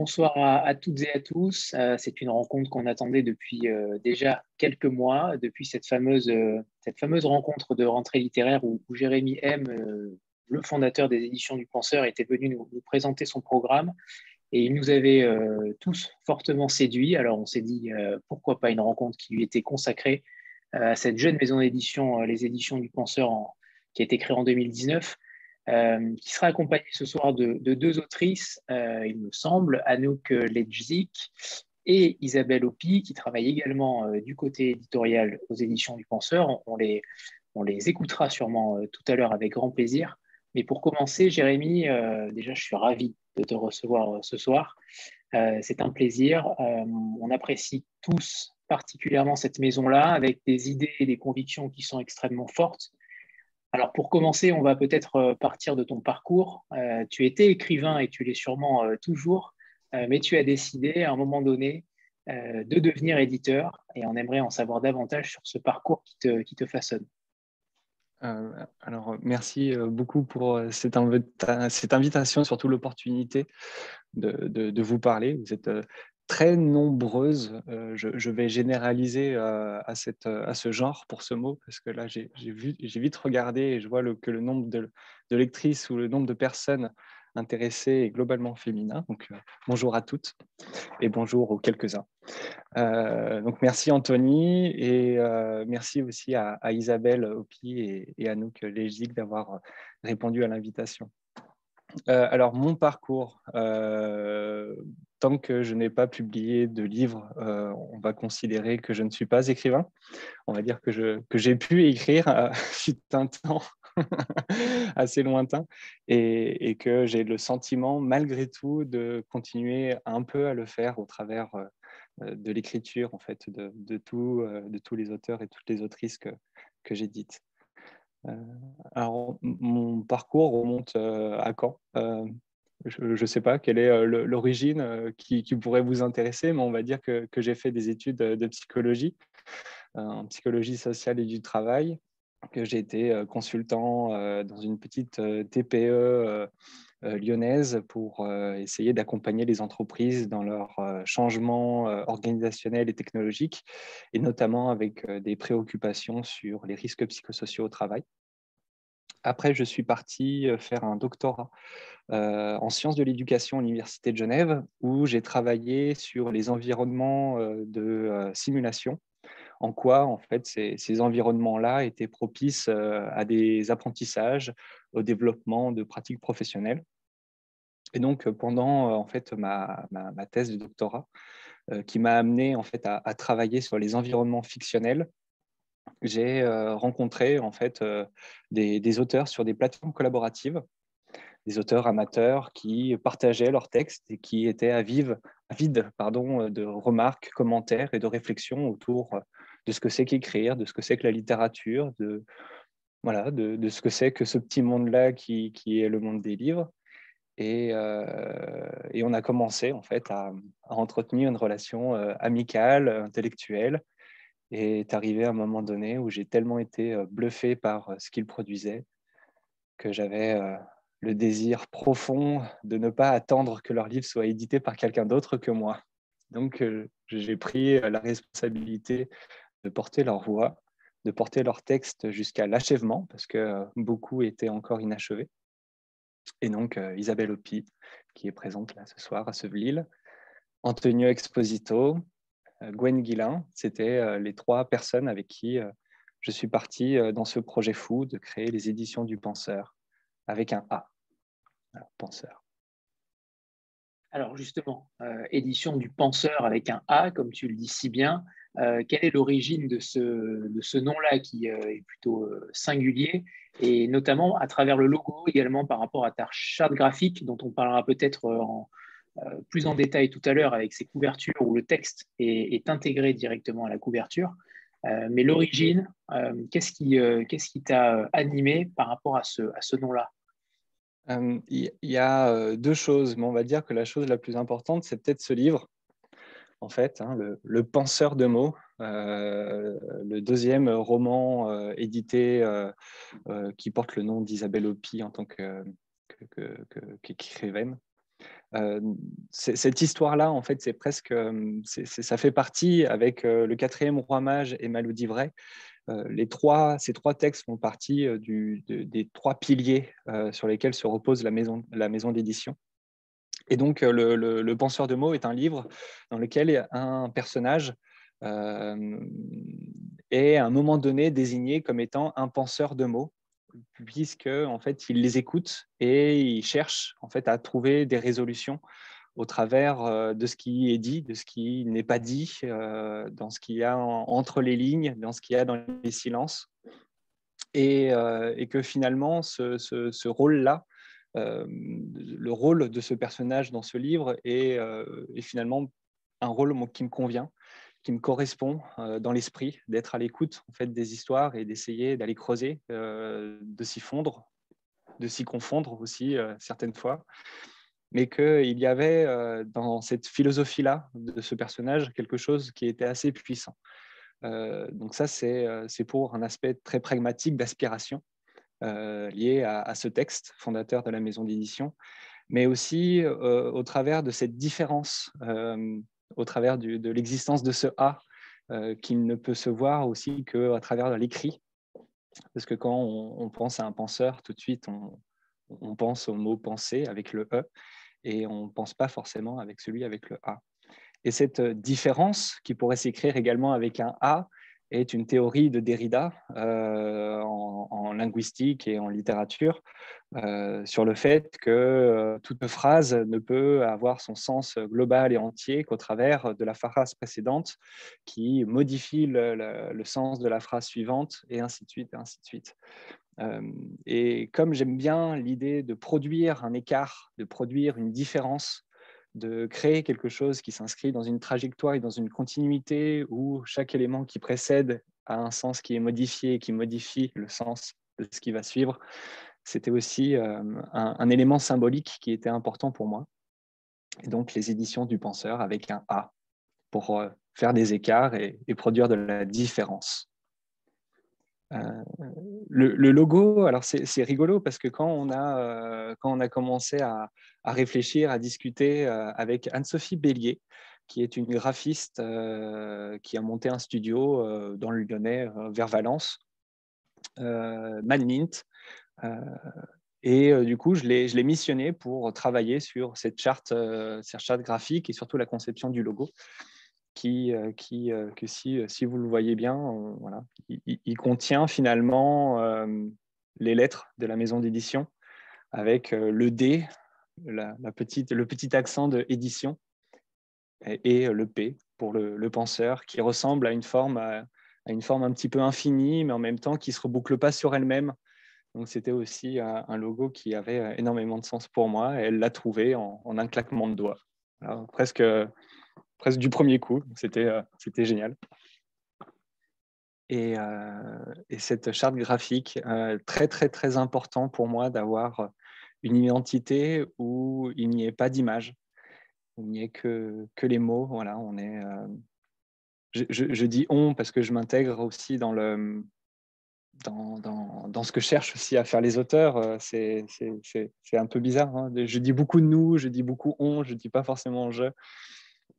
Bonsoir à, toutes et à tous. Euh, c'est une rencontre qu'on attendait depuis euh, déjà quelques mois, depuis cette fameuse, euh, cette fameuse rencontre de rentrée littéraire où, Jérémy M, le fondateur des éditions du Penseur, était venu nous, présenter son programme et il nous avait tous fortement séduits. Alors on s'est dit pourquoi pas une rencontre qui lui était consacrée à cette jeune maison d'édition, les éditions du Penseur, qui a été créée en 2019. Euh, qui sera accompagné ce soir de, deux autrices, euh, il me semble, Anouk Ledzik et Isabelle Opi, qui travaillent également euh, du côté éditorial aux éditions du Penseur. On, les, on les écoutera sûrement tout à l'heure avec grand plaisir. Mais pour commencer, Jérémy, déjà, je suis ravi de te recevoir ce soir. C'est un plaisir. on apprécie tous particulièrement cette maison-là, avec des idées et des convictions qui sont extrêmement fortes. Alors pour commencer, on va peut-être euh, partir de ton parcours. Euh, tu étais écrivain et tu l'es sûrement euh, toujours, mais tu as décidé à un moment donné de devenir éditeur et on aimerait en savoir davantage sur ce parcours qui te, qui te façonne. alors, merci beaucoup pour cette, cette invitation, surtout l'opportunité de, de, de, vous parler. Vous êtes très nombreuses. Euh, je, vais généraliser euh, à, cette, à ce genre pour ce mot, parce que là, j'ai vite regardé et je vois que le nombre de, lectrices ou le nombre de personnes intéressées est globalement féminin. Donc, euh, bonjour à toutes et bonjour aux quelques-uns. donc, merci Anthony et merci aussi à, Isabelle Opi et, et Anouk Légique d'avoir répondu à l'invitation. Euh, alors, mon parcours, euh, tant que je n'ai pas publié de livre, euh, on va considérer que je ne suis pas écrivain. On va dire que, j'ai pu écrire à un temps assez lointain et, que j'ai le sentiment, malgré tout, de continuer un peu à le faire au travers de l'écriture, en fait, de, tous les auteurs et toutes les autrices que, que. Euh, alors, mon parcours remonte euh, à quand? Euh, je ne sais pas quelle est l'origine qui, pourrait vous intéresser, mais on va dire que, j'ai fait des études de psychologie, en psychologie sociale et du travail, que j'ai été consultant dans une petite TPE lyonnaise pour essayer d'accompagner les entreprises dans leur changement organisationnel et technologique, et notamment avec des préoccupations sur les risques psychosociaux au travail. Après, je suis parti faire un doctorat en sciences de l'éducation à l'Université de Genève, où j'ai travaillé sur les environnements de simulation, en quoi en fait ces, environnements-là étaient propices à des apprentissages, au développement de pratiques professionnelles. Et donc, pendant en fait ma, thèse de doctorat, qui m'a amené en fait à, travailler sur les environnements fictionnels, j'ai rencontré en fait des, auteurs sur des plateformes collaboratives, des auteurs amateurs qui partageaient leurs textes et qui étaient avides, pardon, de remarques, commentaires et de réflexions autour de ce que c'est qu'écrire, de ce que c'est que la littérature, de, voilà, de, ce que c'est que ce petit monde-là qui, est le monde des livres. Et, on a commencé en fait à entretenir une relation amicale, intellectuelle, est arrivé un moment donné où j'ai tellement été bluffé par ce qu'il produisait que j'avais le désir profond de ne pas attendre que leur livre soit édité par quelqu'un d'autre que moi. Donc, j'ai pris la responsabilité de porter leur voix, de porter leur texte jusqu'à l'achèvement, parce que beaucoup étaient encore inachevés. Et donc, Isabelle Opi, qui est présente là ce soir à Seville, Antonio Exposito, Gwen Guillain. C'était euh, les trois personnes avec qui euh, je suis parti dans ce projet fou de créer les éditions du penseur avec un A. penseur. Alors justement, édition du penseur avec un A, comme tu le dis si bien, quelle est l'origine de ce, de ce nom-là qui est plutôt singulier et notamment à travers le logo également par rapport à ta charte graphique dont on parlera peut-être en, euh, plus en détail tout à l'heure avec ces couvertures où le texte est, intégré directement à la couverture. Euh, mais l'origine, euh, qu'est-ce qui t'a animé par rapport à ce, nom-là? Il y a deux choses, mais on va dire que la chose la plus importante, c'est peut-être ce livre, en fait, hein, le, Penseur de mots, le deuxième roman édité qui porte le nom d'Isabelle Hopi en tant cette histoire-là, en fait, c'est presque, ça fait partie avec le quatrième roi mage et Malou d'Ivray. les trois, ces trois textes font partie des trois piliers sur lesquels se repose la maison, la maison d'édition. Et donc, le, Penseur de mots est un livre dans lequel un personnage est à un moment donné désigné comme étant un penseur de mots puisque en fait il les écoute et il cherche en fait à trouver des résolutions au travers euh, de ce qui est dit, de ce qui n'est pas dit, euh, dans ce qu'il y a entre les lignes, dans ce qu'il y a dans les silences, et, euh, que finalement ce, rôle-là, le rôle de ce personnage dans ce livre est finalement un rôle qui me convient qui me correspond euh, dans l'esprit, d'être à l'écoute en fait, des histoires et d'essayer d'aller creuser, euh, de s'y fondre, de s'y confondre aussi euh, certaines fois, mais qu'il y avait dans cette philosophie-là de ce personnage quelque chose qui était assez puissant. donc ça, c'est pour un aspect très pragmatique d'aspiration lié à, à, ce texte fondateur de la maison d'édition, mais aussi au travers de cette différence au travers de l'existence de ce A euh, qui ne peut se voir aussi qu'à travers l'écrit. Parce que quand on, pense à un penseur, tout de suite, on, pense au mot penser avec le E et on ne pense pas forcément avec celui avec le A. Et cette différence qui pourrait s'écrire également avec un A est une théorie de Derrida euh, en, linguistique et en littérature euh, sur le fait que euh, toute phrase ne peut avoir son sens global et entier qu'au travers de la phrase précédente qui modifie le, sens de la phrase suivante et ainsi de suite et ainsi de suite. et comme j'aime bien l'idée de produire un écart, de produire une différence de créer quelque chose qui s'inscrit dans une trajectoire et dans une continuité où chaque élément qui précède a un sens qui est modifié et qui modifie le sens de ce qui va suivre. C'était aussi euh, un, élément symbolique qui était important pour moi. Et donc les éditions du penseur avec un A pour euh, faire des écarts et produire de la différence. Euh, le, logo, alors c'est rigolo parce que quand on a, euh, quand on a commencé à, réfléchir, à discuter euh, avec Anne-Sophie Bélier, qui est une graphiste qui a monté un studio dans le Lyonnais vers Valence, Manmint. et du coup, je l'ai missionné pour travailler sur cette charte, cette charte graphique et surtout la conception du logo qui, euh, euh, que si, euh, si vous le voyez bien, voilà, il, contient finalement les lettres de la maison d'édition avec le D, la, petite, le petit accent de édition et, le P pour le, penseur qui ressemble à une forme à, une forme un petit peu infinie, mais en même temps qui ne se reboucle pas sur elle-même. Donc c'était aussi un, logo qui avait énormément de sens pour moi. Et elle l'a trouvé en, un claquement de doigts. presque presque du premier coup. C'était euh, c'était génial. Et, euh, et, cette charte graphique, euh, très très très important pour moi d'avoir une identité où il n'y ait pas d'image, où il n'y ait que, que les mots. Voilà, on est. Je, dis on parce que je m'intègre aussi dans le dans, dans, dans, ce que cherchent aussi à faire les auteurs. C'est un peu bizarre. Hein. Je dis beaucoup nous, je dis beaucoup on, je dis pas forcément je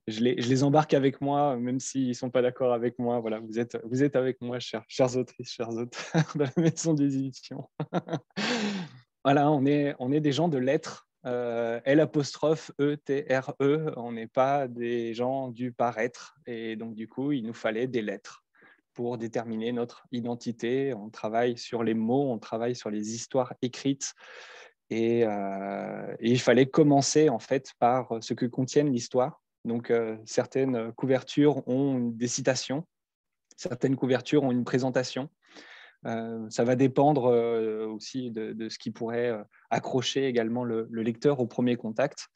je les, embarque avec moi, même s'ils ne sont pas d'accord avec moi. Voilà, vous êtes, vous êtes avec moi, chers, chers autrices, chers auteurs de la maison d'édition. voilà, on est, on est des gens de lettres. Euh, L apostrophe E T R E. On n'est pas des gens du paraître. Et donc, du coup, il nous fallait des lettres pour déterminer notre identité. On travaille sur les mots, on travaille sur les histoires écrites. Et, euh, il fallait commencer en fait par ce que contiennent l'histoire donc, euh, certaines couvertures ont des citations, certaines couvertures ont une présentation. Euh, ça va dépendre euh, aussi de, ce qui pourrait accrocher également le, lecteur au premier contact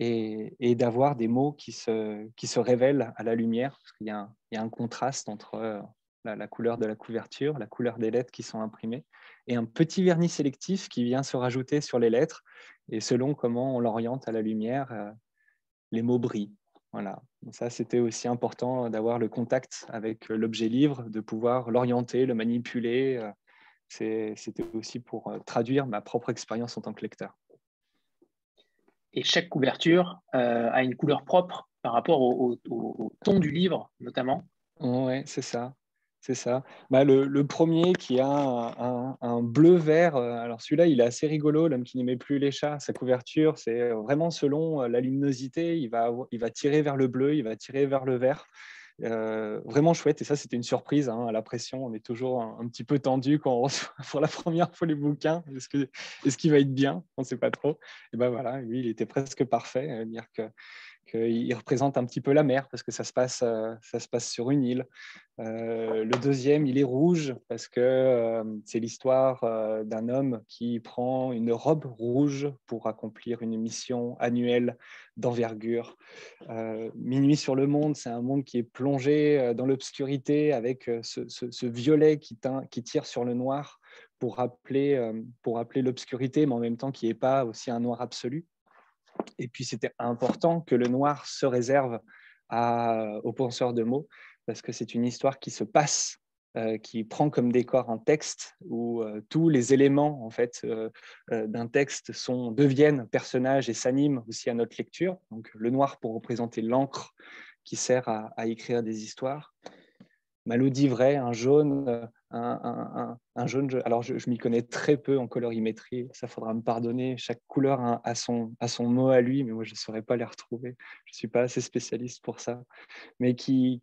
et, d'avoir des mots qui se, qui se révèlent à la lumière, parce qu'il y, a un contraste entre la, couleur de la couverture, la couleur des lettres qui sont imprimées, et un petit vernis sélectif qui vient se rajouter sur les lettres, et selon comment on l'oriente à la lumière, les mots brillent. Voilà. ça, c'était aussi important d'avoir le contact avec l'objet livre, de pouvoir l'orienter, le manipuler. Euh, c'était aussi pour euh, traduire ma propre expérience en tant que lecteur. et chaque couverture a une couleur propre par rapport au, ton du livre, notamment. Oui, c'est ça. C'est ça. Bah, le, premier qui a un, bleu-vert, euh, alors celui-là, il est assez rigolo, l'homme qui n'aimait plus les chats. Sa couverture, c'est vraiment selon euh, la luminosité, il va, il va tirer vers le bleu, il va tirer vers le vert. Euh, vraiment chouette. Et ça, c'était une surprise hein, à la pression. On est toujours un, petit peu tendu quand on reçoit pour la première fois les bouquins. Est-ce qu'il est va être bien? On ne sait pas trop. Et ben voilà, lui, il était presque parfait. dire que qu'il représente un petit peu la mer parce que ça se passe, euh, ça se passe sur une île. Euh, le deuxième, il est rouge parce que euh, c'est l'histoire d'un homme qui prend une robe rouge pour accomplir une mission annuelle d'envergure. Minuit sur le monde, c'est un monde qui est plongé dans l'obscurité avec ce, violet qui, qui, tire sur le noir pour rappeler, pour rappeler l'obscurité, mais en même temps qui n'est pas aussi un noir absolu. Et puis, c'était important que le noir se réserve aux penseurs de mots, parce que c'est une histoire qui se passe, euh, qui prend comme décor un texte où euh, tous les éléments en fait euh, d'un texte sont, deviennent personnages et s'animent aussi à notre lecture. Donc, le noir pour représenter l'encre qui sert à, écrire des histoires. Malou dit vrai, un jaune un, jaune. alors, je, m'y connais très peu en colorimétrie, ça faudra me pardonner. Chaque couleur a, son, mot à lui, mais moi, je ne saurais pas les retrouver. Je ne suis pas assez spécialiste pour ça. Mais qui,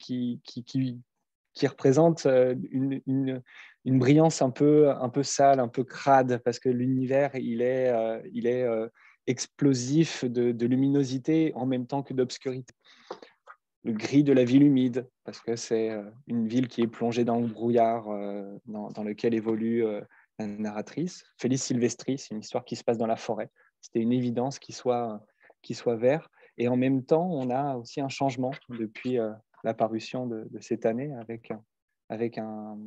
représente euh, une, brillance un peu, un peu sale, un peu crade, parce que l'univers, il est, euh, euh, explosif de luminosité en même temps que d'obscurité le gris de la ville humide, parce que c'est euh, une ville qui est plongée dans le brouillard euh, dans, lequel évolue euh, la narratrice. Félix Silvestri, c'est une histoire qui se passe dans la forêt. C'était une évidence qu'il soit, soit vert. Et en même temps, on a aussi un changement depuis la parution de, cette année avec, avec un,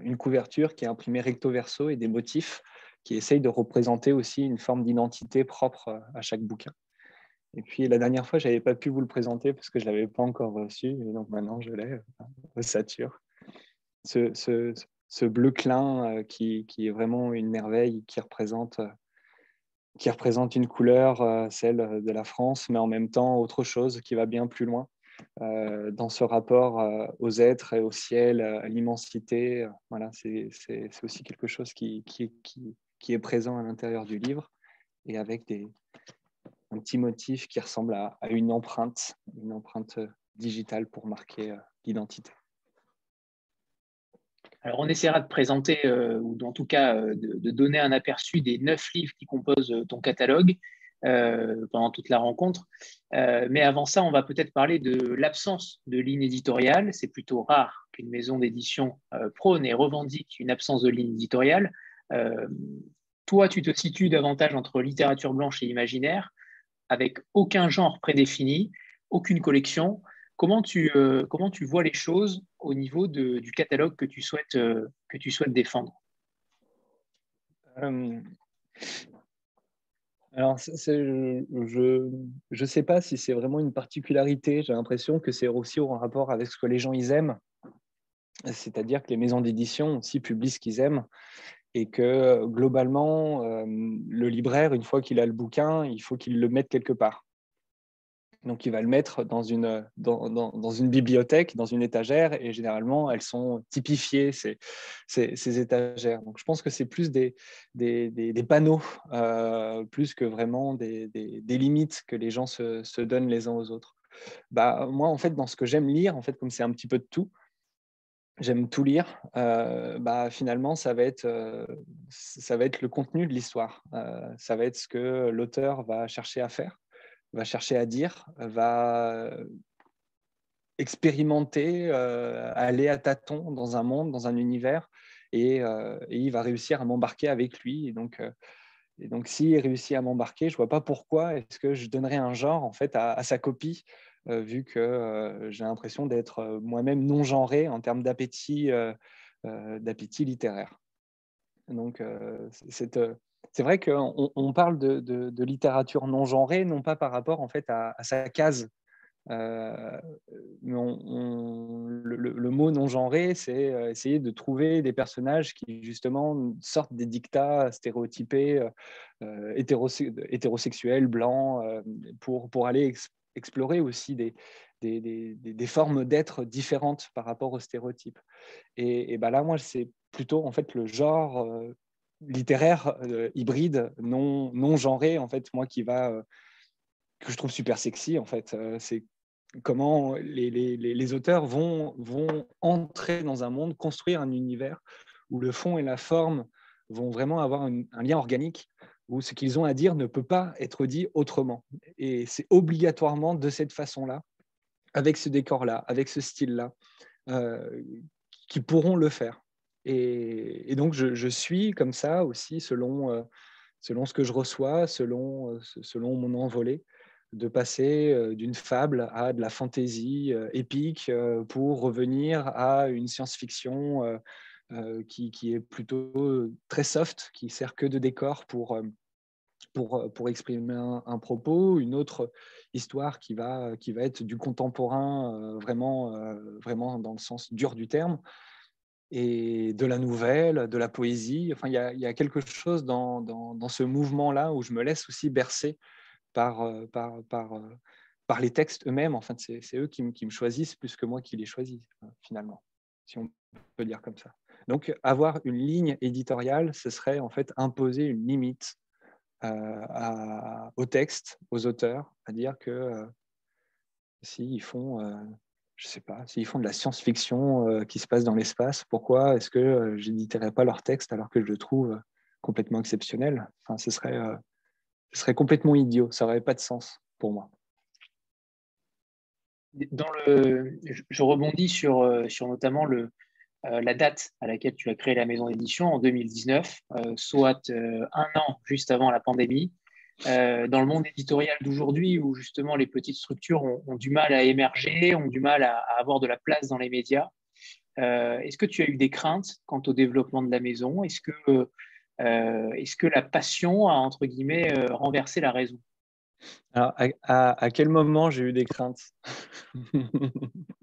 une couverture qui est imprimée recto verso et des motifs qui essayent de représenter aussi une forme d'identité propre à chaque bouquin. Et puis la dernière fois, je n'avais pas pu vous le présenter parce que je ne l'avais pas encore reçu. Et donc maintenant, je l'ai, ossature. Ce, ce, ce, bleu clin euh, qui, est vraiment une merveille, qui représente, euh, une couleur, euh, celle de la France, mais en même temps autre chose qui va bien plus loin. dans ce rapport aux êtres et au ciel, à l'immensité. Voilà, c'est aussi quelque chose qui, qui est présent à l'intérieur du livre et avec des, un petit motif qui ressemble à, une empreinte, une empreinte euh, digitale pour marquer euh, l'identité. Alors, on essaiera de présenter, euh, ou en tout cas de, donner un aperçu des neuf livres qui composent ton catalogue pendant toute la rencontre. mais avant ça, on va peut-être parler de l'absence de ligne éditoriale. C'est plutôt rare qu'une maison d'édition prône et revendique une absence de ligne éditoriale. toi, tu te situes davantage entre littérature blanche et imaginaire avec aucun genre prédéfini, aucune collection. Comment tu, euh, comment tu vois les choses au niveau du catalogue que tu souhaites, euh, que tu souhaites défendre? Euh, Alors, je ne sais pas si c'est vraiment une particularité. J'ai l'impression que c'est aussi en rapport avec ce que les gens ils aiment. C'est-à-dire que les maisons d'édition aussi publient ce qu'ils aiment et que globalement, euh, le libraire, une fois qu'il a le bouquin, il faut qu'il le mette quelque part. Donc, il va le mettre dans une, bibliothèque, dans une étagère, et généralement, elles sont typifiées, ces, étagères. Donc, je pense que c'est plus des, panneaux, euh, plus que vraiment des, des, limites que les gens se, se, donnent les uns aux autres. Bah, moi, en fait, dans ce que j'aime lire, en fait, comme c'est un petit peu de tout, j'aime tout lire, euh, bah, finalement, ça va, être, euh, ça va être le contenu de l'histoire. Euh, ça va être ce que l'auteur va chercher à faire, va chercher à dire, va expérimenter, aller à tâtons dans un monde, dans un univers, et, il va réussir à m'embarquer avec lui. Et donc, et donc s'il réussit à m'embarquer, je ne vois pas pourquoi est-ce que je donnerais un genre en fait à sa copie vu que euh, j'ai l'impression d'être euh, moi-même non genré en termes d'appétit d'appétit littéraire. Donc, c'est vrai qu'on on parle de, littérature non genrée, non pas par rapport en fait à, sa case le, mot non genré, c'est essayer de trouver des personnages qui justement sortent des dictats stéréotypés, hétérosexuels, blancs, pour aller explorer aussi des, des, formes d'être différentes par rapport aux stéréotypes. Et, et ben là, moi, c'est plutôt en fait le genre euh, littéraire euh, hybride, non, non genré, en fait, moi qui va euh, que je trouve super sexy, en fait. c'est comment les, les, les, auteurs vont, vont entrer dans un monde, construire un univers où le fond et la forme vont vraiment avoir un lien organique, où ce qu'ils ont à dire ne peut pas être dit autrement. Et c'est obligatoirement de cette façon-là avec ce décor-là, avec ce style-là, euh, qui pourront le faire. Et, donc, je, suis comme ça aussi, selon, euh, selon ce que je reçois, selon, euh, selon mon envolée, de passer d'une fable à de la fantaisie épique pour revenir à une science-fiction qui, qui, est plutôt très soft, qui sert que de décor pour pour, pour exprimer un, propos, une autre histoire qui va, qui va être du contemporain vraiment, vraiment dans le sens dur du terme, et de la nouvelle, de la poésie. Enfin, il y y a quelque chose dans, dans, dans ce mouvement-là où je me laisse aussi bercer par, par, par, par les textes eux-mêmes. En fait, c'est eux qui, qui, me choisissent plus que moi qui les choisis, finalement, si on peut dire comme ça. Donc, avoir une ligne éditoriale, ce serait en fait imposer une limite euh, au texte, aux auteurs, à dire que euh, s'ils font, euh, je sais pas, font de la science-fiction qui se passe dans l'espace, pourquoi est-ce que je n'éditerais pas leur texte alors que je le trouve complètement exceptionnel? Enfin, ce, serait, ce serait complètement idiot, ça n'aurait pas de sens pour moi. Dans le, je rebondis sur, sur notamment le, euh, la date à laquelle tu as créé la maison d'édition en 2019, euh, soit euh, un an juste avant la pandémie. dans le monde éditorial d'aujourd'hui, où justement les petites structures ont, du mal à émerger, ont du mal à, avoir de la place dans les médias, est-ce que tu as eu des craintes quant au développement de la maison? Est-ce que, est que la passion a, entre guillemets, renversé la raison? À, à, quel moment j'ai eu des craintes?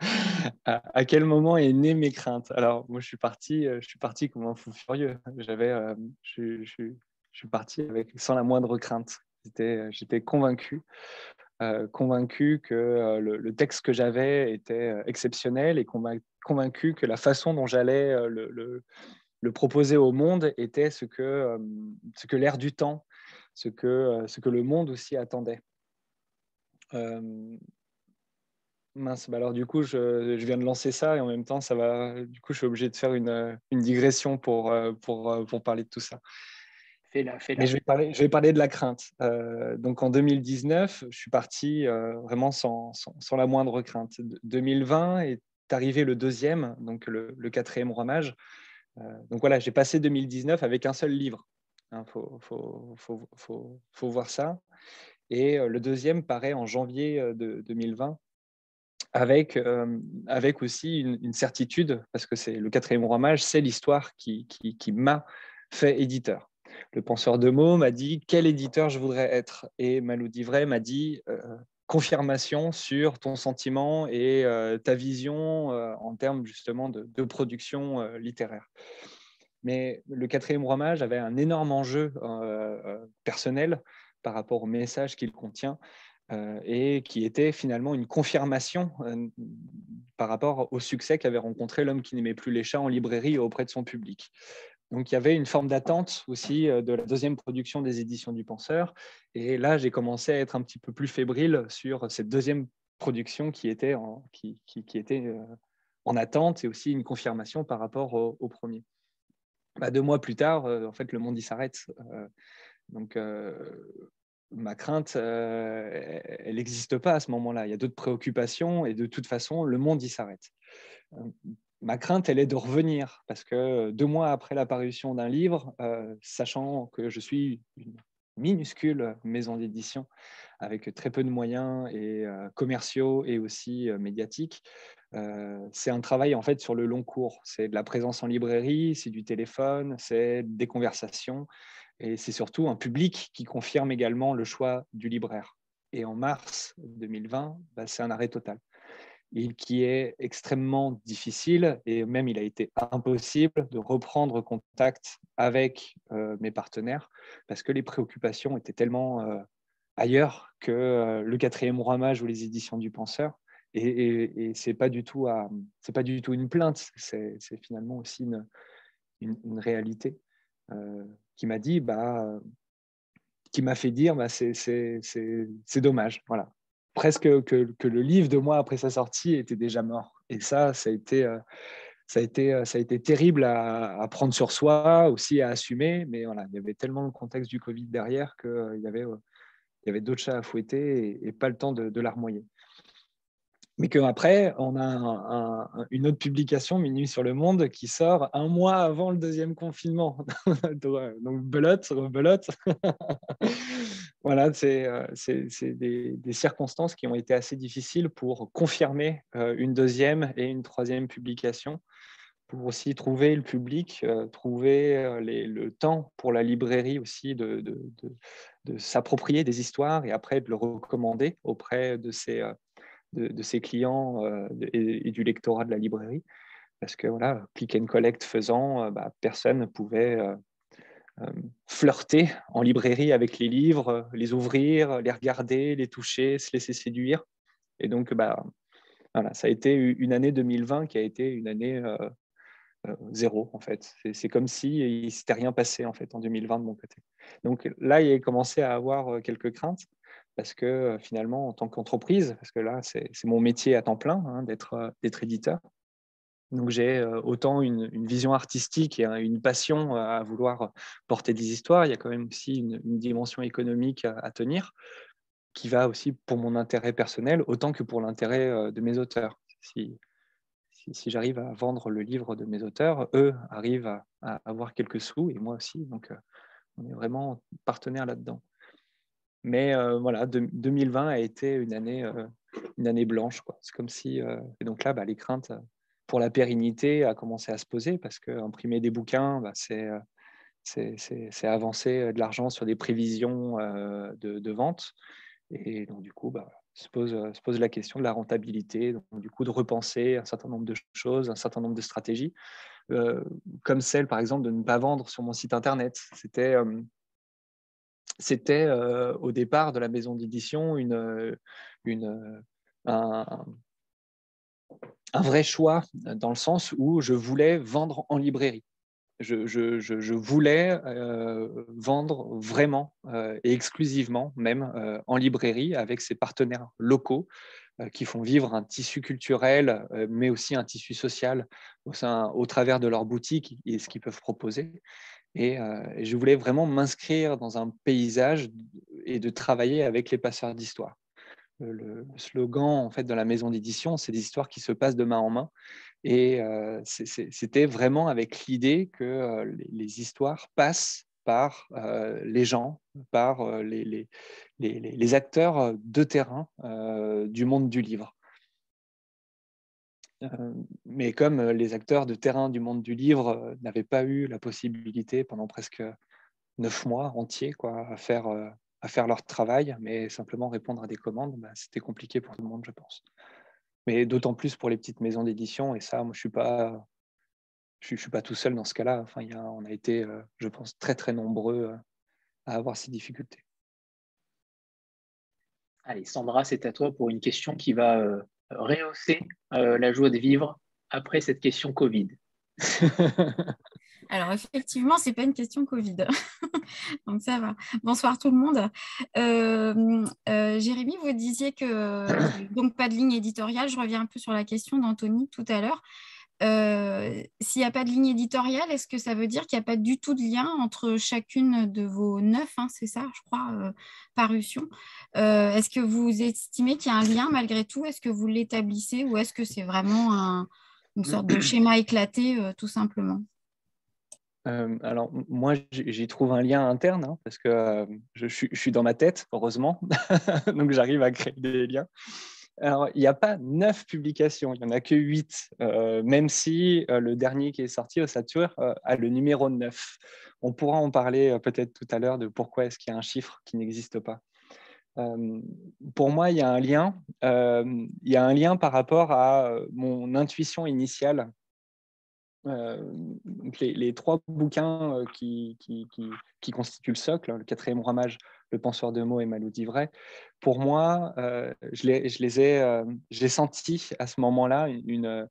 à, quel moment est née mes craintes? Alors, moi, je suis parti, euh, je suis parti comme un fou furieux. J'avais, euh, je, suis parti sans la moindre crainte. J'étais convaincu, euh, convaincu que le, texte que j'avais était exceptionnel et convaincu que la façon dont j'allais le, proposer au monde était ce que, l'air du temps, ce que le monde aussi attendait. Mince, bah alors du coup, je, je, viens de lancer ça et en même temps, ça va. Du coup, je suis obligé de faire une, une digression pour, euh, pour, euh, pour, parler de tout ça. Fais-la, fais-la. Mais je vais, parler, je vais parler de la crainte. Euh, donc en 2019, je suis parti vraiment sans, sans, la moindre crainte. 2020 est arrivé le deuxième, donc le, le quatrième roi mage. donc voilà, j'ai passé 2019 avec un seul livre. Il hein, faut, faut, faut, faut, voir ça. Et le deuxième paraît en janvier de 2020 avec, euh, avec aussi une, certitude, parce que c'est le quatrième roi mage, c'est l'histoire qui, qui, m'a fait éditeur. Le penseur de mots m'a dit quel éditeur je voudrais être? Et Malou Divray m'a dit euh, confirmation sur ton sentiment et euh, ta vision en termes justement de, de production littéraire. Mais le quatrième roi mage avait un énorme enjeu personnel par rapport au message qu'il contient et qui était finalement une confirmation euh, par rapport au succès qu'avait rencontré l'homme qui n'aimait plus les chats en librairie auprès de son public. Donc il y avait une forme d'attente aussi euh, de la deuxième production des éditions du Penseur. Et là, j'ai commencé à être un petit peu plus fébrile sur cette deuxième production qui était en, qui, était, en attente et aussi une confirmation par rapport au, premier. Bah, deux mois plus tard, en fait, le monde y s'arrête. donc ma crainte, euh, elle n'existe pas à ce moment-là. Il y a d'autres préoccupations et de toute façon, le monde y s'arrête. Euh, ma crainte, elle est de revenir parce que deux mois après l'apparition d'un livre, euh, sachant que je suis une minuscule maison d'édition avec très peu de moyens et commerciaux et aussi médiatiques, c'est un travail en fait sur le long cours. C'est de la présence en librairie, c'est du téléphone, c'est des conversations, et c'est surtout un public qui confirme également le choix du libraire. Et en mars 2020, bah, c'est un arrêt total. Et qui est extrêmement difficile et même il a été impossible de reprendre contact avec euh, mes partenaires parce que les préoccupations étaient tellement euh, ailleurs que euh, le quatrième ramage ou les éditions du penseur. Et, et, c'est pas du tout pas du tout une plainte, c'est finalement aussi une, réalité qui m'a dit bah qui m'a fait dire bah, c'est dommage. Voilà. Presque que, le livre de moi après sa sortie était déjà mort. Et ça, ça a été, euh, ça a été, euh, ça a été terrible à, prendre sur soi, aussi à assumer. Mais voilà, il y avait tellement le contexte du Covid derrière qu'il euh, y avait, il y avait d'autres chats à fouetter et, pas le temps de larmoyer mais qu'après, on a une autre publication, Minuit sur le Monde, qui sort un mois avant le deuxième confinement. Donc, belote, belote. voilà, c'est euh, des, circonstances qui ont été assez difficiles pour confirmer euh, une deuxième et une troisième publication, pour aussi trouver le public, euh, trouver le temps pour la librairie aussi de, de, s'approprier des histoires et après de le recommander auprès de ces de, ses clients euh, et, du lectorat de la librairie. Parce que voilà, click and collect faisant, euh, bah, personne ne pouvait euh, flirter en librairie avec les livres, les ouvrir, les regarder, les toucher, se laisser séduire. Et donc, bah, voilà, ça a été une année 2020 qui a été une année zéro, en fait. C'est comme si il s'était rien passé, en fait, en 2020 de mon côté. Donc là, il a commencé à avoir quelques craintes parce que euh, finalement, en tant qu'entreprise, parce que là, c'est mon métier à temps plein hein, euh, d'être éditeur, donc j'ai euh, autant une, vision artistique et une passion à vouloir porter des histoires, il y a quand même aussi une, dimension économique à, tenir, qui va aussi pour mon intérêt personnel autant que pour l'intérêt de mes auteurs. Si, j'arrive à vendre le livre de mes auteurs, eux arrivent à, à avoir quelques sous et moi aussi. Donc on est vraiment partenaire là-dedans. Mais euh, voilà, 2020 a été une année, euh, une année blanche. C'est comme si. Euh, et donc là, bah, les craintes pour la pérennité a commencé à se poser parce qu'imprimer des bouquins, bah, c'est avancer de l'argent sur des prévisions de, de, vente. Et donc, du coup, bah, se, pose, se pose la question de la rentabilité, donc, du coup, de repenser un certain nombre de choses, un certain nombre de stratégies, comme celle, par exemple, de ne pas vendre sur mon site Internet. C'était c'était euh, au départ de la maison d'édition euh, une, un, vrai choix dans le sens où je voulais vendre en librairie. Je, voulais euh, vendre vraiment et exclusivement même en librairie avec ces partenaires locaux qui font vivre un tissu culturel, mais aussi un tissu social au travers de leur boutique et ce qu'ils peuvent proposer. Euh, et, je voulais vraiment m'inscrire dans un paysage et de travailler avec les passeurs d'histoire. Le, slogan en fait de la maison d'édition, c'est des histoires qui se passent de main en main. Et euh, c'était vraiment avec l'idée que euh, les, histoires passent par les gens, par les, acteurs de terrain du monde du livre. Euh, mais comme euh, les acteurs de terrain du monde du livre euh, n'avaient pas eu la possibilité pendant presque neuf mois entiers à, faire, à faire leur travail, mais simplement répondre à des commandes, bah, c'était compliqué pour tout le monde, je pense. Mais d'autant plus pour les petites maisons d'édition, et ça, moi, je ne suis, pas, je, suis pas tout seul dans ce cas-là. Enfin, y a, on a été, je pense, très, très nombreux à avoir ces difficultés. Allez, Sandra, c'est à toi pour une question qui va rehausser euh, la joie de vivre après cette question Covid Alors effectivement, c'est pas une question Covid, donc ça va. Bonsoir tout le monde. Euh, euh, Jérémy, vous disiez que donc pas de ligne éditoriale. Je reviens un peu sur la question d'Anthony tout à l'heure. Euh, s'il n'y a pas de ligne éditoriale, est-ce que ça veut dire qu'il n'y a pas du tout de lien entre chacune de vos neuf, hein, c'est ça, je crois, euh, parutions? Euh, Est-ce que vous estimez qu'il y a un lien malgré tout? Est-ce que vous l'établissez ou est-ce que c'est vraiment une sorte de schéma éclaté, tout simplement? Alors, moi, j'y trouve un lien interne hein, parce que je, suis dans ma tête, heureusement. Donc, j'arrive à créer des liens. Alors, il n'y a pas neuf publications, il n'y en a que huit, euh, même si euh, le dernier qui est sorti au Satur euh, a le numéro 9. On pourra en parler peut-être tout à l'heure de pourquoi est-ce qu'il y a un chiffre qui n'existe pas. pour moi, il y a un lien. il y a un lien par rapport à mon intuition initiale. les, trois bouquins qui, qui, constituent le socle, le quatrième ramage, le penseur de mots et Malou d'Ivray, pour moi, les, je, ai, j'ai senti à ce moment-là une,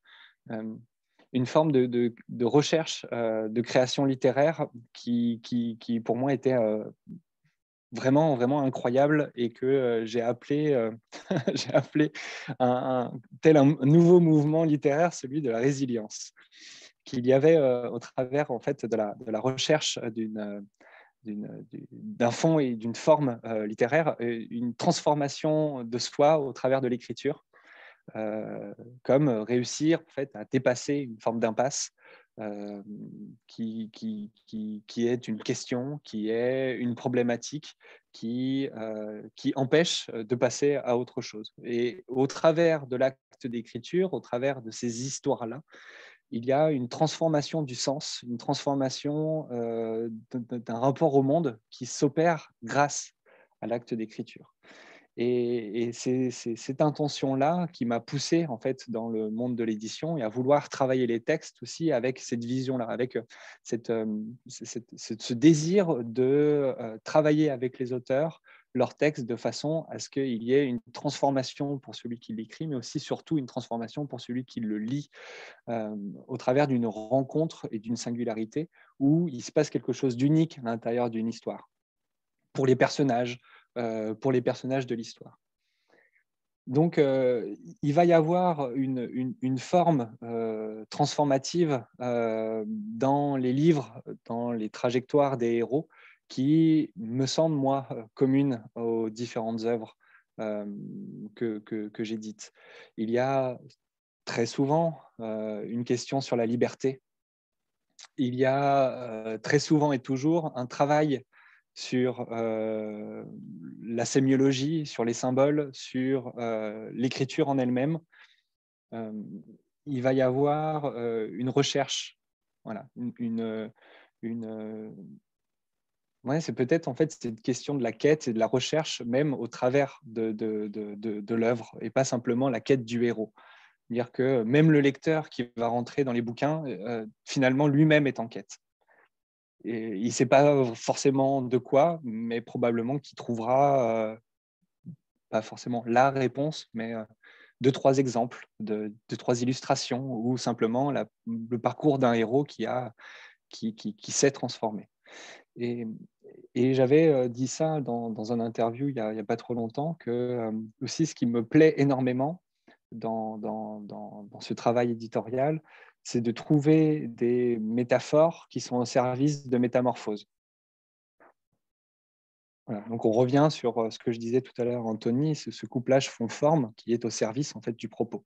une forme de, recherche de création littéraire qui, qui, pour moi, était vraiment, vraiment incroyable et que euh, j'ai appelé, euh, j'ai appelé tel un nouveau mouvement littéraire, celui de la résilience, qu'il y avait euh, au travers en fait de la, de la recherche d'une d'un fond et d'une forme littéraire, une transformation de soi au travers de l'écriture, comme réussir en fait, à dépasser une forme d'impasse euh, qui, qui, qui, est une question, qui est une problématique, qui, euh, qui empêche de passer à autre chose. Et au travers de l'acte d'écriture, au travers de ces histoires-là, il y a une transformation du sens, une transformation euh, d'un rapport au monde qui s'opère grâce à l'acte d'écriture. Et, c'est cette intention-là qui m'a poussé en fait dans le monde de l'édition et à vouloir travailler les textes aussi avec cette vision-là, avec euh, cette, euh, ce désir de travailler avec les auteurs leurs textes de façon à ce qu'il y ait une transformation pour celui qui l'écrit, mais aussi surtout une transformation pour celui qui le lit au travers d'une rencontre et d'une singularité où il se passe quelque chose d'unique à l'intérieur d'une histoire. Pour les personnages, euh, pour les personnages de l'histoire. Donc, euh, il va y avoir une, forme euh, transformative dans les livres, dans les trajectoires des héros, qui me semble, moi, commune aux différentes œuvres que, que, que j'ai dites. Il y a très souvent une question sur la liberté. Il y a très souvent et toujours un travail sur euh, la sémiologie, sur les symboles, sur euh, l'écriture en elle-même. Euh, il va y avoir une recherche, voilà, une, une, Ouais, c'est peut-être en fait cette question de la quête et de la recherche même au travers de, de, l'œuvre et pas simplement la quête du héros. Dire que même le lecteur qui va rentrer dans les bouquins, finalement lui-même est en quête il ne sait pas forcément de quoi, mais probablement qu'il trouvera, euh, pas forcément la réponse, mais euh, deux, trois exemples, de, deux, trois illustrations, ou simplement le parcours d'un héros qui, s'est transformé. Et, j'avais euh, dit ça dans, dans un interview il n'y a, pas trop longtemps, que aussi ce qui me plaît énormément dans, dans, dans, ce travail éditorial, c'est de trouver des métaphores qui sont au service de métamorphose. Donc on revient sur euh, ce que je disais tout à l'heure, Anthony, ce couplage fond-forme qui est au service en fait du propos.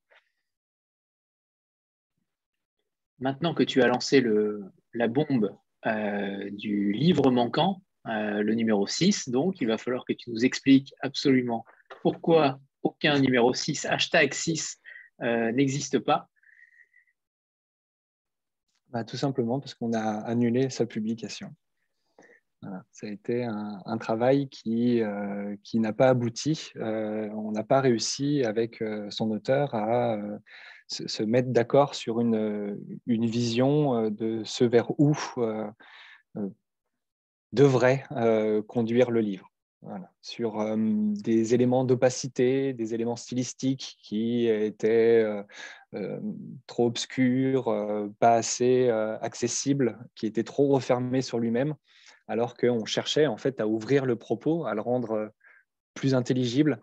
Maintenant que tu as lancé le, la bombe euh, du livre manquant, euh, le numéro 6, donc il va falloir que tu nous expliques absolument pourquoi aucun numéro 6, hashtag 6, n'existe pas bah, tout simplement parce qu'on a annulé sa publication. Ça a été un, travail qui, euh, qui n'a pas abouti. Euh, on n'a pas réussi avec euh, son auteur à se, mettre d'accord sur une, une vision de ce vers où devrait conduire le livre. sur des éléments d'opacité, des éléments stylistiques qui étaient trop obscurs, pas assez accessibles, qui étaient trop refermés sur lui-même, alors qu'on cherchait en fait à ouvrir le propos, à le rendre plus intelligible.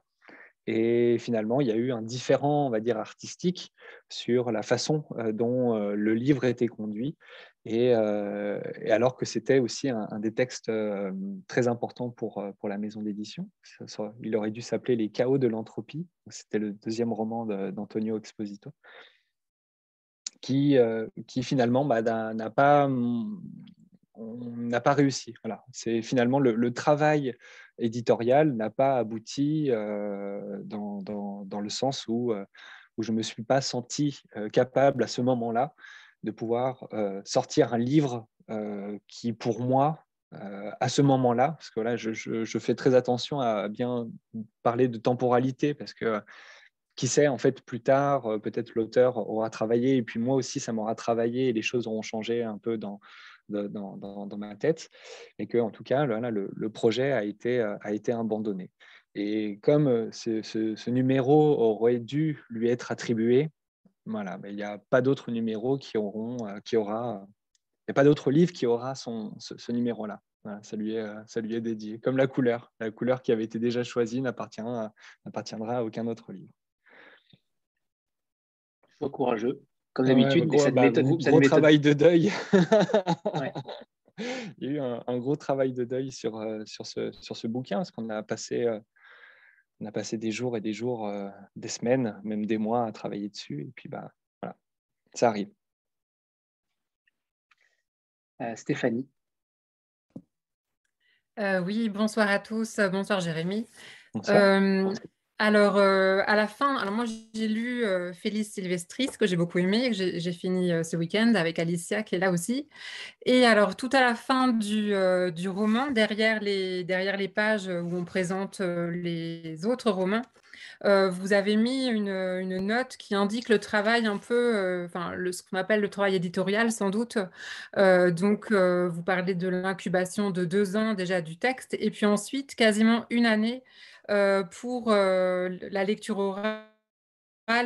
Et finalement, il y a eu un différent, on va dire, artistique sur la façon dont le livre était conduit euh, et, alors que c'était aussi un, des textes euh, très importants pour, euh, pour la maison d'édition. Il aurait dû s'appeler Les chaos de l'entropie. C'était le deuxième roman d'Antonio Exposito, qui, qui finalement bah, n'a pas, n'a pas réussi. Voilà. C'est finalement le, travail éditorial n'a pas abouti dans, dans, dans, le sens où, où je ne me suis pas senti capable à ce moment-là de pouvoir euh, sortir un livre euh, qui, pour moi, à ce moment-là, parce que là, je, fais très attention à bien parler de temporalité, parce que qui sait, en fait, plus tard, peut-être l'auteur aura travaillé, et puis moi aussi, ça m'aura travaillé, et les choses auront changé un peu dans, dans, ma tête, et que, en tout cas, le, le, projet a été, été abandonné. Et comme ce, ce, numéro aurait dû lui être attribué, voilà, il n'y a pas d'autres numéros qui auront, qui aura n'y a pas d'autre livre qui aura ce, numéro-là. ça, lui est, ça lui est dédié. Comme la couleur. La couleur qui avait été déjà choisie n'appartiendra à aucun autre livre. Sois courageux. Comme d'habitude, gros, cette bah, méthode, gros, travail de deuil. Il y a eu un, gros travail de deuil sur, euh, sur, ce, sur ce bouquin, parce qu'on a passé, euh, on a passé des jours et des jours, euh, des semaines, même des mois à travailler dessus. Et puis, bah, voilà, ça arrive. Euh, Stéphanie. Euh, oui, bonsoir à tous. Bonsoir Jérémy. Euh, alors, à la fin, alors moi j'ai lu Félix Silvestris, que j'ai beaucoup aimé, que j'ai fini ce week-end avec Alicia qui est là aussi. Et alors, tout à la fin du, roman, derrière les, pages où on présente les autres romans, euh, vous avez mis une, note qui indique le travail un peu, euh, enfin, ce qu'on appelle le travail éditorial sans doute. Euh, donc, vous parlez de l'incubation de deux ans déjà du texte, et puis ensuite quasiment une année pour la lecture orale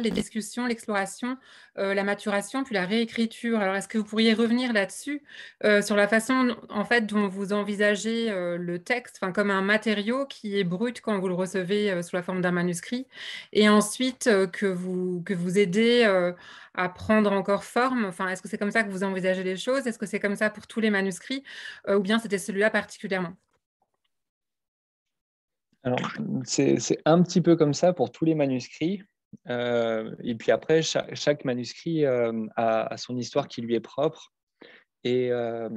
les discussions, l'exploration, euh, la maturation, puis la réécriture. Alors, est-ce que vous pourriez revenir là-dessus, euh, sur la façon en fait dont vous envisagez euh, le texte, comme un matériau qui est brut quand vous le recevez sous la forme d'un manuscrit, et ensuite que vous que vous aidez à prendre encore forme? Enfin, est-ce que c'est comme ça que vous envisagez les choses? Est-ce que c'est comme ça pour tous les manuscrits, ou bien c'était celui-là particulièrement? Alors, c'est un petit peu comme ça pour tous les manuscrits. Euh, et puis après, chaque, manuscrit euh, a, son histoire qui lui est propre. Et, euh,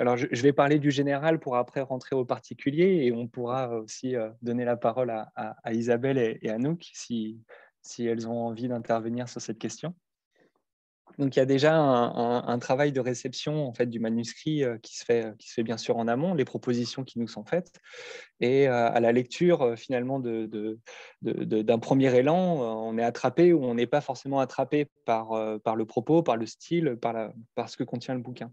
alors, je, vais parler du général pour après rentrer au particulier et on pourra aussi donner la parole à, Isabelle et, à Nouk si, si elles ont envie d'intervenir sur cette question. Donc il y a déjà un, travail de réception en fait du manuscrit euh, qui se fait qui se fait bien sûr en amont, les propositions qui nous sont faites et euh, à la lecture euh, finalement de, d'un premier élan, on est attrapé ou on n'est pas forcément attrapé par par le propos, par le style, par la ce que contient le bouquin.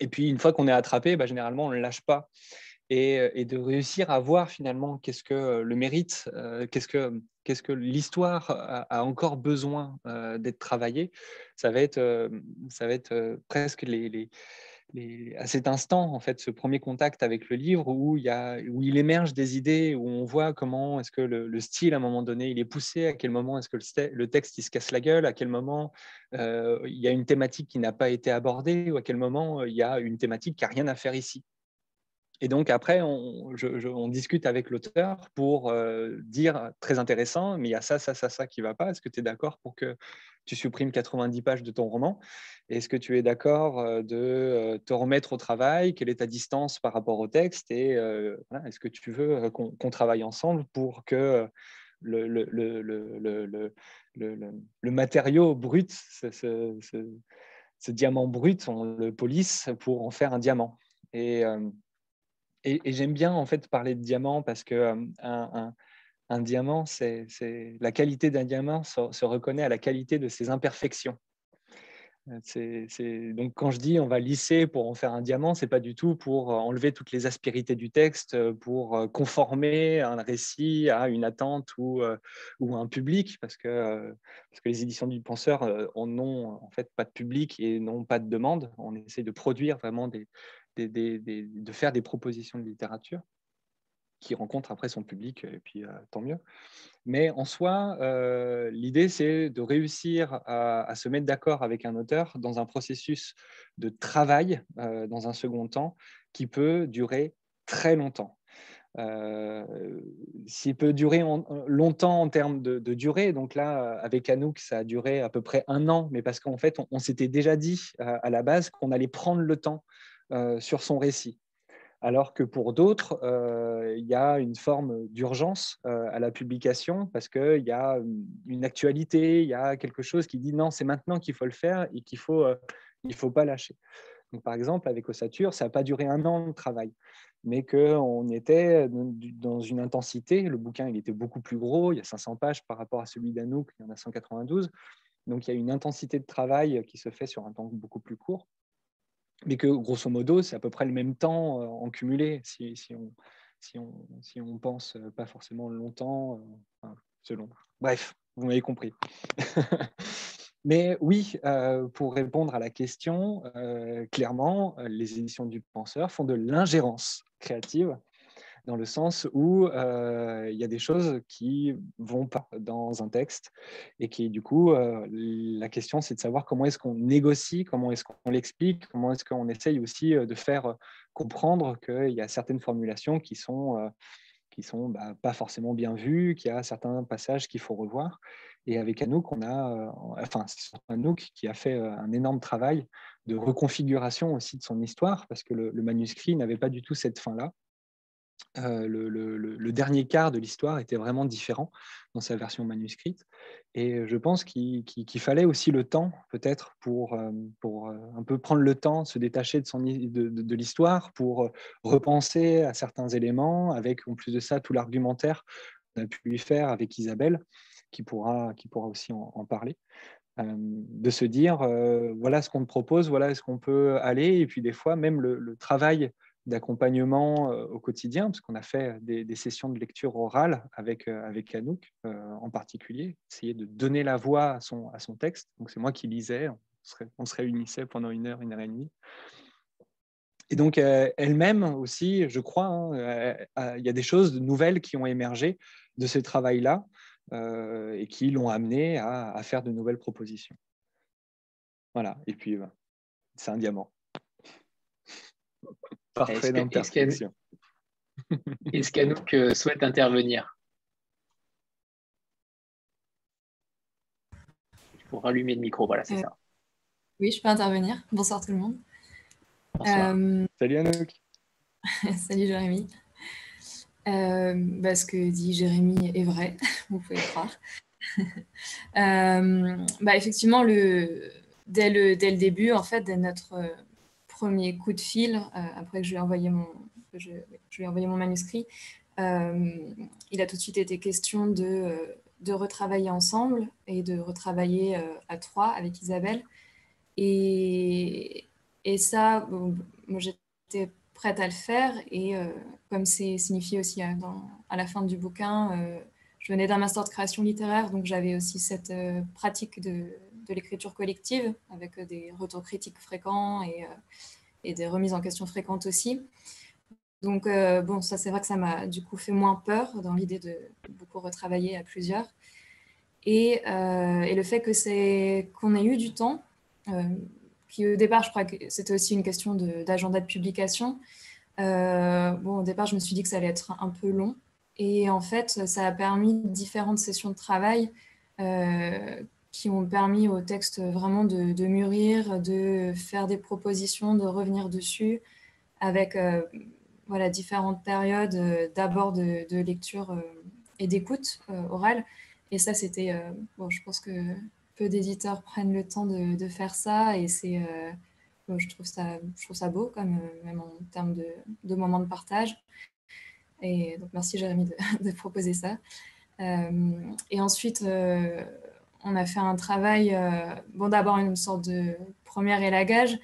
Et puis une fois qu'on est attrapé, bah, généralement on ne lâche pas et, de réussir à voir finalement qu'est-ce que le mérite, qu'est-ce que, qu'est-ce que l'histoire a, encore besoin d'être travaillée. Ça va être, ça va être presque à cet instant, en fait, ce premier contact avec le livre où il, émerge des idées, où on voit comment est-ce que le, style, à un moment donné, il est poussé, à quel moment est-ce que le, texte, il se casse la gueule, à quel moment il y a une thématique qui n'a pas été abordée, ou à quel moment il y a une thématique qui n'a rien à faire ici. Et donc après, on, discute avec l'auteur pour euh, dire très intéressant, mais il y a ça, ça, ça, ça qui va pas. Est-ce que tu es d'accord pour que tu supprimes 90 pages de ton roman? Est-ce que tu es d'accord euh, de euh, te remettre au travail? Quelle est ta distance par rapport au texte? Et est-ce que tu veux qu'on travaille ensemble pour que le, matériau brut, ce, diamant brut, on le polisse pour en faire un diamant et, j'aime bien en fait parler de diamant parce que un, diamant, c'est la qualité d'un diamant se, reconnaît à la qualité de ses imperfections. Euh, donc quand je dis on va lisser pour en faire un diamant, c'est pas du tout pour enlever toutes les aspérités du texte, pour conformer un récit à une attente ou, un public, parce que, les éditions du penseur n'ont en fait pas de public et n'ont pas de demande. On essaie de produire vraiment de faire des propositions de littérature qui rencontrent après son public, et puis euh, tant mieux. Mais en soi, euh, l'idée, c'est de réussir à, se mettre d'accord avec un auteur dans un processus de travail, euh, dans un second temps, qui peut durer très longtemps. S'il peut durer longtemps en termes de, durée, donc là, avec Anouk, ça a duré à peu près un an, mais parce qu'en fait, on s'était déjà dit à la base qu'on allait prendre le temps sur son récit. Alors que pour d'autres, euh, il y a une forme d'urgence euh, à la publication parce qu'il y a une actualité, il y a quelque chose qui dit non, c'est maintenant qu'il faut le faire et qu'il ne faut, il faut pas lâcher. Donc, par exemple, avec Ossature, ça n'a pas duré un an de travail, mais qu'on était dans une intensité. Le bouquin, il était beaucoup plus gros, il y a 500 pages par rapport à celui d'Anouk, il y en a 192. Donc, il y a une intensité de travail qui se fait sur un temps beaucoup plus court, mais que, grosso modo, c'est à peu près le même temps euh, en cumulé, si, on, si, on, si on pense pas forcément longtemps, euh, selon. Bref, vous m'avez compris. Mais oui, euh, pour répondre à la question, euh, clairement, euh, les éditions du penseur font de l'ingérence créative dans le sens où il y a des choses qui vont pas dans un texte et qui, du coup, la question, c'est de savoir comment est-ce qu'on négocie, comment est-ce qu'on l'explique, comment est-ce qu'on essaye aussi de faire comprendre qu'il y a certaines formulations qui sont qui sont bah, pas forcément bien vues, qu'il y a certains passages qu'il faut revoir. Et avec Anouk, on a, euh, enfin, Anouk qui a fait euh, un énorme travail de reconfiguration aussi de son histoire, parce que le, manuscrit n'avait pas du tout cette fin-là. Euh, le, dernier quart de l'histoire était vraiment différent dans sa version manuscrite. Et je pense qu'il fallait aussi le temps, peut-être, pour, pour un peu prendre le temps, se détacher de, l'histoire, pour repenser à certains éléments, avec en plus de ça tout l'argumentaire qu'on a pu lui faire avec Isabelle qui pourra, aussi en, parler, euh, de se dire, euh, voilà ce qu'on te propose, voilà ce qu'on peut aller, et puis des fois, même le, travail d'accompagnement euh, au quotidien, parce qu'on a fait des, sessions de lecture orale avec, avec Anouk en particulier, essayer de donner la voix à son, à son texte. Donc c'est moi qui lisais, on se, réunissait pendant une heure, une heure et demie. Et donc elle-même aussi, je crois, hein, il y a des choses nouvelles qui ont émergé de ce travail-là. Euh, et qui l'ont amené à, faire de nouvelles propositions. Voilà, et puis bah, c'est un diamant. Parfait d'interprétation. Est-ce qu'Anouk euh, souhaite intervenir? Pour rallumer le micro, voilà, c'est euh, ça. Oui, je peux intervenir. Bonsoir tout le monde. Salut Anouk. Salut Jérémy. Euh, bah, ce que dit Jérémy est vrai, vous pouvez le croire. Euh, bah, effectivement, le, dès, le, dès le début, en fait, dès notre premier coup de fil, euh, après que je lui ai envoyé mon, je, lui ai envoyé mon manuscrit, il a tout de suite été question de, de retravailler ensemble et de retravailler à trois avec Isabelle. Et, et ça, moi j'étais prête à le faire. Et euh, comme c'est signifié aussi à, la fin du bouquin, euh, je venais d'un master de création littéraire, donc j'avais aussi cette euh, pratique de, de l'écriture collective avec des retours critiques fréquents et, et, des remises en question fréquentes aussi. Donc, bon, ça, c'est vrai que ça m'a du coup fait moins peur dans l'idée de beaucoup retravailler à plusieurs. Et, le fait que c'est qu'on ait eu du temps, qui au départ, je crois que c'était aussi une question d'agenda de, publication. Euh, bon, au départ, je me suis dit que ça allait être un peu long. Et en fait, ça a permis différentes sessions de travail euh, qui ont permis au texte vraiment de, mûrir, de faire des propositions, de revenir dessus avec euh, voilà, différentes périodes d'abord de, de, lecture et d'écoute orale. Et ça, c'était, bon, je pense que peu d'éditeurs prennent le temps de, faire ça et c'est, euh, je, trouve ça, je trouve ça beau, comme, euh, même en termes de, moments de partage. Et donc, merci Jérémy de, proposer ça. Euh, et ensuite, on a fait un travail, bon, d'abord une sorte de premier élagage,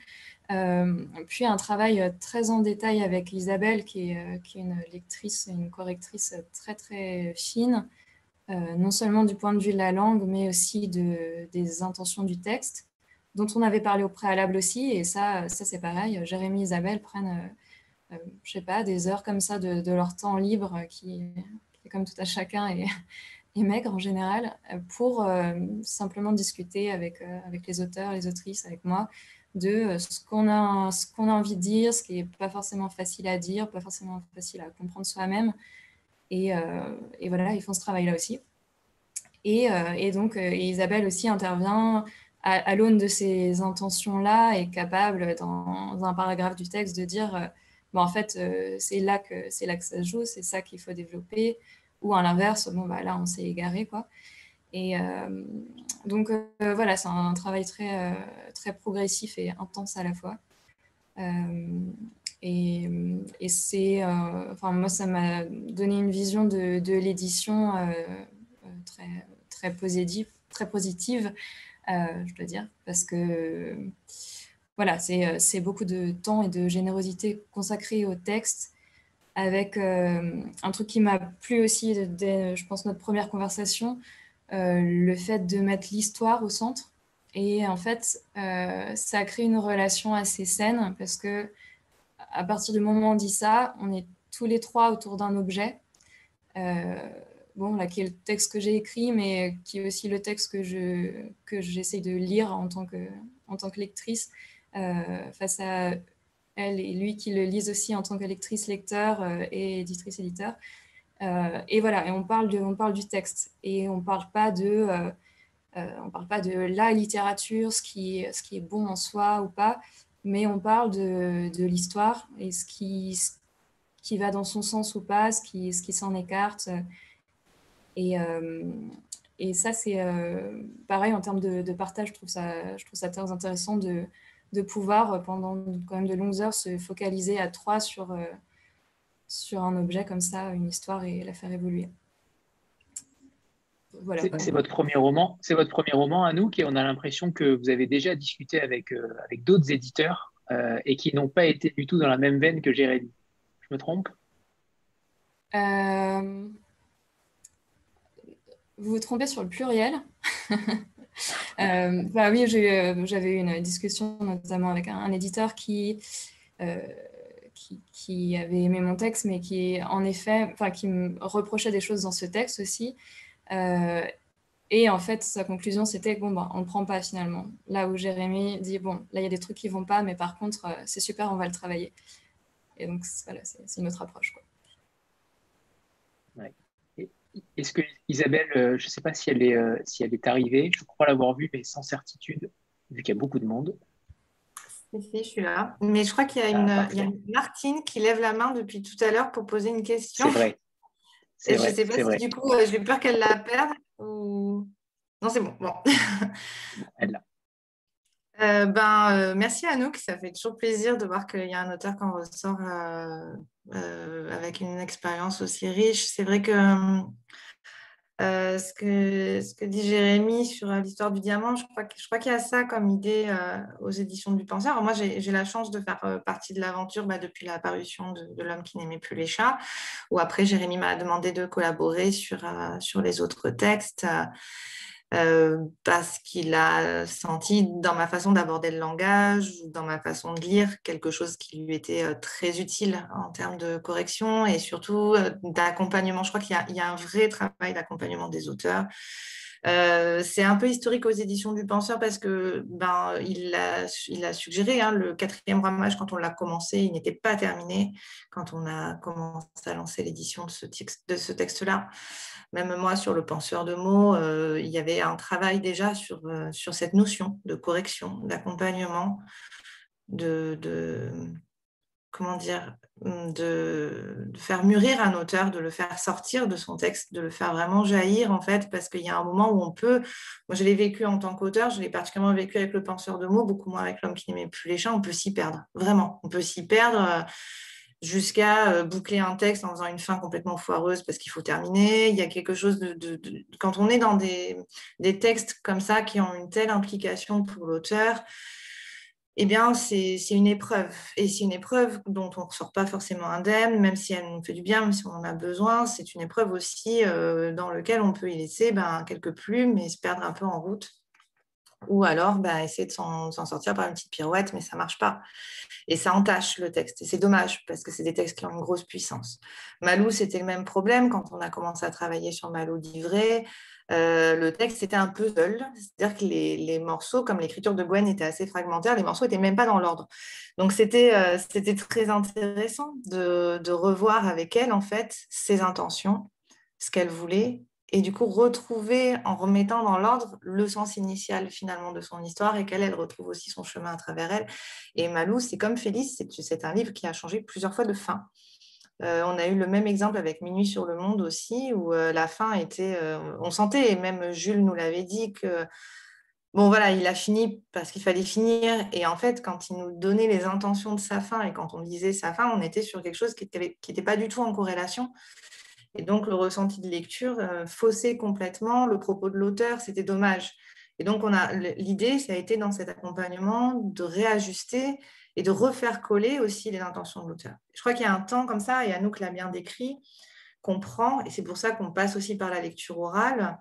puis un travail très en détail avec Isabelle, qui est, qui une lectrice, une correctrice très très fine, euh, non seulement du point de vue de la langue, mais aussi de, des intentions du texte, dont on avait parlé au préalable aussi. Et ça, ça c'est pareil. Jérémy et Isabelle prennent, je euh, euh, sais pas, des heures comme ça de, leur temps libre, qui, est comme tout à chacun et, et maigre en général, pour simplement discuter avec, avec les auteurs, les autrices, avec moi, de ce qu'on a, a envie de dire, ce qui n'est pas forcément facile à dire, pas forcément facile à comprendre soi-même, euh, et, voilà, ils font ce travail-là aussi. Et, euh, donc, euh, Isabelle aussi intervient à, l'aune de ces intentions-là, est capable, dans un paragraphe du texte, de dire bon, en fait, c'est là, que, là que ça se joue, c'est ça qu'il faut développer. Ou à l'inverse, bon, bah, là, on s'est égaré. Quoi. Et donc, voilà, c'est un, travail très, très progressif et intense à la fois. et, c'est, enfin, moi, ça m'a donné une vision de, de l'édition très, très positive, très positive je dois dire, parce que voilà, c'est beaucoup de temps et de générosité consacrée au texte avec euh, un truc qui m'a plu aussi je pense, notre première conversation, euh, le fait de mettre l'histoire au centre. Et en fait, euh, ça a créé une relation assez saine parce que à partir du moment où on dit ça, on est tous les trois autour d'un objet. bon, là, qui est le texte que j'ai écrit, mais qui est aussi le texte que je j'essaye de lire en tant que en tant que lectrice face à elle et lui qui le lisent aussi en tant qu'électrice, lecteur euh, et éditrice, éditeur. Euh, et voilà, et on parle, de, on parle du texte et on ne parle pas de... Euh, parle pas de la littérature, ce qui, ce qui est bon en soi ou pas, mais on parle de, de l'histoire et ce qui, qui va dans son sens ou pas, ce qui, ce qui s'en écarte. Et, et ça, c'est pareil en termes de, de, partage, je trouve, ça, je trouve ça très intéressant de, de pouvoir, euh, pendant quand même de longues heures, se focaliser à trois sur, euh, sur un objet comme ça, une histoire, et la faire évoluer. Voilà. C'est votre premier roman. C'est votre premier roman à nous, et on a l'impression que vous avez déjà discuté avec, euh, avec d'autres éditeurs et qui n'ont pas été du tout dans la même veine que Jérémy. Je me trompe? Vous vous trompez sur le pluriel. Euh, bah oui, euh, j'avais eu une discussion notamment avec un, éditeur qui, euh, qui, qui, avait aimé mon texte, mais qui, en effet, enfin, qui me reprochait des choses dans ce texte aussi. et en fait, sa conclusion, c'était bon, bah, on ne prend pas finalement. Là où Jérémy dit bon, là, il y a des trucs qui vont pas, mais par contre, c'est super, on va le travailler. Et donc, voilà, c'est une autre approche. Quoi. Est-ce que Isabelle, euh, je ne sais pas si elle, est, euh, si elle est arrivée, je crois l'avoir vue, mais sans certitude, vu qu'il y a beaucoup de monde. Si, je suis là. Mais je crois qu'il y, a ah, une Martine qui lève la main depuis tout à l'heure pour poser une question. C'est vrai. Et je ne sais pas si du coup, euh, j'ai peur qu'elle la perde ou. Non, c'est bon. bon. Elle l'a. Ben, merci Anouk, ça fait toujours plaisir de voir qu'il y a un auteur qui en ressort avec une expérience aussi riche. C'est vrai que euh, ce, que, ce que dit Jérémy sur euh, l'histoire du diamant, je crois, qu'il y a ça comme idée euh, aux éditions du Penseur. moi, j'ai la chance de faire partie de l'aventure bah, depuis la parution de, L'homme qui n'aimait plus les chats, où après, Jérémy m'a demandé de collaborer sur les autres textes. Euh, parce qu'il a senti dans ma façon d'aborder le langage dans ma façon de lire quelque chose qui lui était euh, très utile en termes de correction et surtout euh, d'accompagnement. Je crois qu'il y, a un vrai travail d'accompagnement des auteurs. C'est un peu historique aux éditions du Penseur parce que ben, il, a, il suggéré hein, le quatrième ramage quand on l'a commencé, il n'était pas terminé quand on a commencé à lancer l'édition de ce, de ce texte-là. Même moi, sur le penseur de mots, euh, il y avait un travail déjà sur, euh, sur cette notion de correction, d'accompagnement, de, comment dire, de, faire mûrir un auteur, de le faire sortir de son texte, de le faire vraiment jaillir, en fait, parce qu'il y a un moment où on peut, moi je l'ai vécu en tant qu'auteur, je l'ai particulièrement vécu avec le penseur de mots, beaucoup moins avec l'homme qui n'aimait plus les chats, on peut s'y perdre, vraiment, on peut s'y perdre. Euh, jusqu'à euh, boucler un texte en faisant une fin complètement foireuse parce qu'il faut terminer. Il y a quelque chose de... Quand on est dans des, textes comme ça qui ont une telle implication pour l'auteur, eh bien, c'est une épreuve. Et c'est une épreuve dont on ne ressort pas forcément indemne, même si elle nous fait du bien, même si on en a besoin. C'est une épreuve aussi euh, dans laquelle on peut y laisser ben, quelques plumes et se perdre un peu en route ou alors bah, essayer de s'en sortir par une petite pirouette, mais ça ne marche pas. Et ça entache le texte. Et c'est dommage, parce que c'est des textes qui ont une grosse puissance. Malou, c'était le même problème quand on a commencé à travailler sur Malou d'Ivray. Euh, le texte était un puzzle, c'est-à-dire que les, morceaux, comme l'écriture de Gwen était assez fragmentaire, les morceaux n'étaient même pas dans l'ordre. Donc c'était euh, très intéressant de, de revoir avec elle, en fait, ses intentions, ce qu'elle voulait, et du coup retrouver en remettant dans l'ordre le sens initial finalement de son histoire et qu'elle elle retrouve aussi son chemin à travers elle. Et Malou, c'est comme Félix, c'est un livre qui a changé plusieurs fois de fin. Euh, on a eu le même exemple avec Minuit sur le monde aussi, où euh, la fin était, euh, on sentait, et même Jules nous l'avait dit, que bon, voilà, il a fini parce qu'il fallait finir. Et en fait, quand il nous donnait les intentions de sa fin et quand on lisait sa fin, on était sur quelque chose qui n'était pas du tout en corrélation. Et donc, le ressenti de lecture faussait complètement le propos de l'auteur. C'était dommage. Et donc, l'idée, ça a été dans cet accompagnement de réajuster et de refaire coller aussi les intentions de l'auteur. Je crois qu'il y a un temps comme ça, et Anouk l'a bien décrit, qu'on prend, et c'est pour ça qu'on passe aussi par la lecture orale,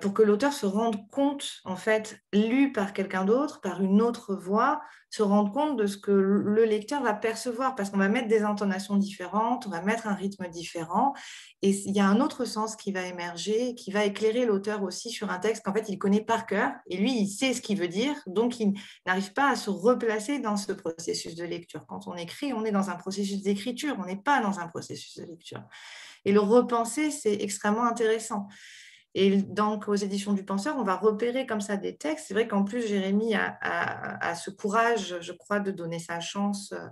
pour que l'auteur se rende compte, en fait, lu par quelqu'un d'autre, par une autre voix, se rende compte de ce que le lecteur va percevoir, parce qu'on va mettre des intonations différentes, on va mettre un rythme différent, et il y a un autre sens qui va émerger, qui va éclairer l'auteur aussi sur un texte qu'en fait il connaît par cœur, et lui il sait ce qu'il veut dire, donc il n'arrive pas à se replacer dans ce processus de lecture. Quand on écrit, on est dans un processus d'écriture, on n'est pas dans un processus de lecture. Et le repenser, c'est extrêmement intéressant. Et donc, aux éditions du Penseur, on va repérer comme ça des textes. C'est vrai qu'en plus, Jérémy a, ce courage, je crois, de donner sa chance euh,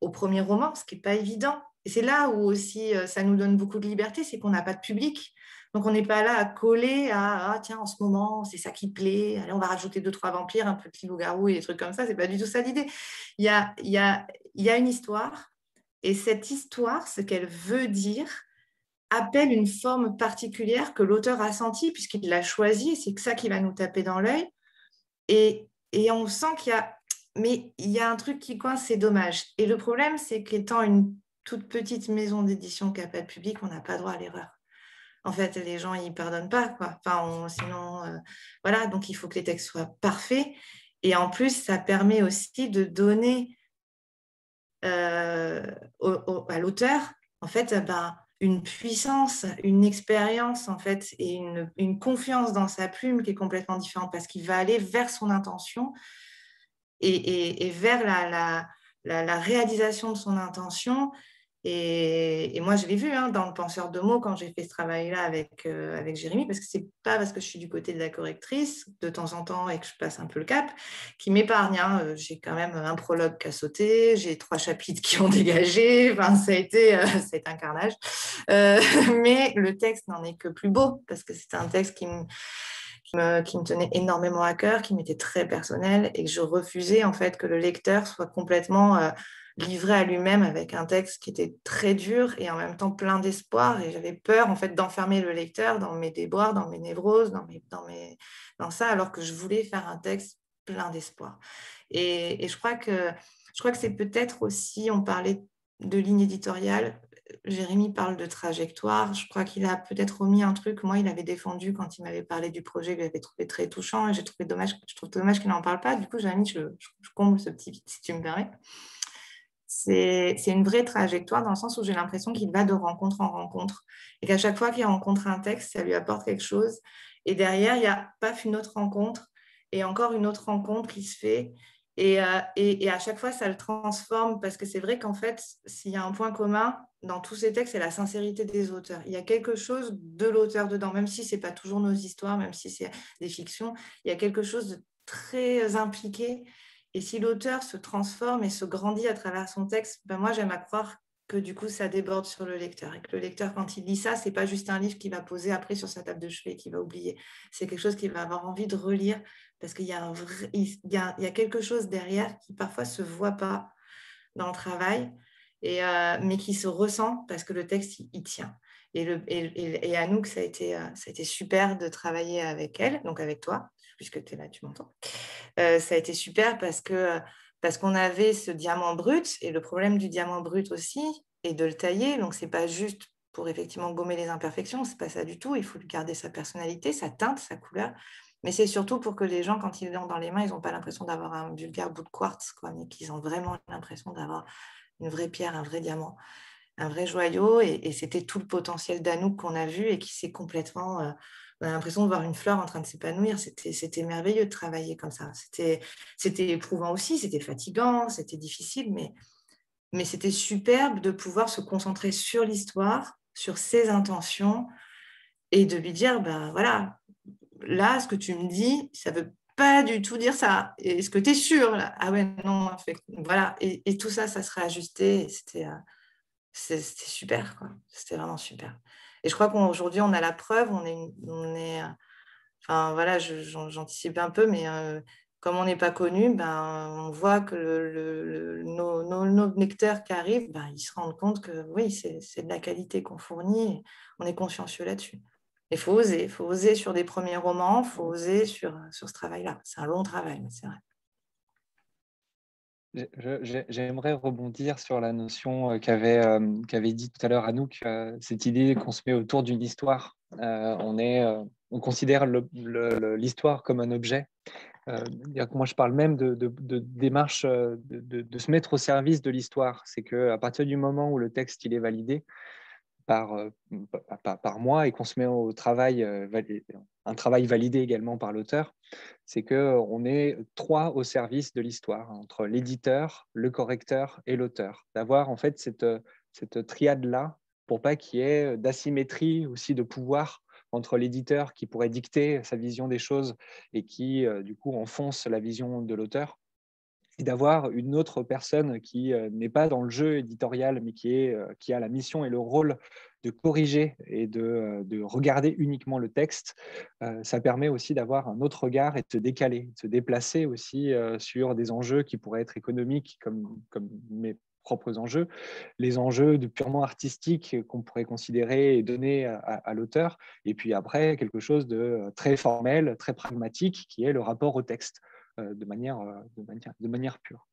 au premier roman, ce qui n'est pas évident. Et c'est là où aussi euh, ça nous donne beaucoup de liberté, c'est qu'on n'a pas de public. Donc, on n'est pas là à coller à ah, tiens, en ce moment, c'est ça qui plaît. Allez, on va rajouter deux, trois vampires, un petit loup-garou et des trucs comme ça. C'est pas du tout ça l'idée. Il y a une histoire. Et cette histoire, ce qu'elle veut dire, appelle une forme particulière que l'auteur a sentie puisqu'il l'a choisi, c'est ça qui va nous taper dans l'œil. Et, on sent qu'il y a, mais il y a un truc qui coince, c'est dommage. Et le problème, c'est qu'étant une toute petite maison d'édition qui n'a pas de public, on n'a pas droit à l'erreur. En fait, les gens, ils ne pardonnent pas. Quoi. Enfin, sinon, euh, voilà, donc il faut que les textes soient parfaits. Et en plus, ça permet aussi de donner euh, à l'auteur, en fait, ben, une puissance, une expérience en fait et une, confiance dans sa plume qui est complètement différente parce qu'il va aller vers son intention et, vers la, la, réalisation de son intention et, moi, je l'ai vu hein, dans le penseur de mots quand j'ai fait ce travail-là avec, euh, avec Jérémy, parce que ce n'est pas parce que je suis du côté de la correctrice de temps en temps et que je passe un peu le cap qui m'épargne. Hein. Euh, j'ai quand même un prologue qui a sauté, j'ai trois chapitres qui ont dégagé, enfin, ça, a été, euh, un carnage. mais le texte n'en est que plus beau parce que c'est un texte qui me, qui me, tenait énormément à cœur, qui m'était très personnel et que je refusais en fait que le lecteur soit complètement livré à lui-même avec un texte qui était très dur et en même temps plein d'espoir. Et j'avais peur en fait d'enfermer le lecteur dans mes déboires, dans mes névroses, dans, mes, dans, mes, dans ça, alors que je voulais faire un texte plein d'espoir. Et, je crois que, je crois que c'est peut-être aussi, on parlait de ligne éditoriale, Jérémy parle de trajectoire. Je crois qu'il a peut-être remis un truc. Moi, il avait défendu quand il m'avait parlé du projet, il avait trouvé très touchant. Et j'ai trouvé dommage, je trouve dommage qu'il n'en parle pas. Du coup, Jérémy, je, je, comble ce petit vide, si tu me permets c'est une vraie trajectoire dans le sens où j'ai l'impression qu'il va de rencontre en rencontre et qu'à chaque fois qu'il rencontre un texte, ça lui apporte quelque chose. Et derrière, il y a paf une autre rencontre et encore une autre rencontre qui se fait. Et, euh, et, à chaque fois, ça le transforme parce que c'est vrai qu'en fait, s'il y a un point commun dans tous ces textes, c'est la sincérité des auteurs. Il y a quelque chose de l'auteur dedans, même si ce n'est pas toujours nos histoires, même si c'est des fictions, il y a quelque chose de très impliqué et si l'auteur se transforme et se grandit à travers son texte, ben moi j'aime à croire que du coup ça déborde sur le lecteur et que le lecteur quand il lit ça, c'est pas juste un livre qu'il va poser après sur sa table de chevet et qu'il va oublier. C'est quelque chose qu'il va avoir envie de relire parce qu'il y, a quelque chose derrière qui parfois se voit pas dans le travail, euh, mais qui se ressent parce que le texte il, tient. Et, le, et, et, euh, ça a été super de travailler avec elle, donc avec toi, puisque tu es là, tu m'entends. Euh, ça a été super parce que parce qu'on avait ce diamant brut et le problème du diamant brut aussi est de le tailler. Donc c'est pas juste pour effectivement gommer les imperfections, c'est pas ça du tout. Il faut lui garder sa personnalité, sa teinte, sa couleur. Mais c'est surtout pour que les gens, quand ils l'ont dans les mains, ils n'ont pas l'impression d'avoir un vulgaire bout de quartz, quoi, mais qu'ils ont vraiment l'impression d'avoir une vraie pierre, un vrai diamant, un vrai joyau. Et, c'était tout le potentiel d'Anouk qu'on a vu et qui s'est complètement euh, on a l'impression de voir une fleur en train de s'épanouir. C'était merveilleux de travailler comme ça. C'était éprouvant aussi, c'était fatigant, c'était difficile, mais, c'était superbe de pouvoir se concentrer sur l'histoire, sur ses intentions et de lui dire, ben voilà, là, ce que tu me dis, ça veut pas du tout dire ça. Est-ce que tu es sûr Ah ouais, non, voilà. Et, tout ça, ça serait ajusté. C'était euh, super, C'était vraiment super. Et je crois qu'aujourd'hui, on a la preuve, on est, enfin voilà, j'anticipe un peu, mais comme on n'est pas connu, ben, on voit que nos, lecteurs qui arrivent, ben, ils se rendent compte que oui, c'est de la qualité qu'on fournit. on est consciencieux là-dessus. Il faut oser, il faut oser sur des premiers romans, il faut oser sur, sur ce travail-là. C'est un long travail, mais c'est vrai. J'aimerais rebondir sur la notion euh, euh, qu'avait dit tout à l'heure Anouk, euh, cette idée qu'on se met autour d'une histoire. on, considère l'histoire comme un objet. moi, je parle même de, démarche de, se mettre au service de l'histoire. C'est qu'à partir du moment où le texte il est validé, euh, par, par, moi et qu'on se met au travail, euh, un travail validé également par l'auteur, c'est qu'on est trois au service de l'histoire, entre l'éditeur, le correcteur et l'auteur. D'avoir en fait cette, cette triade-là pour pas qu'il y ait d'asymétrie aussi de pouvoir entre l'éditeur qui pourrait dicter sa vision des choses et qui, euh, du coup, enfonce la vision de l'auteur, d'avoir une autre personne qui euh, n'est pas dans le jeu éditorial, mais qui, est, euh, qui a la mission et le rôle de corriger et de, euh, de regarder uniquement le texte, ça permet aussi d'avoir un autre regard et de se décaler, de se déplacer aussi sur des enjeux qui pourraient être économiques comme, comme mes propres enjeux, les enjeux de purement artistiques qu'on pourrait considérer et donner à, à l'auteur, et puis après quelque chose de très formel, très pragmatique, qui est le rapport au texte. Euh, de, manière, euh, de, manière, pure.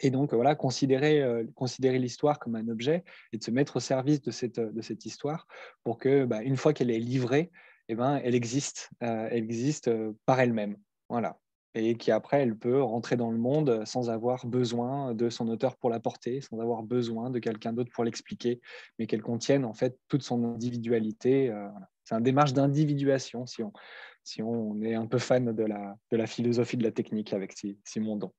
Et donc, voilà, considérer, euh, considérer l'histoire comme un objet et de se mettre au service de cette, de cette histoire pour que, bah, une fois qu'elle est livrée, eh ben, elle existe, elle existe par elle-même. Voilà. Et qu'après, elle peut rentrer dans le monde sans avoir besoin de son auteur pour la porter, sans avoir besoin de quelqu'un d'autre pour l'expliquer, mais qu'elle contienne en fait toute son individualité. C'est un démarche d'individuation, si on, si on est un peu fan de la, de la philosophie de la technique avec Simon Don.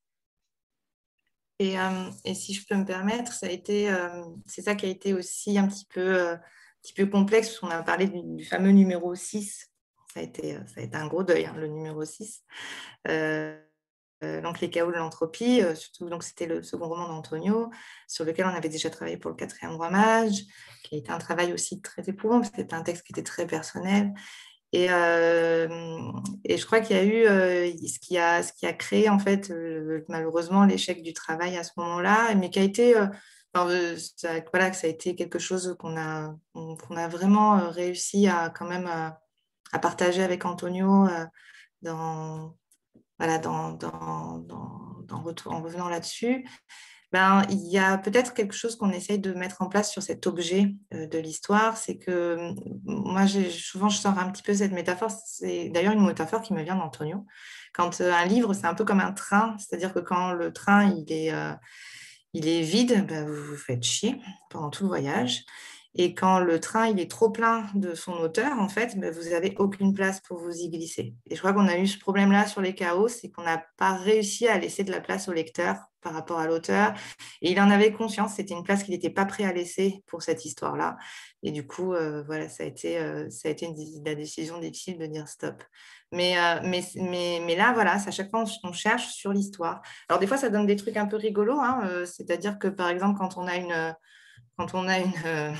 Et, euh, et, si je peux me permettre, euh, c'est ça qui a été aussi un petit peu, euh, petit peu complexe, parce qu'on a parlé du, fameux numéro 6. Ça a été, ça a été un gros deuil, hein, le numéro 6. donc les chaos de l'entropie, surtout donc c'était le second roman d'Antonio, sur lequel on avait déjà travaillé pour le quatrième roi mage, qui a été un travail aussi très éprouvant, parce que c'était un texte qui était très personnel et, euh, et, je crois qu'il y a eu euh, ce, qui a, ce qui a créé en fait euh, malheureusement l'échec du travail à ce moment-là, mais qui a été, ça, voilà, ça a été quelque chose qu'on a, qu'on a vraiment réussi à quand même à partager avec Antonio dans, voilà, dans, dans, dans, en revenant là-dessus ben, il y a peut-être quelque chose qu'on essaye de mettre en place sur cet objet euh, de l'histoire. C'est que mm, moi, souvent, je sors un petit peu cette métaphore. C'est d'ailleurs une métaphore qui me vient d'Antonio. Quand euh, un livre, c'est un peu comme un train, c'est-à-dire que quand le train il est, euh, il est vide, ben, vous vous faites chier pendant tout le voyage. Et quand le train il est trop plein de son auteur, en fait, ben, vous n'avez aucune place pour vous y glisser. Et je crois qu'on a eu ce problème-là sur les chaos, c'est qu'on n'a pas réussi à laisser de la place au lecteur par rapport à l'auteur. Et il en avait conscience, c'était une place qu'il n'était pas prêt à laisser pour cette histoire-là. Et du coup, euh, voilà, ça a été, euh, ça a été la décision difficile de dire stop. Mais, euh, mais, mais, mais, là, voilà, à chaque fois, on, cherche sur l'histoire. Alors, des fois, ça donne des trucs un peu rigolos. Hein, c'est-à-dire que, par exemple, quand on a une, quand on a une,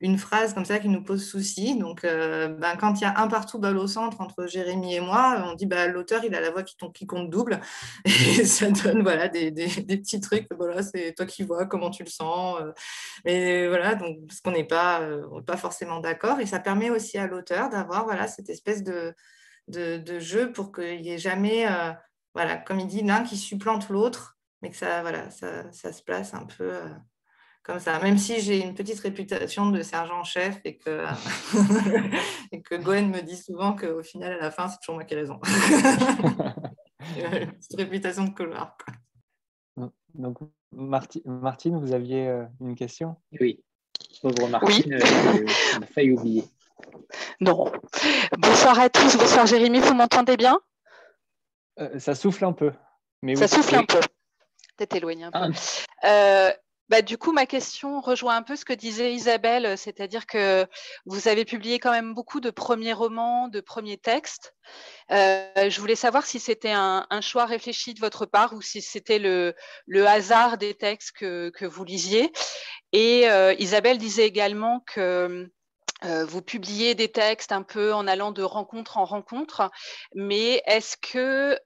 une phrase comme ça qui nous pose souci. Donc, euh, ben, quand il y a un partout au centre entre Jérémy et moi, on dit bah, l'auteur, il a la voix qui, compte double. Et ça donne des, petits trucs. C'est toi qui vois comment tu le sens. Euh. Voilà, donc, parce qu'on n'est pas, euh, pas forcément d'accord. Et ça permet aussi à l'auteur d'avoir voilà, cette espèce de, jeu pour qu'il n'y ait jamais, comme il dit, l'un qui supplante l'autre, mais que ça se place un peu comme ça. Même si j'ai une petite réputation de sergent-chef et que, et que Gwen me dit souvent qu'au final, à la fin, c'est toujours moi qui ai raison. une petite réputation de couloir. Donc, Martine, vous aviez euh, une question? Oui. Pauvre Martine, oui. Euh, a failli oublier. Non. Bonsoir à tous. Bonsoir Jérémy, vous m'entendez bien? Euh, Ça souffle un peu. Mais ça souffle un peu. Peut-être éloigné un peu. Ah. Bah, du coup, ma question rejoint un peu ce que disait Isabelle, c'est-à-dire que vous avez publié quand même beaucoup de premiers romans, de premiers textes. Euh, je voulais savoir si c'était un, choix réfléchi de votre part ou si c'était le, hasard des textes que, vous lisiez. Et euh, Isabelle disait également que vous publiez des textes un peu en allant de rencontre en rencontre, mais est-ce que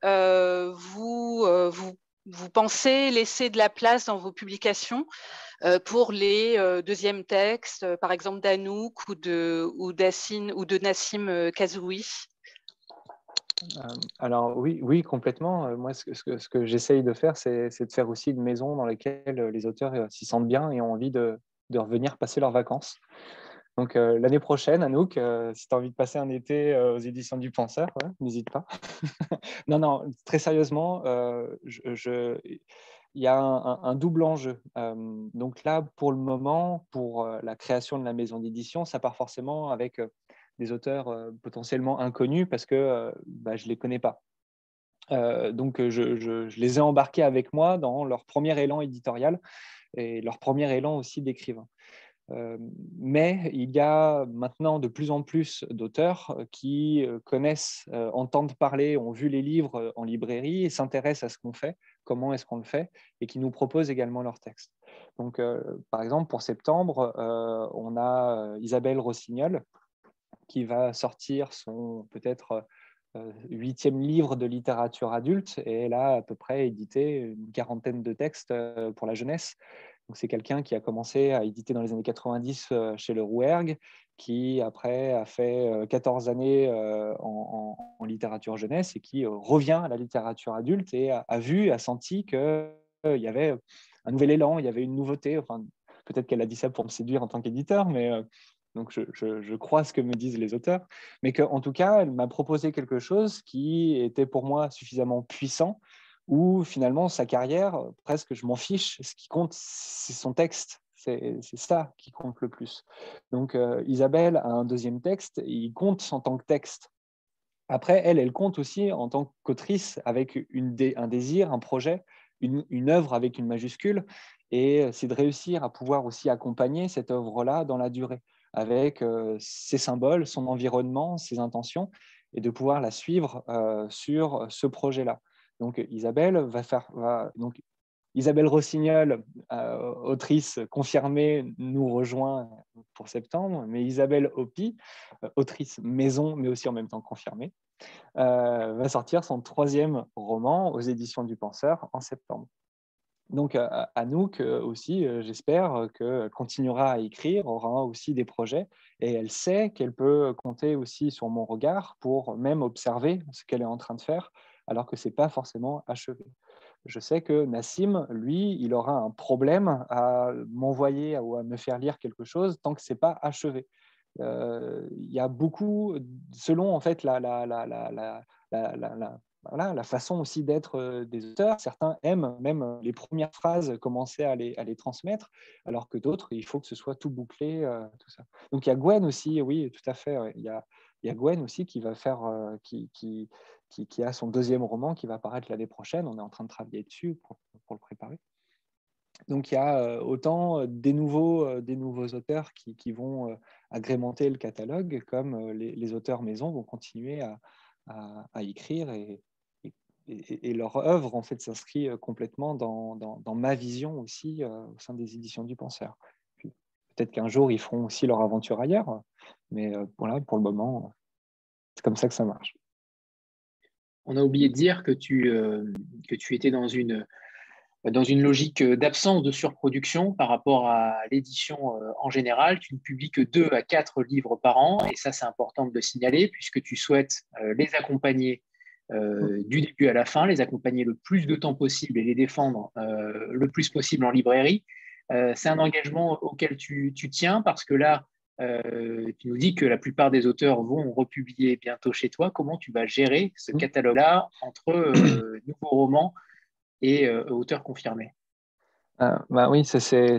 vous, vous, vous, pensez laisser de la place dans vos publications pour les deuxièmes textes, par exemple d'Anouk ou de, ou, de Nassim Kazoui? Alors oui, oui, complètement. Moi, ce que, j'essaye de faire, c'est de faire aussi une maison dans laquelle les auteurs s'y sentent bien et ont envie de revenir passer leurs vacances. Donc euh, l'année prochaine, Anouk, euh, si tu as envie de passer un été euh, aux éditions du Penseur, n'hésite pas. non, non, très sérieusement, il y a un, double enjeu. donc là, pour le moment, pour la création de la maison d'édition, ça part forcément avec des auteurs potentiellement inconnus parce que bah, je ne les connais pas. donc je, je, les ai embarqués avec moi dans leur premier élan éditorial et leur premier élan aussi d'écrivain. Euh, mais il y a maintenant de plus en plus d'auteurs qui euh, connaissent, euh, entendent parler, ont vu les livres en librairie et s'intéressent à ce qu'on fait, comment est-ce qu'on le fait, et qui nous proposent également leurs textes. Donc, par exemple, pour septembre, on a Isabelle Rossignol qui va sortir son peut-être huitième livre de littérature adulte et elle a à peu près édité une quarantaine de textes pour la jeunesse c'est quelqu'un qui a commencé à éditer dans les années 90 euh, chez le Rouergue, qui après a fait 14 euh, années euh, en, littérature jeunesse et qui revient à la littérature adulte et a, vu, a senti qu'il y avait un nouvel élan, il y avait une nouveauté. Enfin, peut-être qu'elle a dit ça pour me séduire en tant qu'éditeur, mais donc je, je, crois ce que me disent les auteurs, mais qu'en tout cas, elle m'a proposé quelque chose qui était pour moi suffisamment puissant où finalement sa carrière, presque je m'en fiche, ce qui compte, c'est son texte. C'est ça qui compte le plus. Donc euh, Isabelle a un deuxième texte, il compte en tant que texte. Après, elle, elle compte aussi en tant qu'autrice avec une un désir, un projet, une, une œuvre avec une majuscule. Et c'est de réussir à pouvoir aussi accompagner cette œuvre-là dans la durée, avec euh, ses symboles, son environnement, ses intentions, et de pouvoir la suivre euh, sur ce projet-là. Donc Isabelle va faire, donc Isabelle Rossignol, euh, autrice confirmée, nous rejoint pour septembre, mais Isabelle Hopi, euh, autrice maison, mais aussi en même temps confirmée, euh, va sortir son troisième roman aux éditions du Penseur en septembre. Donc Anouk aussi, j'espère qu'elle continuera à écrire, aura aussi des projets, et elle sait qu'elle peut compter aussi sur mon regard pour même observer ce qu'elle est en train de faire, alors que ce n'est pas forcément achevé. Je sais que Nassim, lui, il aura un problème à m'envoyer ou à me faire lire quelque chose tant que ce n'est pas achevé. Euh, il y a beaucoup, selon en fait la, la, la, la façon aussi d'être euh, des auteurs. Certains aiment même les premières phrases commencer à les, à les transmettre, alors que d'autres, il faut que ce soit tout bouclé, euh, tout ça. Donc il y a Gwen aussi, oui, tout à fait. Il, y a, y a, Gwen aussi qui va faire, qui, qui, qui, a son deuxième roman qui va apparaître l'année prochaine. On est en train de travailler dessus pour, le préparer. Donc il y a euh, autant euh, des nouveaux, euh, des nouveaux auteurs qui, vont agrémenter le catalogue, comme les, auteurs maison vont continuer à, écrire et, et, leur œuvre en fait s'inscrit complètement dans, ma vision aussi au sein des éditions du Penseur. Peut-être qu'un jour ils feront aussi leur aventure ailleurs, mais voilà, pour le moment, c'est comme ça que ça marche on a oublié de dire que tu, euh, que tu étais dans une, dans une logique d'absence de surproduction par rapport à l'édition euh, en général. Tu ne publies que deux à quatre livres par an, et ça c'est important de le signaler, puisque tu souhaites euh, les accompagner du début à la fin, les accompagner le plus de temps possible et les défendre le plus possible en librairie. c'est un engagement auquel tu, tu tiens, parce que là, euh, tu nous dis que la plupart des auteurs vont republier bientôt chez toi. Comment tu vas gérer ce mmh. catalogue-là entre euh, nouveaux romans et euh, auteurs confirmés? Bah oui, c'est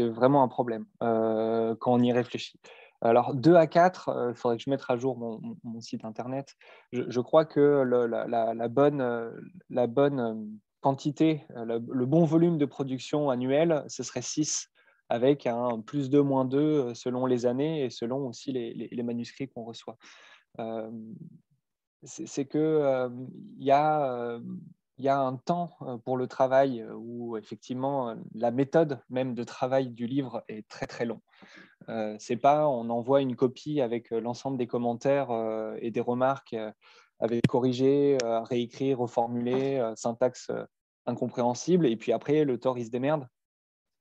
vraiment un problème quand on y réfléchit. Alors, 2 à 4, il faudrait que je mette à jour mon, site internet. Je, crois que la, bonne, la bonne quantité, le, bon volume de production annuel, ce serait 6 avec un plus 2, moins 2 euh, selon les années et selon aussi les, manuscrits qu'on reçoit. Euh, c'est qu'il euh, y, a, y a un temps pour le travail où effectivement la méthode même de travail du livre est très très long. Euh, c'est pas on envoie une copie avec l'ensemble des commentaires et des remarques avec corriger, réécrire, reformuler, syntaxe incompréhensible, et puis après l'auteur il se démerde.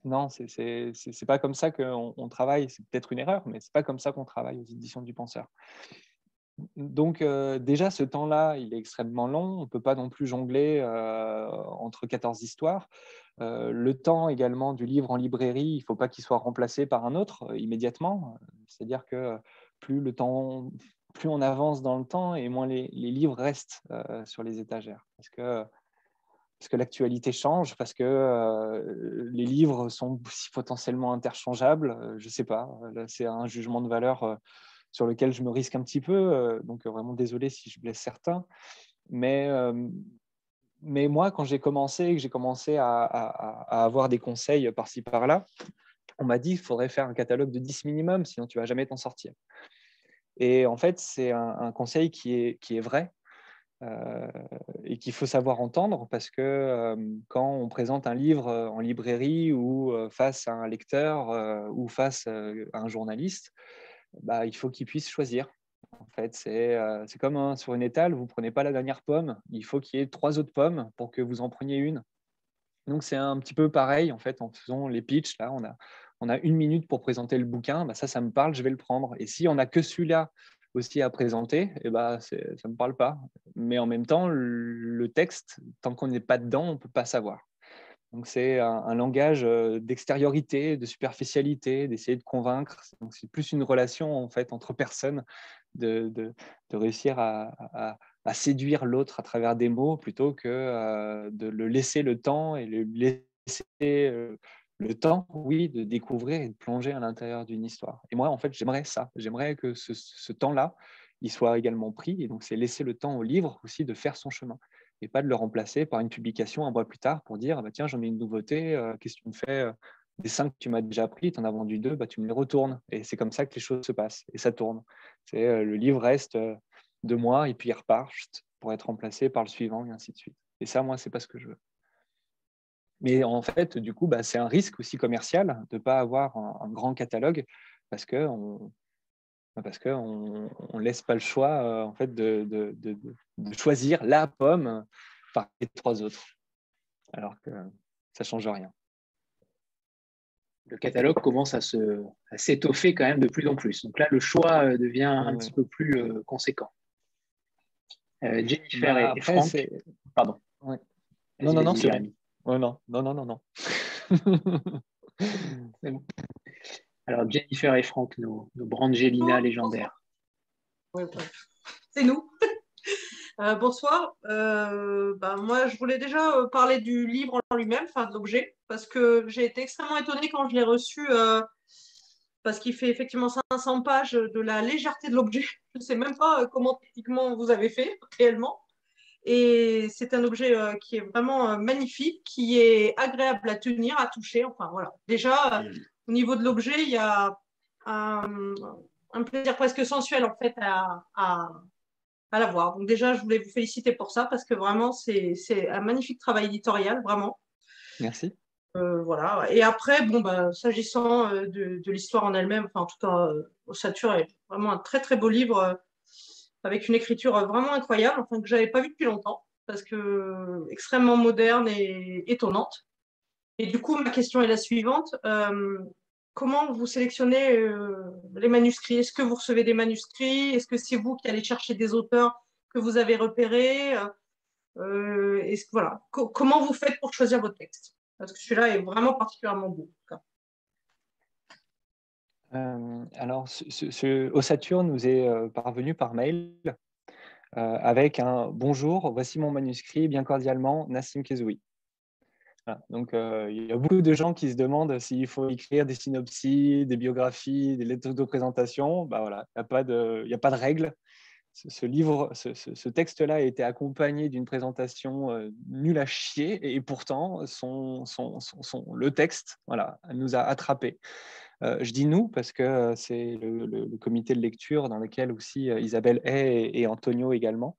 Non, c'est pas comme ça qu'on on travaille. C'est peut-être une erreur, mais c'est pas comme ça qu'on travaille aux éditions du penseur. Donc déjà, ce temps-là, il est extrêmement long. On ne peut pas non plus jongler entre 14 histoires. le temps également du livre en librairie, il ne faut pas qu'il soit remplacé par un autre immédiatement. C'est-à-dire que plus le temps, plus on avance dans le temps et moins les, livres restent sur les étagères. Que parce que l'actualité change, parce que euh, les livres sont aussi potentiellement interchangeables. Euh, je ne sais pas, c'est un jugement de valeur euh, sur lequel je me risque un petit peu, donc vraiment désolé si je blesse certains. Mais, mais moi, quand j'ai commencé, que j'ai commencé à, avoir des conseils par-ci par-là, on m'a dit qu'il faudrait faire un catalogue de 10 minimum, sinon tu ne vas jamais t'en sortir. Et en fait, c'est un, un, conseil qui est, qui est vrai, et qu'il faut savoir entendre parce que euh, quand on présente un livre euh, en librairie ou face à un lecteur ou face à un journaliste, bah, il faut qu'il puisse choisir. En fait, c'est comme sur une étale, vous ne prenez pas la dernière pomme, il faut qu'il y ait trois autres pommes pour que vous en preniez une. Donc c'est un petit peu pareil en fait en faisant les pitchs. Là, on a, on a une minute pour présenter le bouquin, bah, ça, ça me parle, je vais le prendre. Et si on n'a que celui-là aussi à présenter, eh ben, ça ne me parle pas. Mais en même temps, le texte, tant qu'on n'est pas dedans, on ne peut pas savoir. Donc c'est un, langage euh, d'extériorité, de superficialité, d'essayer de convaincre. C'est plus une relation en fait entre personnes, de, de, réussir à, à, séduire l'autre à travers des mots plutôt que euh, de le laisser le temps et le laisser euh, le temps, oui, de découvrir et de plonger à l'intérieur d'une histoire. Et moi, en fait, j'aimerais ça. J'aimerais que ce, temps-là, il soit également pris. Et donc, c'est laisser le temps au livre aussi de faire son chemin et pas de le remplacer par une publication un mois plus tard pour dire, ah bah, tiens, j'en ai une nouveauté, euh, qu'est-ce que tu me fais euh, Des cinq que tu m'as déjà pris, tu en as vendu deux, bah, tu me les retournes. Et c'est comme ça que les choses se passent. Et ça tourne. Euh, le livre reste deux mois et puis il repart pour être remplacé par le suivant et ainsi de suite. Et ça, moi, c'est pas ce que je veux. Mais en fait, du coup, bah, c'est un risque aussi commercial de ne pas avoir un, grand catalogue parce qu'on bah, parce qu'on ne laisse pas le choix euh, en fait, de, de, de, choisir la pomme par les trois autres, alors que ça ne change rien. Le catalogue commence à s'étoffer quand même de plus en plus. Donc là, le choix euh, devient un petit peu plus euh, conséquent. Jennifer bah, et, Franck. Pardon. Non, non, non, c'est Oh non, non, non, non, non. Alors, Jennifer et Franck, nos, nos Brangelina oh, légendaires. c'est nous. Euh, bonsoir. Euh, ben, moi, je voulais déjà euh, parler du livre en lui-même, enfin de l'objet, parce que j'ai été extrêmement étonnée quand je l'ai reçu, parce qu'il fait effectivement 500 pages de la légèreté de l'objet. Je ne sais même pas comment techniquement vous avez fait réellement. Et c'est un objet euh, qui est vraiment euh, magnifique, qui est agréable à tenir, à toucher. Enfin voilà. Déjà, euh, au niveau de l'objet, il y a un, plaisir presque sensuel en fait à, à, à l'avoir. Donc déjà, je voulais vous féliciter pour ça parce que vraiment, c'est un magnifique travail éditorial, vraiment. Merci. voilà. Et après, bon, bah, s'agissant de, de l'histoire en elle-même, enfin, en tout cas, Ossature est vraiment un très très beau livre avec une écriture vraiment incroyable, enfin, que je n'avais pas vue depuis longtemps, parce que extrêmement moderne et étonnante. Et du coup, ma question est la suivante. Euh, comment vous sélectionnez euh, les manuscrits? Est-ce que vous recevez des manuscrits? Est-ce que c'est vous qui allez chercher des auteurs que vous avez repérés? Euh, voilà. comment vous faites pour choisir votre texte? Parce que celui-là est vraiment particulièrement beau. Euh, alors, ce, Ossature nous est euh, parvenu par mail euh, avec un bonjour, voici mon manuscrit, bien cordialement, Nassim Kezoui. donc, il y a beaucoup de gens qui se demandent s'il faut écrire des synopsis, des biographies, des lettres de présentation. Bah voilà, il n'y a, pas de, règle. Ce, livre, ce, texte-là a été accompagné d'une présentation nulle à chier et pourtant le texte voilà, nous a attrapés. Je dis nous parce que c'est le, comité de lecture dans lequel aussi Isabelle est et, Antonio également.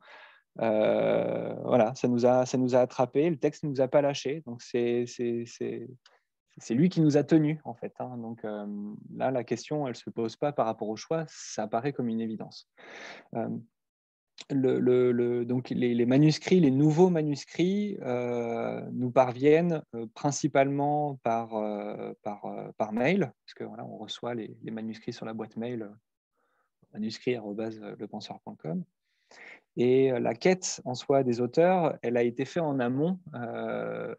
voilà, ça nous a, ça nous a attrapé. Le texte ne nous a pas lâché. Donc, c'est, lui qui nous a tenus, en fait. Hein. Donc là, la question, elle se pose pas par rapport au choix, ça apparaît comme une évidence. Les, manuscrits, les nouveaux manuscrits nous parviennent principalement par, par, mail, parce que reçoit les, manuscrits sur la boîte mail manuscrit.lepenseur.com. Et la quête en soi des auteurs, elle a été faite en amont,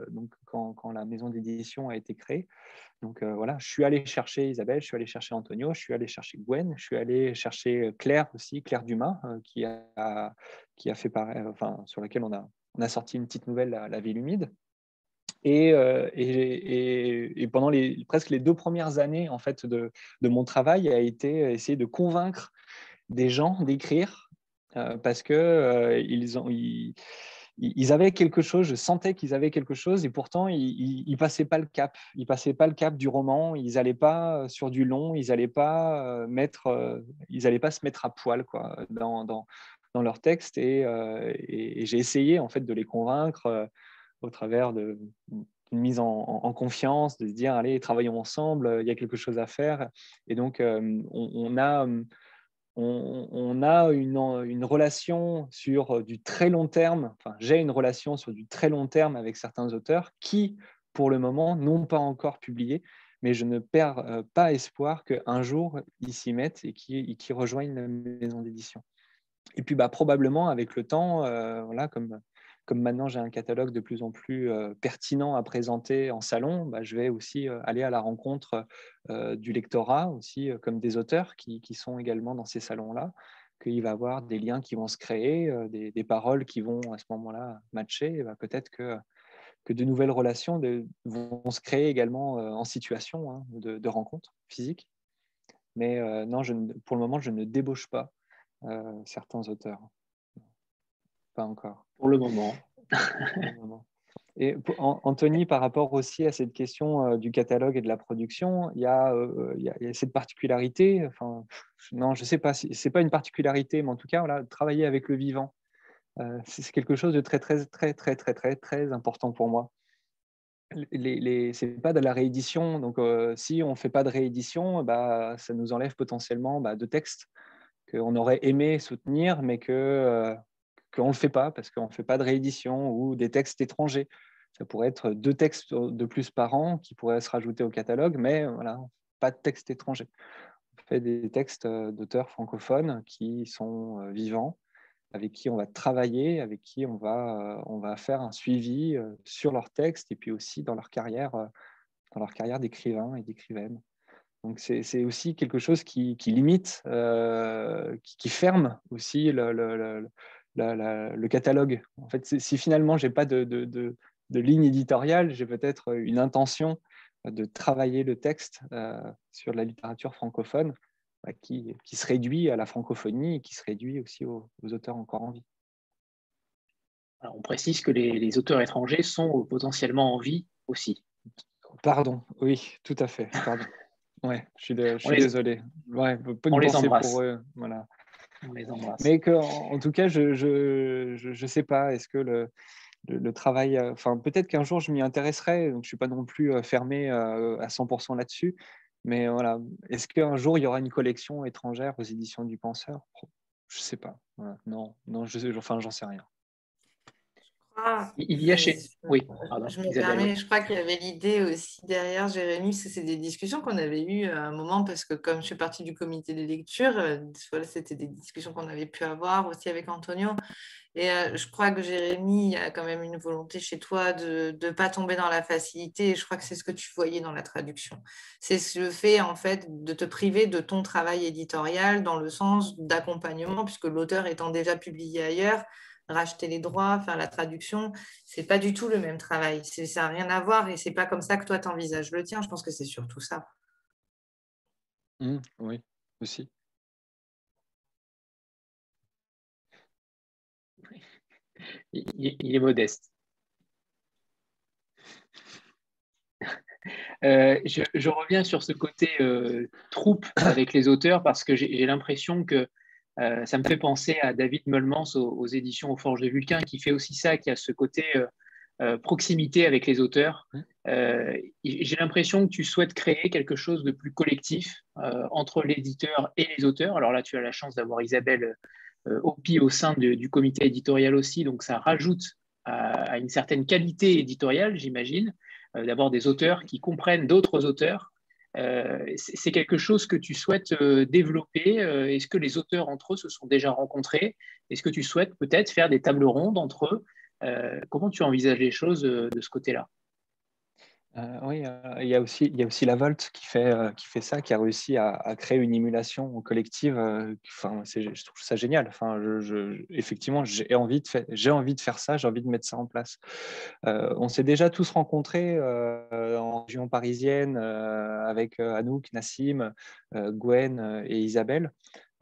donc quand, la maison d'édition a été créée. Donc voilà, je suis allé chercher Isabelle, je suis allé chercher Antonio, je suis allé chercher Gwen, je suis allé chercher Claire aussi, Claire Dumas, qui, a, qui a fait pareil, enfin, sur laquelle on a, on a sorti une petite nouvelle, La, Ville humide. Et, et, et, pendant presque les deux premières années en fait, de, de mon travail a été essayer de convaincre des gens d'écrire euh, parce que euh, ils, ont, ils, avaient quelque chose, je sentais qu'ils avaient quelque chose et pourtant ils ne passaient pas le cap. Ils passaient pas le cap du roman, ils n'allaient pas sur du long, ils n'allaient pas, euh, mettre, ils pas se mettre à poil quoi, dans, dans, dans leur texte et, j'ai essayé en fait de les convaincre au travers de une mise en, confiance, de se dire allez travaillons ensemble, il y a quelque chose à faire. Et donc on, on a on, a une, relation sur euh, du très long terme, enfin j'ai une relation sur du très long terme avec certains auteurs qui, pour le moment, n'ont pas encore publié, mais je ne perds euh, pas espoir qu'un jour ils s'y mettent et qu'ils rejoignent la maison d'édition. Et puis bah, probablement avec le temps, euh, voilà, comme comme maintenant j'ai un catalogue de plus en plus euh, pertinent à présenter en salon, bah, je vais aussi euh, aller à la rencontre euh, du lectorat, aussi comme des auteurs qui, sont également dans ces salons-là, qu'il va y avoir des liens qui vont se créer, des, paroles qui vont à ce moment-là matcher, bah, peut-être que, que de nouvelles relations vont se créer également en situation hein, de, rencontre physique. Mais non, je, pour le moment, je ne débauche pas certains auteurs. Pas encore. Pour le moment. Et Anthony, par rapport aussi à cette question euh, du catalogue et de la production, il y a, euh, il y a cette particularité, enfin, non, je ne sais pas, ce n'est pas une particularité, mais en tout cas, voilà, travailler avec le vivant, euh, c'est quelque chose de très, très, très, très, très, très, très important pour moi. Les, les, ce n'est pas de la réédition, donc si on ne fait pas de réédition, bah, ça nous enlève potentiellement bah, de textes qu'on aurait aimé soutenir, mais que qu'on ne le fait pas parce qu'on ne fait pas de réédition ou des textes étrangers. Ça pourrait être deux textes de plus par an qui pourraient se rajouter au catalogue, mais voilà, pas de texte étranger. On fait des textes euh, d'auteurs francophones qui sont euh, vivants, avec qui on va travailler, avec qui on va, euh, on va faire un suivi sur leurs textes et puis aussi dans leur carrière, dans leur carrière d'écrivain et d'écrivaine. Donc c'est aussi quelque chose qui, limite, qui, ferme aussi le catalogue. En fait, si finalement je n'ai pas de, de, ligne éditoriale, j'ai peut-être une intention de travailler le texte euh, sur la littérature francophone bah, qui, qui, se réduit à la francophonie et qui se réduit aussi aux, auteurs encore en vie. on précise que les, auteurs étrangers sont potentiellement en vie aussi. Pardon, oui, tout à fait. Pardon. Ouais, je suis, je suis désolé. Ouais, on les embrasse. Pour eux. Voilà. Mais que, en, tout cas, je ne je, je, sais pas, est-ce que le, le, travail, euh, enfin, peut-être qu'un jour je m'y intéresserai, donc je ne suis pas non plus euh, fermé euh, à 100% là-dessus. Mais voilà, est-ce qu'un jour il y aura une collection étrangère aux éditions du Penseur? Je ne sais pas. Non, non, je, enfin, j'en sais rien. Il y a chez. Oui, je me permets, je crois qu'il y avait l'idée aussi derrière, Jérémy, c'est des discussions qu'on avait eues à un moment, parce que comme je suis partie du comité des lectures, euh, c'était des discussions qu'on avait pu avoir aussi avec Antonio. Et euh, je crois que Jérémy, il y a quand même une volonté chez toi de ne pas tomber dans la facilité. Et je crois que c'est ce que tu voyais dans la traduction. C'est le fait, en fait, de te priver de ton travail éditorial dans le sens d'accompagnement, puisque l'auteur étant déjà publié ailleurs, racheter les droits, faire la traduction, c'est pas du tout le même travail. Ça n'a rien à voir et c'est pas comme ça que toi t'envisages le tien. Je pense que c'est surtout ça. Mmh, oui, aussi. Il, est modeste. Euh, je, reviens sur ce côté euh, troupe avec les auteurs parce que j'ai l'impression que euh, ça me fait penser à David Meulmans aux, éditions Aux Forges de Vulcain qui fait aussi ça, qui a ce côté euh, proximité avec les auteurs. J'ai l'impression que tu souhaites créer quelque chose de plus collectif entre l'éditeur et les auteurs. Alors là, tu as la chance d'avoir Isabelle Opi au sein du comité éditorial aussi, donc ça rajoute à, une certaine qualité éditoriale, j'imagine, d'avoir des auteurs qui comprennent d'autres auteurs euh, c'est quelque chose que tu souhaites euh, développer euh, Est-ce que les auteurs entre eux se sont déjà rencontrés? Est-ce que tu souhaites peut-être faire des tables rondes entre eux? Comment tu envisages les choses de ce côté-là? Euh, oui, euh, il, y a aussi, il y a aussi la Volt qui fait, euh, qui fait ça, qui a réussi à, créer une émulation collective. enfin, je trouve ça génial. Enfin, effectivement, j'ai envie, de envie de faire ça, j'ai envie de mettre ça en place. on s'est déjà tous rencontrés en région parisienne avec Anouk, Nassim, Gwen et Isabelle.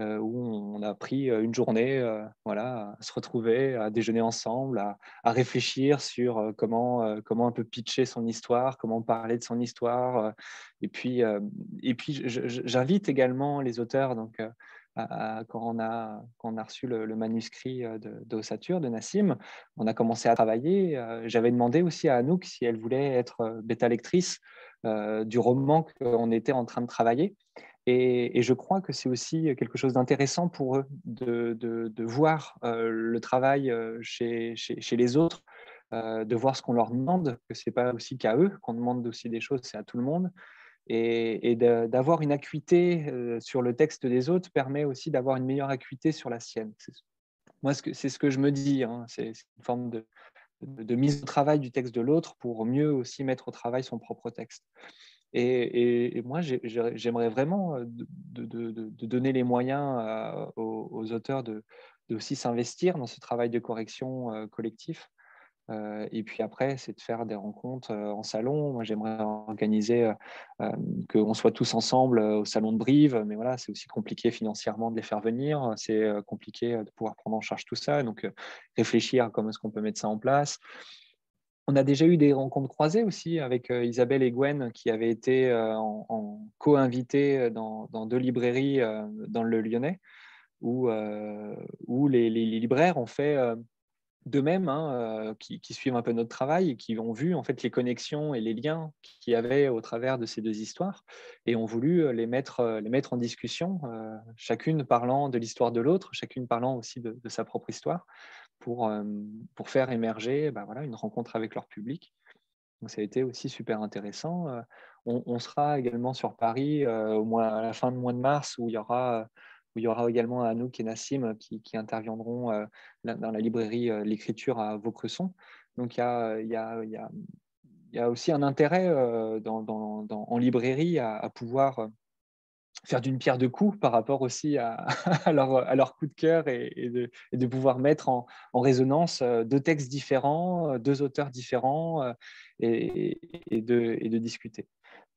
Euh, où on a pris euh, une journée euh, voilà, à se retrouver, à déjeuner ensemble, à, réfléchir sur comment, comment un peu pitcher son histoire, comment parler de son histoire. Et puis, puis j'invite également les auteurs, donc, quand, on a, quand on a reçu le, manuscrit de, de Nassim, on a commencé à travailler. J'avais demandé aussi à Anouk si elle voulait être bêta lectrice du roman qu'on était en train de travailler. Et, je crois que c'est aussi quelque chose d'intéressant pour eux de, voir euh, le travail euh, chez, les autres, euh, de voir ce qu'on leur demande, que ce n'est pas aussi qu'à eux qu'on demande aussi des choses, c'est à tout le monde. Et, d'avoir une acuité sur le texte des autres permet aussi d'avoir une meilleure acuité sur la sienne. Moi, c'est ce que je me dis, hein. c'est une forme de mise au travail du texte de l'autre pour mieux aussi mettre au travail son propre texte. Et, moi, j'aimerais vraiment de, donner les moyens aux, auteurs de, aussi s'investir dans ce travail de correction collectif. Et puis après, c'est de faire des rencontres en salon. Moi, j'aimerais organiser qu'on soit tous ensemble au salon de Brive, mais voilà, c'est aussi compliqué financièrement de les faire venir. C'est compliqué de pouvoir prendre en charge tout ça. Donc, réfléchir à comment est-ce qu'on peut mettre ça en place. On a déjà eu des rencontres croisées aussi avec euh, Isabelle et Gwen qui avaient été euh, en, co-invités euh, dans, deux librairies dans le Lyonnais où, où les, libraires ont fait de même, hein, qui, suivent un peu notre travail et qui ont vu en fait les connexions et les liens qu'il y avait au travers de ces deux histoires et ont voulu les mettre, les mettre en discussion, chacune parlant de l'histoire de l'autre, chacune parlant aussi de, sa propre histoire pour, euh, pour faire émerger bah, voilà, une rencontre avec leur public. Donc, ça a été aussi super intéressant. Euh, on, sera également sur Paris euh, au mois, à la fin du mois de mars où il y aura, où il y aura également Anouk et Nassim qui, qui interviendront dans la librairie L'écriture à Vaucresson. Donc il y a, il y a, y a aussi un intérêt dans, dans, en librairie à pouvoir faire d'une pierre deux coups par rapport aussi à, leur, coup de cœur et, de, pouvoir mettre en, résonance euh, deux textes différents, euh, deux auteurs différents euh, et, de, discuter.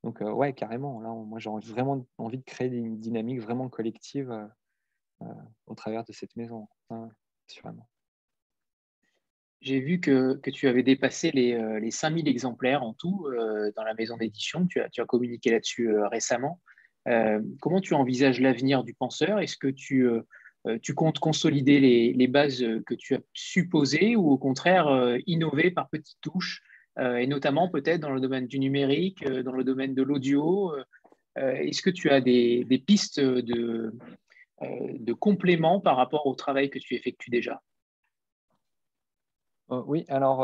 Donc, ouais, carrément, là, moi, j'ai vraiment envie de créer une dynamique vraiment collective au travers de cette maison, hein, J'ai vu que, tu avais dépassé les, les 5000 exemplaires en tout dans la maison d'édition. Tu as communiqué là-dessus récemment. Euh, comment tu envisages l'avenir du penseur? Est-ce que tu, euh, euh, tu comptes consolider les, bases que tu as supposées ou au contraire innover par petites touches et notamment peut-être dans le domaine du numérique, dans le domaine de l'audio Est-ce que tu as des, pistes de, de complément par rapport au travail que tu effectues déjà? Oui, alors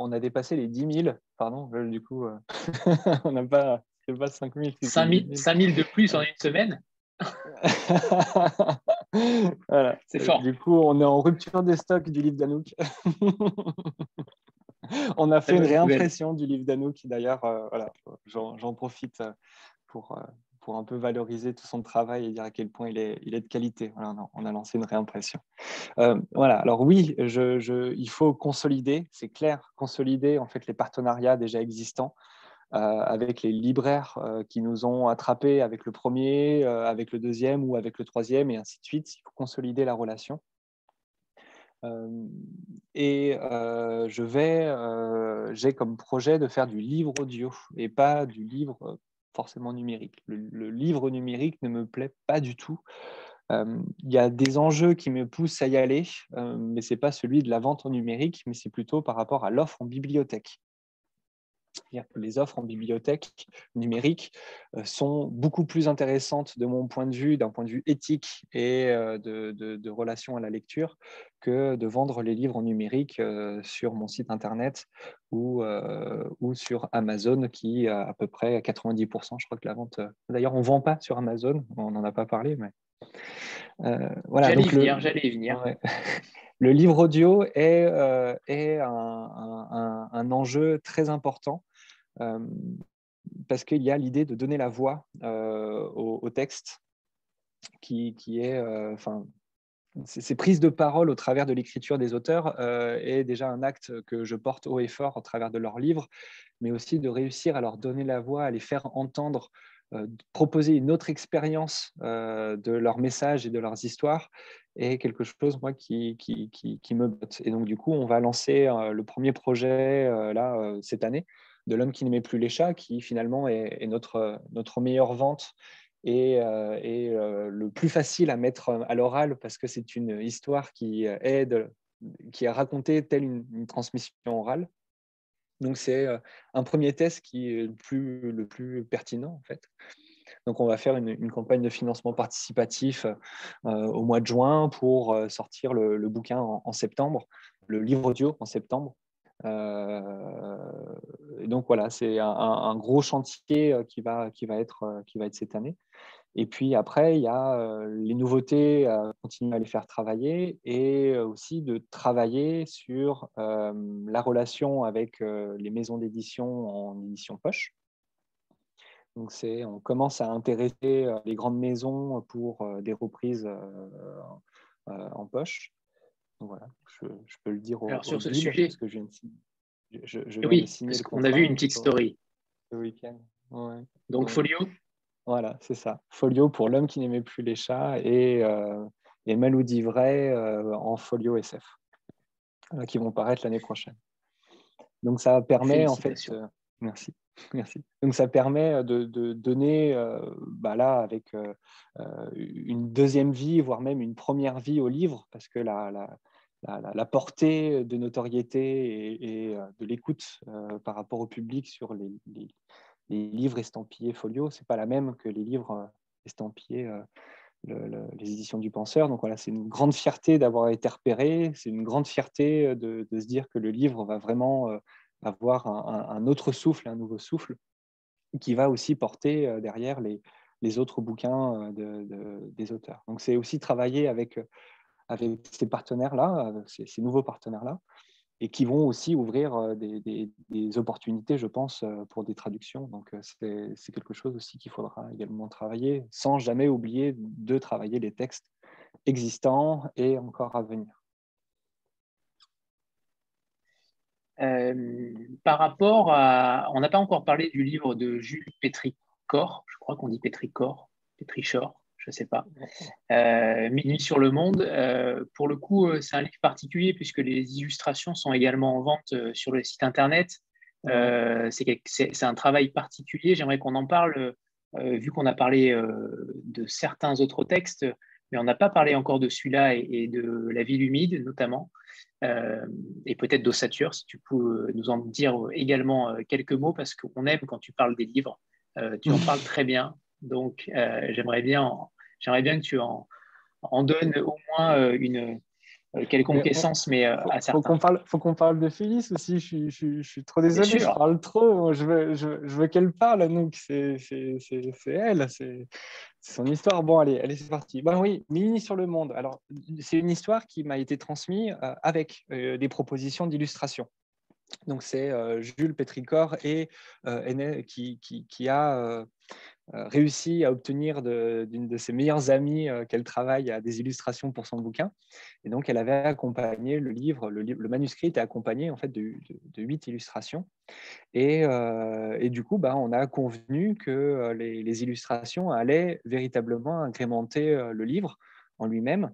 on a dépassé les 10 000, pardon, du coup, on n'a pas, c'est pas 5000. 5000 de plus en une semaine voilà. C'est fort. Du coup, on est en rupture des stocks du livre d'Anouk. on a fait une réimpression du livre d'Anouk. D'ailleurs, euh, voilà, j'en profite euh, pour, euh, pour un peu valoriser tout son travail et dire à quel point il est, il est de qualité. Voilà, on a lancé une réimpression. voilà, alors oui, je, je, il faut consolider, c'est clair, consolider en fait les partenariats déjà existants. Euh, avec les libraires euh, qui nous ont attrapés avec le premier, euh, avec le deuxième ou avec le troisième, et ainsi de suite. Il faut consolider la relation. et je vais, j'ai comme projet de faire du livre audio et pas du livre forcément numérique. Le, livre numérique ne me plaît pas du tout. il y a des enjeux qui me poussent à y aller, mais ce n'est pas celui de la vente en numérique, mais c'est plutôt par rapport à l'offre en bibliothèque les offres en bibliothèque numérique euh, sont beaucoup plus intéressantes de mon point de vue, d'un point de vue éthique et euh, de, relation à la lecture, que de vendre les livres en numérique euh, sur mon site internet ou, ou sur Amazon, qui a à peu près 90%. Je crois que la vente. D'ailleurs, on ne vend pas sur Amazon, on n'en a pas parlé, mais. voilà, j'allais y venir, j'allais venir. Le livre audio est, est un, un, enjeu très important parce qu'il y a l'idée de donner la voix au, texte qui, est, enfin, ces prises de parole au travers de l'écriture des auteurs est déjà un acte que je porte haut et fort au travers de leurs livres, mais aussi de réussir à leur donner la voix, à les faire entendre, proposer une autre expérience de leurs messages et de leurs histoires est quelque chose moi qui me botte. Et donc du coup, on va lancer le premier projet là cette année de l'homme qui n'aimait plus les chats, qui finalement est, notre, notre meilleure vente et, euh, euh, le plus facile à mettre à l'oral parce que c'est une histoire qui est qui a raconté telle une, transmission orale. Donc c'est euh, un premier test qui est le plus pertinent en fait. Donc on va faire une, campagne de financement participatif au mois de juin pour sortir le, bouquin en, septembre, le livre audio en septembre. Euh, donc voilà, c'est un, gros chantier euh, qui va, qui, va être, euh, qui va être cette année. Et puis après, il y a les nouveautés, continuer à les faire travailler et aussi de travailler sur la relation avec les maisons d'édition en édition poche. Donc on commence à intéresser les grandes maisons pour des reprises en poche voilà, je, peux le dire au, Alors, sur ce sujet, parce que je je, oui, parce qu'on a vu une petite story. Week-end. Donc, Folio? Voilà, c'est ça. Folio pour l'homme qui n'aimait plus les chats et, euh, et Malou d'Ivray euh, en Folio SF, euh, qui vont paraître l'année prochaine. Donc, ça permet en fait. Euh, merci. Merci. Donc ça permet de, de donner, bah là, avec une deuxième vie, voire même une première vie au livre, parce que la, portée de notoriété et, de l'écoute par rapport au public sur les, livres estampillés folio, c'est pas la même que les livres estampillés les éditions du penseur. Donc voilà, c'est une grande fierté d'avoir été repéré, c'est une grande fierté de, se dire que le livre va vraiment avoir un, autre souffle, un nouveau souffle, qui va aussi porter euh, derrière les, autres bouquins euh, des auteurs. Donc c'est aussi travailler avec, avec ces partenaires-là, ces, nouveaux partenaires-là, et qui vont aussi ouvrir euh, des, opportunités, je pense, pour des traductions. Donc c'est quelque chose aussi qu'il faudra également travailler, sans jamais oublier de travailler les textes existants et encore à venir. Euh, par rapport à. On n'a pas encore parlé du livre de Jules Pétricor, je crois qu'on dit Pétricor, Pétrichor, je ne sais pas. Euh, Minuit sur le monde. Euh, pour le coup, c'est un livre particulier puisque les illustrations sont également en vente sur le site internet. c'est un travail particulier. J'aimerais qu'on en parle, vu qu'on a parlé de certains autres textes, mais on n'a pas parlé encore de celui-là et, de La ville humide, notamment. Euh, et peut-être d'ossature, si tu peux nous en dire également euh, quelques mots, parce qu'on aime quand tu parles des livres, euh, tu en parles très bien. Donc, j'aimerais bien, j'aimerais bien que tu en, en donnes au moins une, quelconque mais essence, mais à certains. Faut qu'on parle, faut qu'on parle de Phyllis aussi. Je, je, je, suis trop désolé, je parle trop. Je veux, je, veux qu'elle parle, donc c'est elle, c'est son histoire. Bon, allez, allez c'est parti. Ben oui, Mini sur le monde. Alors, c'est une histoire qui m'a été transmise euh, avec euh, des propositions d'illustration. Donc, c'est euh, Jules Petricor et qui, qui, qui, a euh, réussi à obtenir d'une de, ses meilleures amies euh, qu'elle travaille à des illustrations pour son bouquin. Et donc, elle avait accompagné le livre, le, manuscrit était accompagné en fait de, huit illustrations. Et, euh, du coup, bah, on a convenu que les, illustrations allaient véritablement agrémenter le livre en lui-même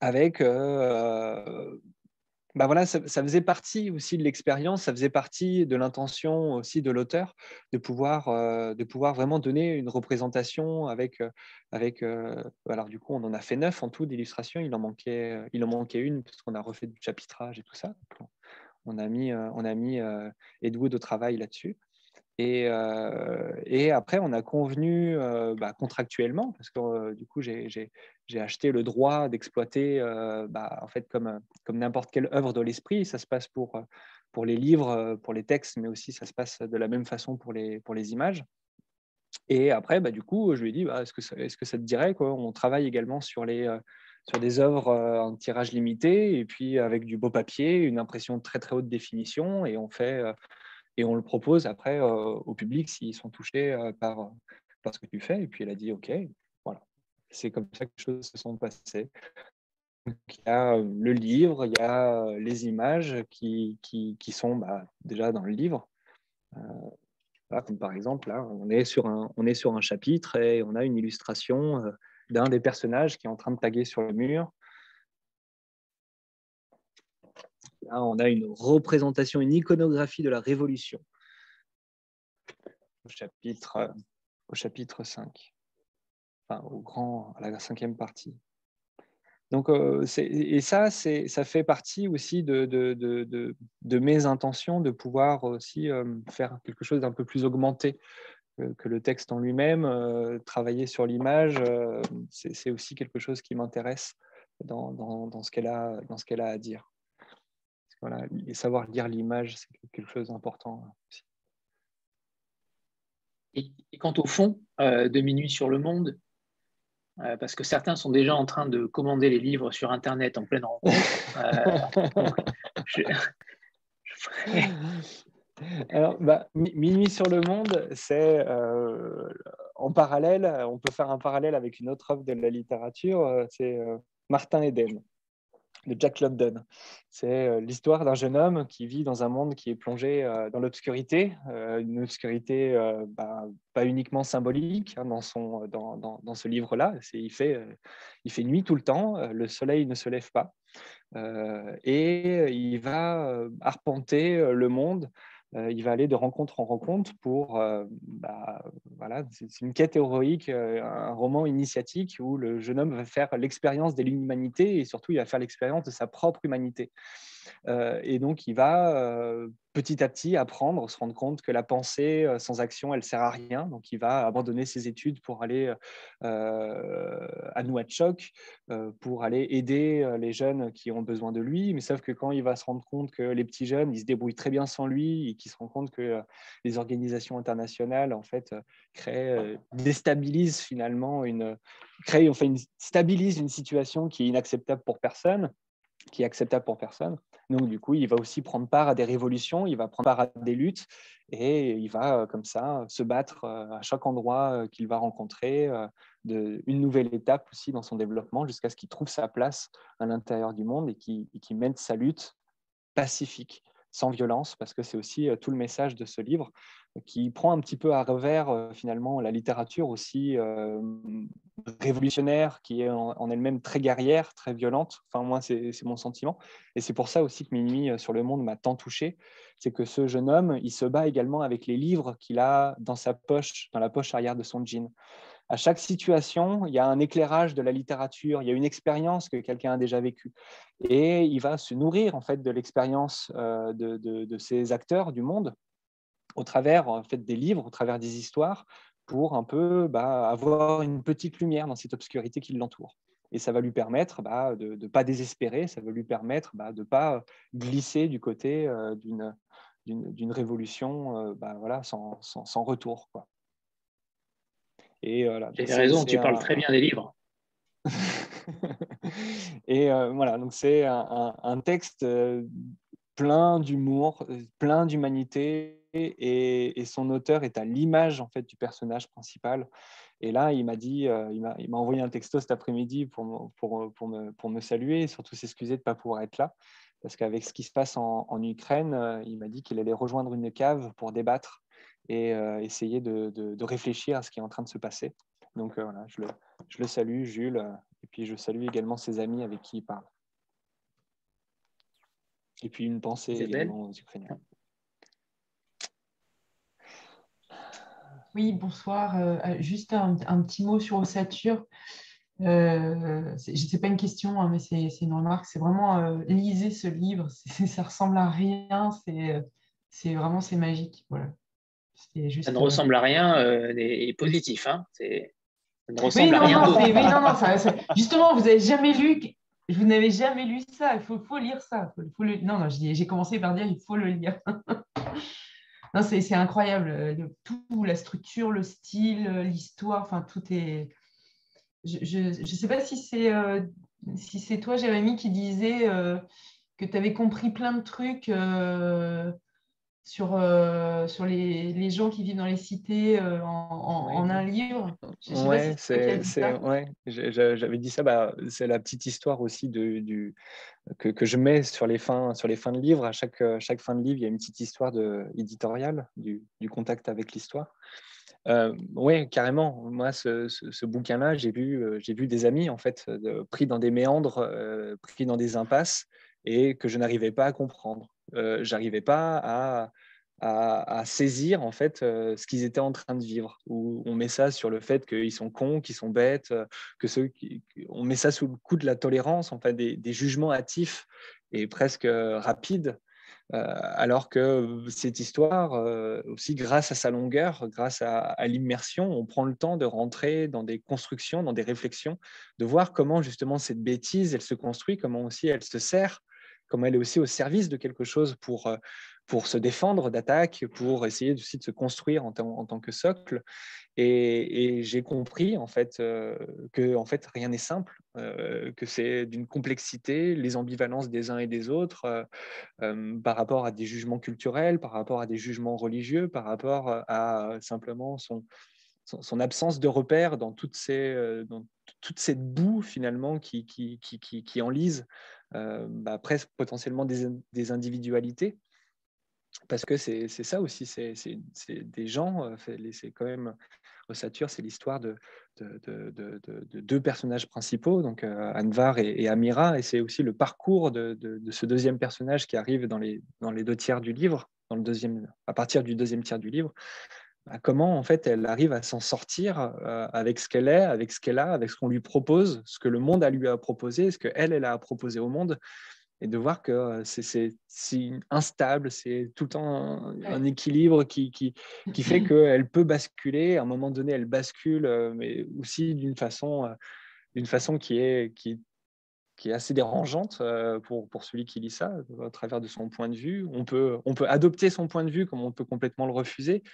avec bah voilà, ça, faisait partie aussi de l'expérience, ça faisait partie de l'intention aussi de l'auteur de pouvoir, euh, de pouvoir vraiment donner une représentation avec, euh, avec euh, alors du coup on en a fait neuf en tout d'illustrations, il en manquait, il en manquait une parce qu'on a refait du chapitrage et tout ça. on a mis, on a mis au travail là-dessus. Et, et, après, on a convenu bah, contractuellement, parce que du coup, j'ai acheté le droit d'exploiter, bah, en fait, comme, n'importe quelle œuvre de l'esprit. Ça se passe pour, les livres, pour les textes, mais aussi ça se passe de la même façon pour les, images. Et après, bah, du coup, je lui ai dit, est-ce que, ça, te dirait quoi? On travaille également sur, sur des œuvres en tirage limité, et puis avec du beau papier, une impression de très très haute définition, et on fait et on le propose après euh, au public s'ils sont touchés euh, par, par ce que tu fais. Et puis elle a dit OK, voilà. C'est comme ça que les choses se sont passées. il y a euh, le livre, il y a les images qui, qui, sont bah, déjà dans le livre. par exemple, là, on est, sur un, on est sur un chapitre et on a une illustration d'un des personnages qui est en train de taguer sur le mur. On a une représentation, une iconographie de la Révolution au chapitre, euh, au chapitre 5, enfin, au grand, à la cinquième partie. Donc, euh, et ça, ça fait partie aussi de, mes intentions de pouvoir aussi euh, faire quelque chose d'un peu plus augmenté que le texte en lui-même. travailler sur l'image, c'est aussi quelque chose qui m'intéresse dans ce qu'elle a à dire. Voilà, et savoir lire l'image, c'est quelque chose d'important aussi. Et, quant au fond euh, de Minuit sur le Monde, euh, parce que certains sont déjà en train de commander les livres sur Internet en pleine rencontre. Euh, Alors, bah, Minuit sur le Monde, c'est en parallèle, on peut faire un parallèle avec une autre œuvre de la littérature, c'est Martin Eden de Jack London. C'est euh, l'histoire d'un jeune homme qui vit dans un monde qui est plongé euh, dans l'obscurité, euh, une obscurité bah, pas uniquement symbolique hein, dans, son, dans, dans, ce livre-là. Il fait, il fait nuit tout le temps, le soleil ne se lève pas, et il va arpenter le monde il va aller de rencontre en rencontre pour, euh, bah, voilà, c'est une quête héroïque, euh, un roman initiatique où le jeune homme va faire l'expérience de l'humanité et surtout il va faire l'expérience de sa propre humanité. Et donc il va petit à petit apprendre, se rendre compte que la pensée euh, sans action, elle sert à rien. Donc, il va abandonner ses études pour aller euh, à Nouakchott, euh, pour aller aider les jeunes qui ont besoin de lui. Mais sauf que quand il va se rendre compte que les petits jeunes, ils se débrouillent très bien sans lui et qu'il se rend compte que les organisations internationales, en fait, créent, déstabilisent finalement une, créent, stabilisent une situation qui est inacceptable pour personne qui est acceptable pour personne. Donc, du coup, il va aussi prendre part à des révolutions, il va prendre part à des luttes et il va, euh, comme ça, se battre euh, à chaque endroit euh, qu'il va rencontrer, une nouvelle étape aussi dans son développement jusqu'à ce qu'il trouve sa place à l'intérieur du monde et qu'il mène sa lutte pacifique, sans violence, parce que c'est aussi tout le message de ce livre qui prend un petit peu à revers euh, finalement la littérature aussi euh, révolutionnaire, qui est en, elle-même très guerrière, très violente. Enfin, moi, c'est mon sentiment. Et c'est pour ça aussi que Minuit euh, sur le monde m'a tant touché. C'est que ce jeune homme, il se bat également avec les livres qu'il a dans sa poche, dans la poche arrière de son jean. À chaque situation, il y a un éclairage de la littérature, il y a une expérience que quelqu'un a déjà vécue. Et il va se nourrir en fait de l'expérience de, de ces acteurs du monde au travers en fait, des livres, au travers des histoires, pour un peu bah, avoir une petite lumière dans cette obscurité qui l'entoure. Et ça va lui permettre bah, de ne pas désespérer, ça va lui permettre bah, de ne pas glisser du côté euh, d'une révolution euh, voilà, sans, sans, retour. Quoi. Et voilà. J'ai raison, tu parles très bien des livres. et euh, voilà, donc c'est un, un, texte plein d'humour, plein d'humanité, et, son auteur est à l'image en fait du personnage principal. Et là, il m'a dit, euh, il m'a envoyé un texto cet après-midi pour, pour, pour, me, pour me saluer et surtout s'excuser de ne pas pouvoir être là. Parce qu'avec ce qui se passe en, Ukraine, euh, il m'a dit qu'il allait rejoindre une cave pour débattre et euh, essayer de, de, réfléchir à ce qui est en train de se passer. Donc voilà, je le, je le salue, Jules, et puis je salue également ses amis avec qui il parle. Et puis une pensée également aux Ukrainiens. Oui, bonsoir. Euh, euh, juste un, petit mot sur Ossature. Euh, ce n'est pas une question, hein, mais c'est une remarque. C'est vraiment euh, lisez ce livre. Ça ressemble à rien. C'est vraiment c'est magique. Voilà. Juste, ça ne ressemble à rien et, positif. Hein. Ça ne ressemble à rien. Non, non, non, justement, vous n'avez jamais lu. Vous n'avez jamais lu ça. Il faut, faut lire ça. Faut, Non, non, j'ai commencé par dire il faut le lire. c'est incroyable. Euh, tout, la structure, le style, euh, l'histoire, enfin, tout est. Je ne sais pas si c'est euh, si c'est toi, Jérémy, qui disais que tu avais compris plein de trucs sur, euh, sur les, les, gens qui vivent dans les cités euh, en, en, un livre. Oui, j'avais dit ça. Bah, c'est la petite histoire aussi de, du, que, que, je mets sur les, fins, sur les fins de livre. À chaque, chaque fin de livre, il y a une petite histoire de, éditoriale du, du contact avec l'histoire. Euh, oui, carrément. Moi, ce, ce, bouquin-là, j'ai vu, j'ai vu des amis en fait pris dans des méandres, pris dans des impasses, et que je n'arrivais pas à comprendre. Euh, j'arrivais pas à, à, saisir en fait euh, ce qu'ils étaient en train de vivre. Ou on met ça sur le fait qu'ils sont cons, qu'ils sont bêtes, euh, que ceux qui, on met ça sous le coup de la tolérance, en fait, des, jugements hâtifs et presque rapides. alors que cette histoire, aussi grâce à sa longueur, grâce à, à l'immersion, on prend le temps de rentrer dans des constructions, dans des réflexions, de voir comment justement cette bêtise, elle se construit, comment aussi elle se sert comme elle est aussi au service de quelque chose pour, euh, pour se défendre d'attaques, pour essayer aussi de se construire en, en tant que socle. Et, j'ai compris en fait euh, que en fait rien n'est simple, euh, que c'est d'une complexité, les ambivalences des uns et des autres par rapport à des jugements culturels, par rapport à des jugements religieux, par rapport à simplement son, son, absence de repères dans, toute cette boue finalement qui, qui, qui, qui enlise bah, presque potentiellement des, individualités. Parce que c'est ça aussi, c'est des gens, euh, c'est quand même, Ossature, c'est l'histoire de, de, deux personnages principaux, donc euh, Anvar et, Amira, et c'est aussi le parcours de, ce deuxième personnage qui arrive dans les, dans les deux tiers du livre, dans le deuxième, à partir du deuxième tiers du livre, bah, comment en fait elle arrive à s'en sortir euh, avec ce qu'elle est, avec ce qu'elle a, avec ce qu'on lui propose, ce que le monde a lui a proposé, ce qu'elle elle a proposé au monde, et de voir que euh, c'est instable, c'est tout le temps un, équilibre qui, qui, qui fait qu'elle peut basculer. À un moment donné, elle bascule, euh, mais aussi d'une façon, d'une façon qui est, qui, qui est assez dérangeante pour, pour, celui qui lit ça, à travers de son point de vue. On peut, on peut adopter son point de vue comme on peut complètement le refuser.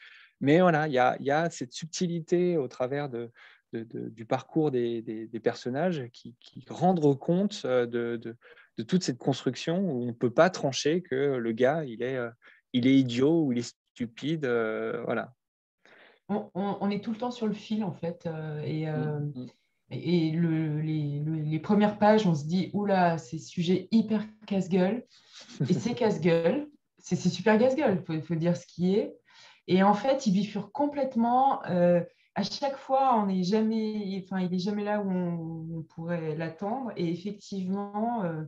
Mais voilà, il y a, y a, cette subtilité au travers de, du parcours des, des, personnages qui, qui, rendent compte euh, de, de, toute cette construction où on ne peut pas trancher que le gars, il est, euh, il est idiot ou il est stupide. Euh, voilà. On, on, est tout le temps sur le fil, en fait. et, mmh, mmh. et le, les, les, premières pages, on se dit, oula, c'est sujet hyper casse-gueule. Et c'est casse-gueule. C'est super casse-gueule, il faut, faut, dire ce qui est. Et en fait, il bifurque complètement. Euh, à chaque fois, on n'est jamais, enfin, il n'est jamais là où on, pourrait l'attendre. Et effectivement, euh,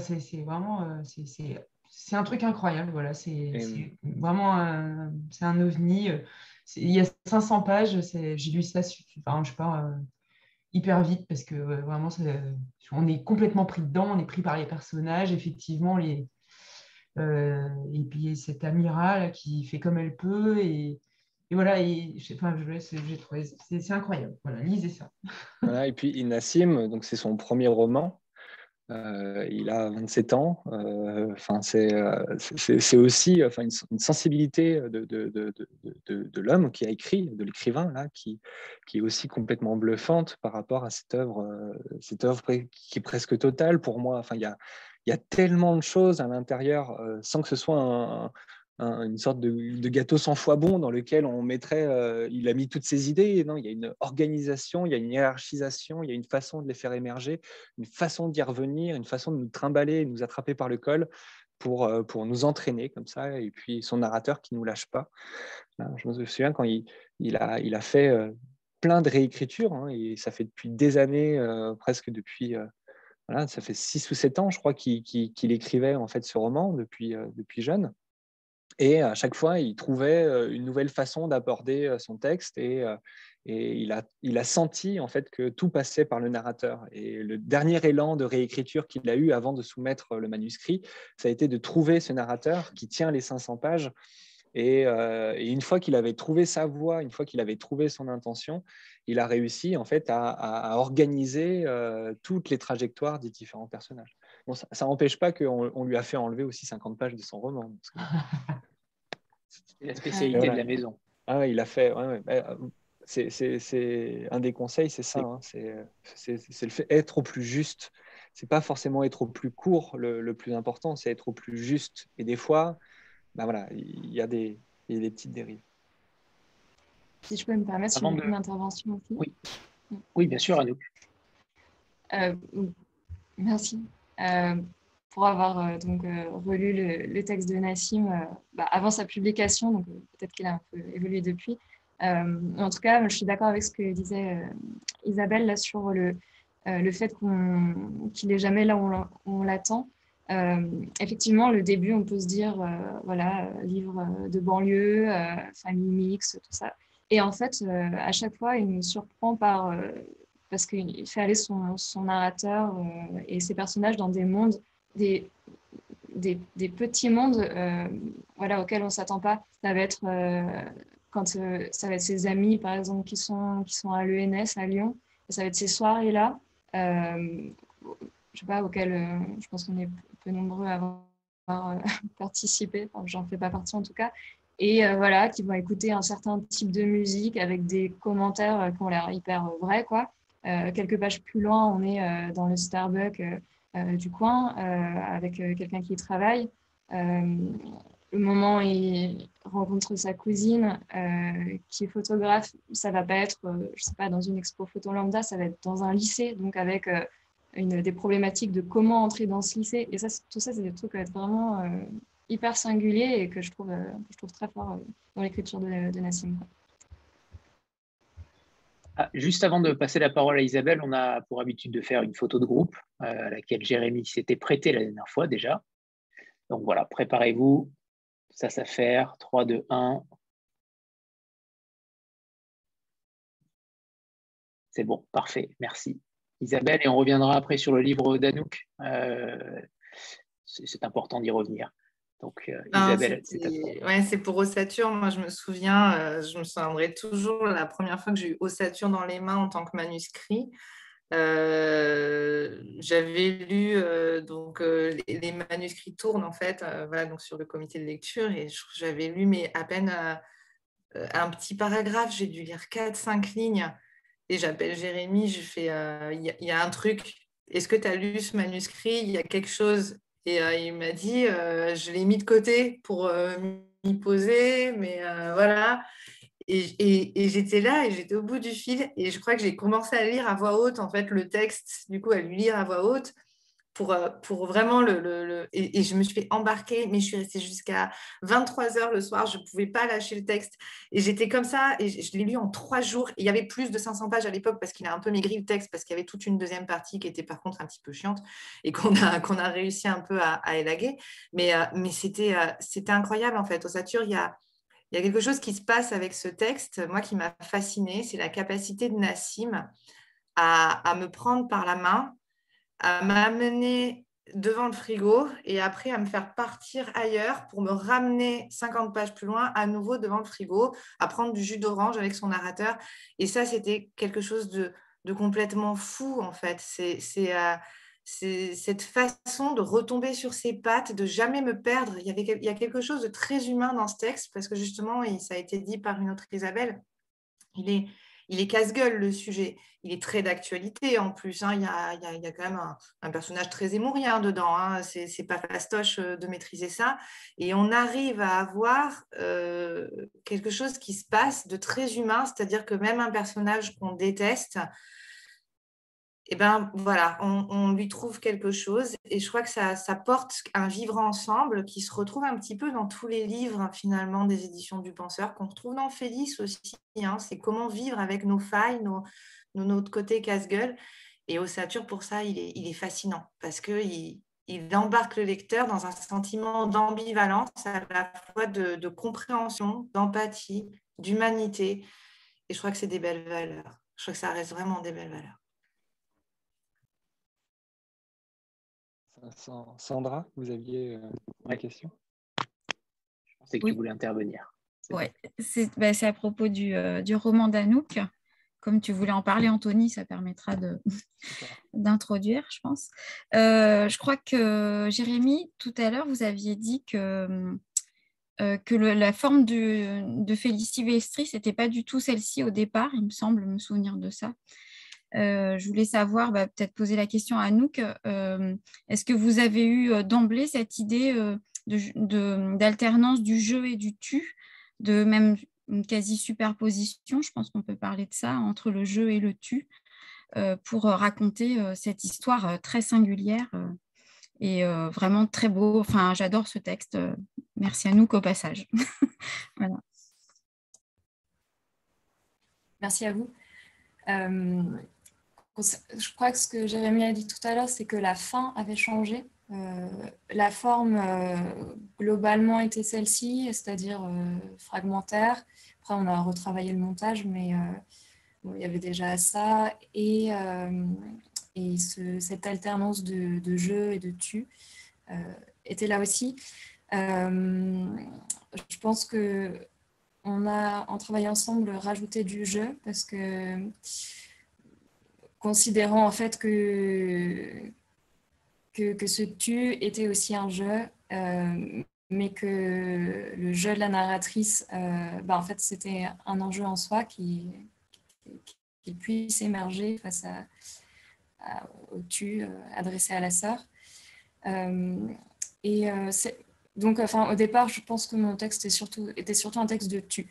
c'est vraiment, euh, c'est un truc incroyable. Voilà, c'est vraiment un, c'est un ovni. Il y a 500 pages. J'ai lu ça, enfin, je sais pas, hyper vite parce que vraiment, on est complètement pris dedans. On est pris par les personnages. Effectivement, les et puis cette amiral qui fait comme elle peut et, voilà, et, je sais j'ai trouvé, c'est incroyable. Voilà, lisez ça. Et puis Inassim, donc c'est son premier roman. Euh, il a 27 ans. Euh, enfin, c'est aussi enfin, une, sensibilité de, de, de, de l'homme qui a écrit, de l'écrivain là, qui, qui est aussi complètement bluffante par rapport à cette œuvre, cette œuvre qui est presque totale pour moi. Enfin, il y a il y a tellement de choses à l'intérieur euh, sans que ce soit une sorte de, gâteau sans foie bon dans lequel on mettrait, euh, il a mis toutes ses idées. Non, il y a une organisation, il y a une hiérarchisation, il y a une façon de les faire émerger, une façon d'y revenir, une façon de nous trimballer, nous attraper par le col pour, euh, pour nous entraîner comme ça. Et puis son narrateur qui ne nous lâche pas. je me souviens quand il, il, a, il a fait plein de réécritures, hein, et ça fait depuis des années, presque depuis voilà, ça fait six ou sept ans, je crois, qu'il écrivait en fait ce roman depuis, depuis jeune. Et à chaque fois, il trouvait une nouvelle façon d'aborder son texte et, et il, a, il a senti en fait que tout passait par le narrateur. Et le dernier élan de réécriture qu'il a eu avant de soumettre le manuscrit, ça a été de trouver ce narrateur qui tient les 500 pages. Et, une fois qu'il avait trouvé sa voix, une fois qu'il avait trouvé son intention, il a réussi en fait à, organiser toutes les trajectoires des différents personnages. Bon, ça n'empêche pas qu'on lui a fait enlever aussi 50 pages de son roman. C'est la spécialité de la maison. Ah il a fait. Bah, c'est un des conseils, c'est ça. Hein, c'est le fait être au plus juste. C'est pas forcément être au plus court le, plus important, c'est être au plus juste. Et des fois, ben voilà, il y, a des, des petites dérives. Si je peux me permettre une intervention aussi. Oui, oui bien sûr, Anouk. Euh, merci. Euh, pour avoir euh, donc relu le, texte de Nassim bah, avant sa publication, donc peut-être qu'il a un peu évolué depuis. Euh, en tout cas, je suis d'accord avec ce que disait euh, Isabelle là, sur le, euh, le fait qu'il n'est jamais là où on l'attend. Effectivement, le début, on peut se dire, voilà, livre de banlieue, famille mixte, tout ça. Et en fait, à chaque fois, il nous surprend par, parce qu'il fait aller son, son narrateur et ses personnages dans des mondes, des, des, petits mondes voilà, auxquels on ne s'attend pas. Ça va être quand euh, ça va être ses amis, par exemple, qui sont, qui sont à l'ENS à Lyon, ça va être ces soirées-là, euh, je sais pas, auxquelles euh, je pense qu'on est peu nombreux à avoir participé, enfin, j'en fais pas partie en tout cas, et voilà, qui vont écouter un certain type de musique avec des commentaires qui ont l'air hyper vrais, quoi. quelques pages plus loin, on est dans le Starbucks du coin avec quelqu'un qui travaille. Le moment où il rencontre sa cousine euh, qui est photographe, ça va pas être, euh, je sais pas, dans une expo photo lambda, ça va être dans un lycée, donc avec euh, des problématiques de comment entrer dans ce lycée. Et ça, tout ça, c'est des trucs vraiment hyper singuliers et que je trouve, je trouve très fort dans l'écriture de, Nassim. Ah, juste avant de passer la parole à Isabelle, on a pour habitude de faire une photo de groupe à laquelle Jérémy s'était prêté la dernière fois déjà. Donc voilà, préparez-vous, ça s'affaire. 3, 2, 1. C'est bon, parfait, merci. Isabelle, et on reviendra après sur le livre d'Anouk. Euh, c'est important d'y revenir. Donc, euh, Isabelle, c'est ouais, pour Ossature. Moi, je me souviens, euh, je me souviendrai toujours la première fois que j'ai eu Ossature dans les mains en tant que manuscrit. Euh, j'avais lu euh, donc euh, les, manuscrits tournent en fait voilà donc sur le comité de lecture et j'avais lu mais à peine un petit paragraphe j'ai dû lire 4-5 lignes et j'appelle Jérémy je fais il y, a un truc. Est-ce que tu as lu ce manuscrit? Il y a quelque chose. Et il m'a dit je l'ai mis de côté pour m'y poser mais voilà. Et, j'étais là et j'étais au bout du fil. Et je crois que j'ai commencé à lire à voix haute en fait le texte, du coup à lui lire à voix haute pour, euh, pour vraiment le... Et, je me suis fait embarquer, mais je suis restée jusqu'à 23 heures le soir, je ne pouvais pas lâcher le texte. Et j'étais comme ça et je, l'ai lu en trois jours. il y avait plus de 500 pages à l'époque parce qu'il a un peu maigri le texte, parce qu'il y avait toute une deuxième partie qui était par contre un petit peu chiante et qu'on a, qu'on a réussi un peu à, élaguer. Mais, euh, mais c'était, euh, c'était incroyable en fait. Au Satur, il y a il y a quelque chose qui se passe avec ce texte, moi qui m'a fascinée, c'est la capacité de Nassim à, me prendre par la main, à m'amener devant le frigo et après à me faire partir ailleurs pour me ramener 50 pages plus loin à nouveau devant le frigo, à prendre du jus d'orange avec son narrateur. Et ça, c'était quelque chose de, complètement fou en fait. C'est euh, cette façon de retomber sur ses pattes, de jamais me perdre. Il y, avait, il y a quelque chose de très humain dans ce texte, parce que justement, et ça a été dit par une autre Isabelle, il est, il est casse-gueule le sujet. Il est très d'actualité en plus. Hein. Il, y a, quand même un, personnage très émourien dedans. Hein. C'est pas fastoche euh, de maîtriser ça. Et on arrive à avoir euh, quelque chose qui se passe de très humain, c'est-à-dire que même un personnage qu'on déteste, eh ben voilà, on, lui trouve quelque chose. Et je crois que ça, porte un vivre ensemble qui se retrouve un petit peu dans tous les livres finalement des éditions du penseur, qu'on retrouve dans Félix aussi. Hein. c'est comment vivre avec nos failles, nos, notre côté casse-gueule. Et Ossature, pour ça, il est, fascinant parce qu'il il embarque le lecteur dans un sentiment d'ambivalence, à la fois de, compréhension, d'empathie, d'humanité. Et je crois que c'est des belles valeurs. Je crois que ça reste vraiment des belles valeurs. Sandra, vous aviez euh, une question Je pensais que tu voulais intervenir. Oui, bah, c'est à propos du, euh, du roman d'Anouk comme tu voulais en parler, Anthony, ça permettra d'introduire, je pense. Euh, je crois que Jérémy, tout à l'heure, vous aviez dit que, euh, que la forme de, de Félicie Vestris n'était pas du tout celle-ci au départ, il me semble me souvenir de ça. Euh, je voulais savoir, bah, peut-être poser la question à Anouk, est-ce que vous avez eu d'emblée cette idée d'alternance du jeu et du tu, de même une quasi-superposition, je pense qu'on peut parler de ça, entre le jeu et le tu, euh, pour euh, raconter euh, cette histoire très singulière et vraiment très beau. Enfin, j'adore ce texte. Merci à nous qu'au passage. Merci à vous. Je crois que ce que Jérémy a dit tout à l'heure, c'est que la fin avait changé. la forme globalement était celle-ci, c'est-à-dire fragmentaire, on a retravaillé le montage, mais euh, il y avait déjà ça. Et, euh, et cette alternance de, de, jeu et de tu euh, était là aussi. je pense que on a, en travaillant ensemble, rajouté du jeu parce que, considérant en fait que, que, ce tu était aussi un jeu, mais que le jeu de la narratrice, euh, bah, en fait, c'était un enjeu en soi qui, qui, puisse émerger face au tu euh, adressé à la sœur. Euh, et donc, enfin, au départ, je pense que mon texte était surtout, était surtout un texte de tu.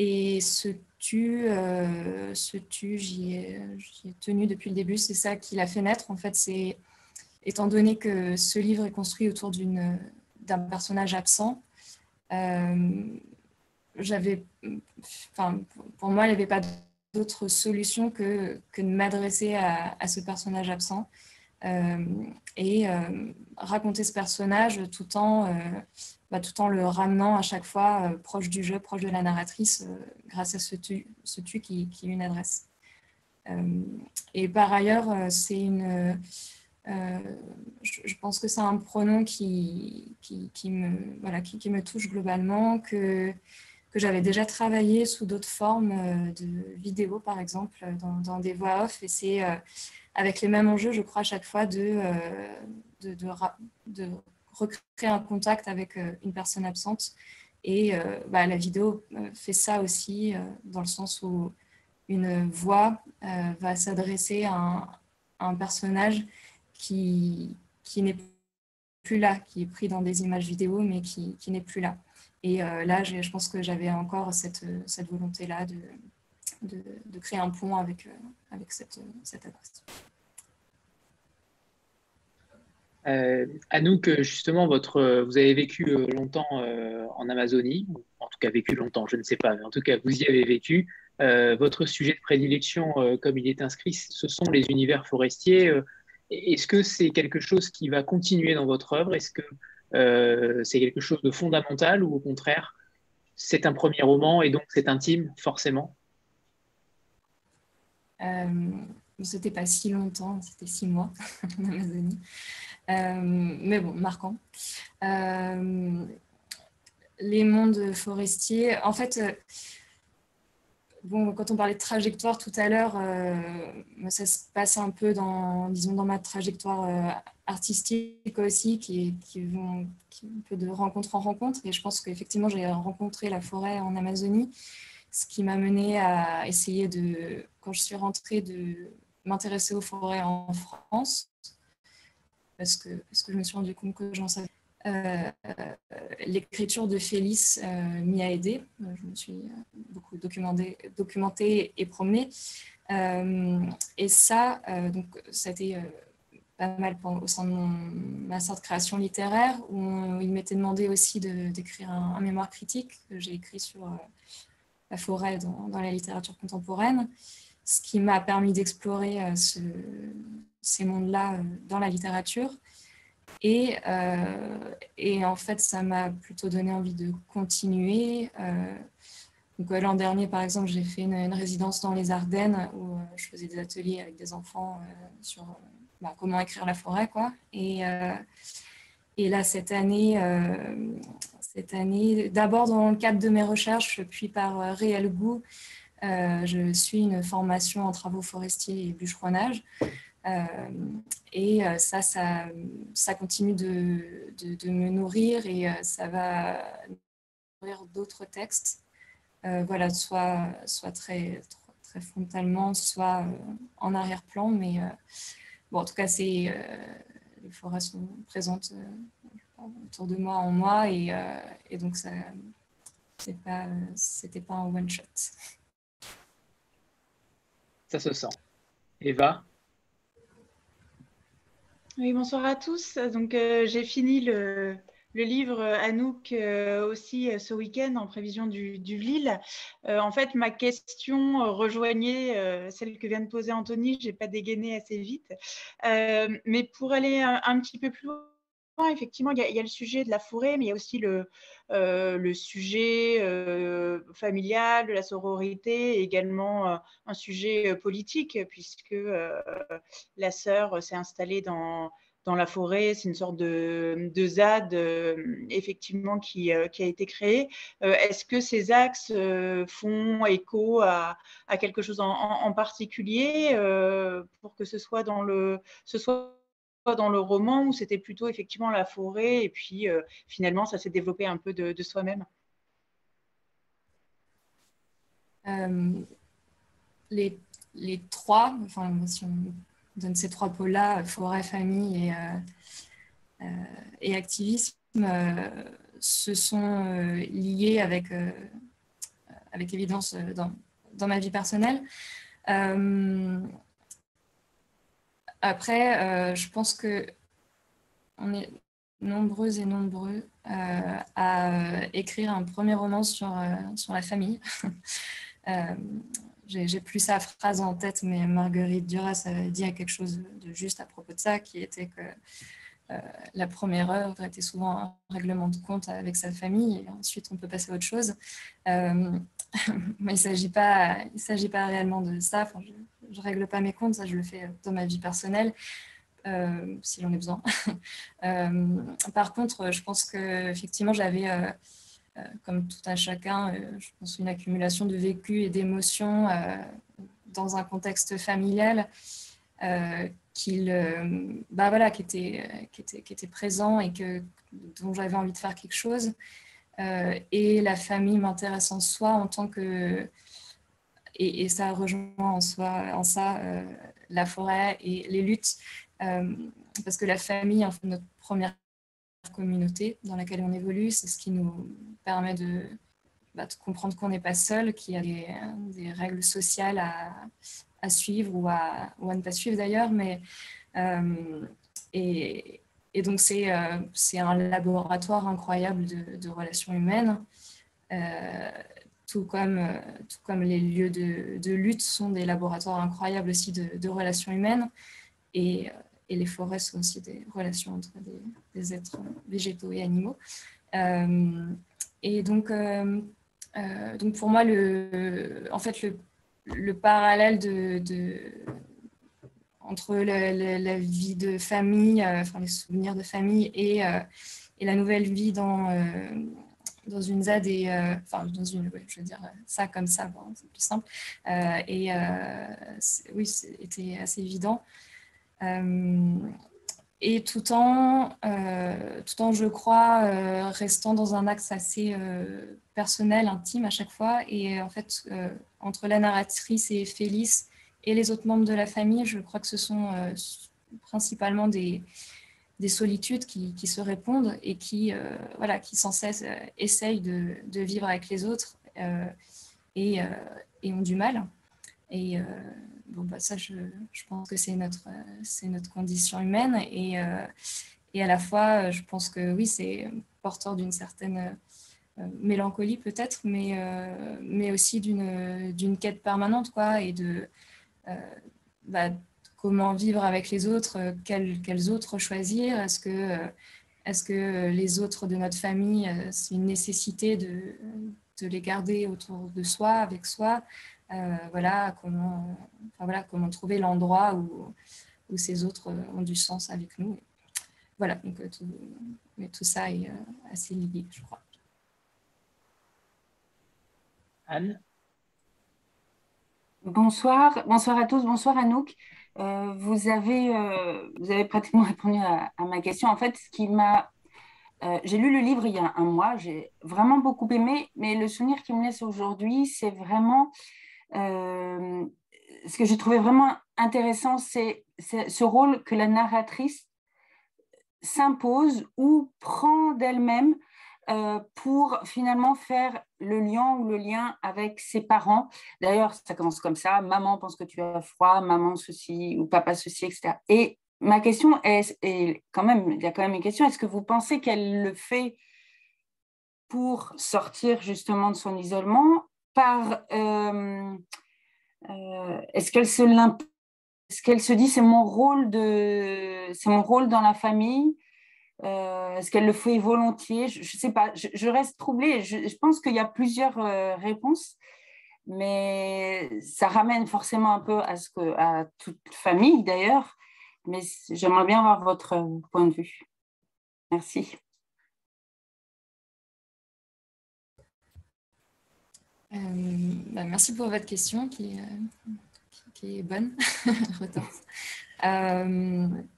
Et ce tu, ce tu, j'y ai, tenu depuis le début. C'est ça qui l'a fait naître. En fait, c'est étant donné que ce livre est construit autour d'un personnage absent. Euh, j'avais, enfin, pour moi, il n'y avait pas d'autre solution que, que de m'adresser à, ce personnage absent euh, et euh, raconter ce personnage tout en, bah, tout en le ramenant à chaque fois proche du jeu, proche de la narratrice, grâce à ce tu, qui, qui une adresse. et par ailleurs, c'est une euh, je, pense que c'est un pronom qui, me, voilà, qui, me touche globalement, que, que j'avais déjà travaillé sous d'autres formes euh, de vidéos, par exemple, dans, des voix off. Et c'est euh, avec les mêmes enjeux, je crois, à chaque fois de, recréer un contact avec une personne absente. Et bah, la vidéo fait ça aussi, dans le sens où une voix va s'adresser à, un personnage qui, qui n'est plus là, qui est pris dans des images vidéo, mais qui, qui n'est plus là. Et euh, là, je pense que j'avais encore cette, cette volonté-là de, de, créer un pont avec, euh, avec cette, cette adresse. Euh, Anouk, justement, votre, vous avez vécu euh, longtemps en Amazonie, en tout cas vécu longtemps, je ne sais pas, mais en tout cas vous y avez vécu. votre sujet de prédilection, comme il est inscrit, ce sont les univers forestiers. Est-ce que c'est quelque chose qui va continuer dans votre œuvre? Est-ce que euh, c'est quelque chose de fondamental ou au contraire, c'est un premier roman et donc c'est intime, forcément? Euh, C'était pas si longtemps, c'était six mois en Amazonie. Euh, mais bon, marquant. Euh, les mondes forestiers, en fait, Bon, quand on parlait de trajectoire tout à l'heure, euh, ça se passe un peu dans, disons, dans ma trajectoire euh, artistique aussi, qui, qui vont un peu de rencontre en rencontre. Et je pense qu'effectivement, j'ai rencontré la forêt en Amazonie, ce qui m'a mené à essayer de, quand je suis rentrée, de m'intéresser aux forêts en France, parce que, parce que je me suis rendu compte que j'en savais euh, l'écriture de Félix euh, m'y a aidé. Euh, je me suis beaucoup documentée, et promenée. et ça, donc, ça a été pas mal au sein de mon master de création littéraire, où il m'était demandé aussi d'écrire un, mémoire critique que j'ai écrit sur la forêt dans, la littérature contemporaine. Ce qui m'a permis d'explorer ces mondes-là dans la littérature. Et, et, en fait, ça m'a plutôt donné envie de continuer. donc l'an dernier, par exemple, j'ai fait une, résidence dans les Ardennes où je faisais des ateliers avec des enfants sur bah, comment écrire la forêt, quoi. Et, et là, cette année, cette année. D'abord dans le cadre de mes recherches, puis par euh, réel goût, euh, je suis une formation en travaux forestiers et bûcheronnage. Euh, et ça, ça, ça continue de, me nourrir et ça va nourrir d'autres textes. voilà, soit, soit très, très frontalement, soit en arrière-plan. Mais bon, en tout cas, c'est, les forêts sont présentes autour de moi en moi et, euh, et donc ça c'est pas pas un one shot ça se sent Eva oui bonsoir à tous donc euh, j'ai fini le, livre Anouk euh, aussi ce week-end en prévision du, du Lille. en fait, ma question rejoignait celle que vient de poser Anthony. Je n'ai pas dégainé assez vite. mais pour aller un, petit peu plus loin, effectivement, il y, a, le sujet de la forêt, mais il y a aussi le, euh, sujet euh, familial, de la sororité, également euh, un sujet politique, puisque la sœur s'est installée dans, la forêt. C'est une sorte de, ZAD, effectivement, qui, a été créée. Est-ce que ces axes font écho à, quelque chose en, particulier pour que ce soit dans le... dans le roman où c'était plutôt effectivement la forêt et puis euh, finalement ça s'est développé un peu de, soi-même euh, les, les, trois, enfin si on donne ces trois pôles-là, forêt, famille et, euh, et activisme, se sont liés avec, avec évidence dans, dans, ma vie personnelle. Après, euh, je pense que on est nombreux et nombreux euh, à écrire un premier roman sur, euh, sur la famille. J'ai plus sa phrase en tête, mais Marguerite Duras avait dit quelque chose de juste à propos de ça, qui était que la première œuvre était souvent un règlement de compte avec sa famille, et ensuite on peut passer à autre chose. mais il ne s'agit pas, pas réellement de ça règle pas mes comptes, ça je le fais dans ma vie personnelle, euh, si j'en ai besoin. Euh, par contre, je pense que effectivement j'avais, euh, comme tout un chacun, je pense une accumulation de vécu et d'émotions dans un contexte familial qu'il, bah voilà, qui était, qui était, qui était présent et que dont j'avais envie de faire quelque chose. et la famille m'intéresse en soi en tant que et, ça rejoint en, soi, en ça euh, la forêt et les luttes, euh, parce que la famille, en notre première communauté dans laquelle on évolue, c'est ce qui nous permet de, bah, comprendre qu'on n'est pas seul, qu'il y a des, règles sociales à, suivre ou à, ou à ne pas suivre d'ailleurs, mais euh, et, donc c'est un laboratoire incroyable de relations humaines tout comme, euh, tout comme les lieux de, lutte sont des laboratoires incroyables aussi de, relations humaines. Et, euh, et, les forêts sont aussi des relations entre des, êtres végétaux et animaux. Euh, et donc, donc, pour moi, le, en fait, le, le parallèle de entre la, la, vie de famille, enfin les souvenirs de famille et, et la nouvelle vie dans dans une ZAD et euh, enfin dans une je veux dire ça comme ça c'est plus simple. Euh, et euh, oui c'était assez évident. Et tout en tout en je crois restant dans un axe assez personnel intime à chaque fois. Et en fait entre la narratrice et Félix et les autres membres de la famille je crois que ce sont principalement des des solitudes qui, se répondent et qui, euh, voilà, qui sans cesse euh, essayent de, vivre avec les autres euh, et, ont du mal. Et bon, bah, ça, je, pense que c'est notre, c'est notre condition humaine. Et, et à la fois, je pense que oui, c'est porteur d'une certaine mélancolie peut-être, mais, mais aussi d'une, d'une quête permanente quoi, et de, bah, comment vivre avec les autres, quels, quels autres choisir, est-ce que, est que les autres de notre famille, c'est une nécessité de, de, les garder autour de soi, avec soi, voilà, comment, enfin, voilà, comment trouver l'endroit où, où ces autres ont du sens avec nous. Voilà, donc tout, mais tout ça est assez lié, je crois. Anne? Bonsoir, bonsoir à tous, bonsoir Anouk. Euh, vous, avez, euh, vous avez pratiquement répondu à, ma question. En fait, ce qui m'a. Euh, j'ai lu le livre il y a un mois, j'ai vraiment beaucoup aimé, mais le souvenir qui me laisse aujourd'hui, c'est vraiment. ce que j'ai trouvé vraiment intéressant, c'est ce rôle que la narratrice s'impose ou prend d'elle-même euh, pour finalement faire le lien ou le lien avec ses parents. D'ailleurs, ça commence comme ça, maman pense que tu as froid, maman ceci ou papa ceci, etc. Et ma question est, et quand même, il y a quand même une question, est-ce que vous pensez qu'elle le fait pour sortir justement de son isolement par... Euh, euh, est-ce qu'elle se est-ce se dit c'est mon rôle de c'est mon rôle dans la famille euh, est-ce qu'elle le fait volontiers? Je ne sais pas, je, reste troublée. Je, pense qu'il y a plusieurs euh, réponses, mais ça ramène forcément un peu à, ce que, à toute famille d'ailleurs. Mais j'aimerais bien avoir votre point de vue. Merci. Euh, bah, merci pour votre question qui, qui, est bonne.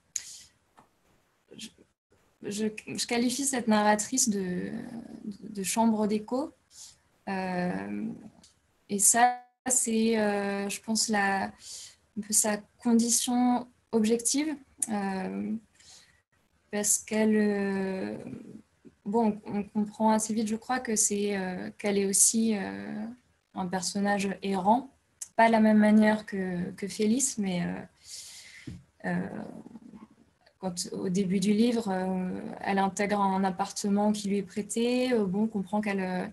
je, qualifie cette narratrice de, chambre d'écho. Euh, et ça, c'est, euh, je pense, sa condition objective. Euh, parce qu'elle. bon, on comprend assez vite, je crois, que c'est qu'elle est aussi un personnage errant. Pas de la même manière que, que Félix, mais au début du livre, euh, elle intègre un appartement qui lui est prêté. Euh, bon, on comprend qu'elle euh,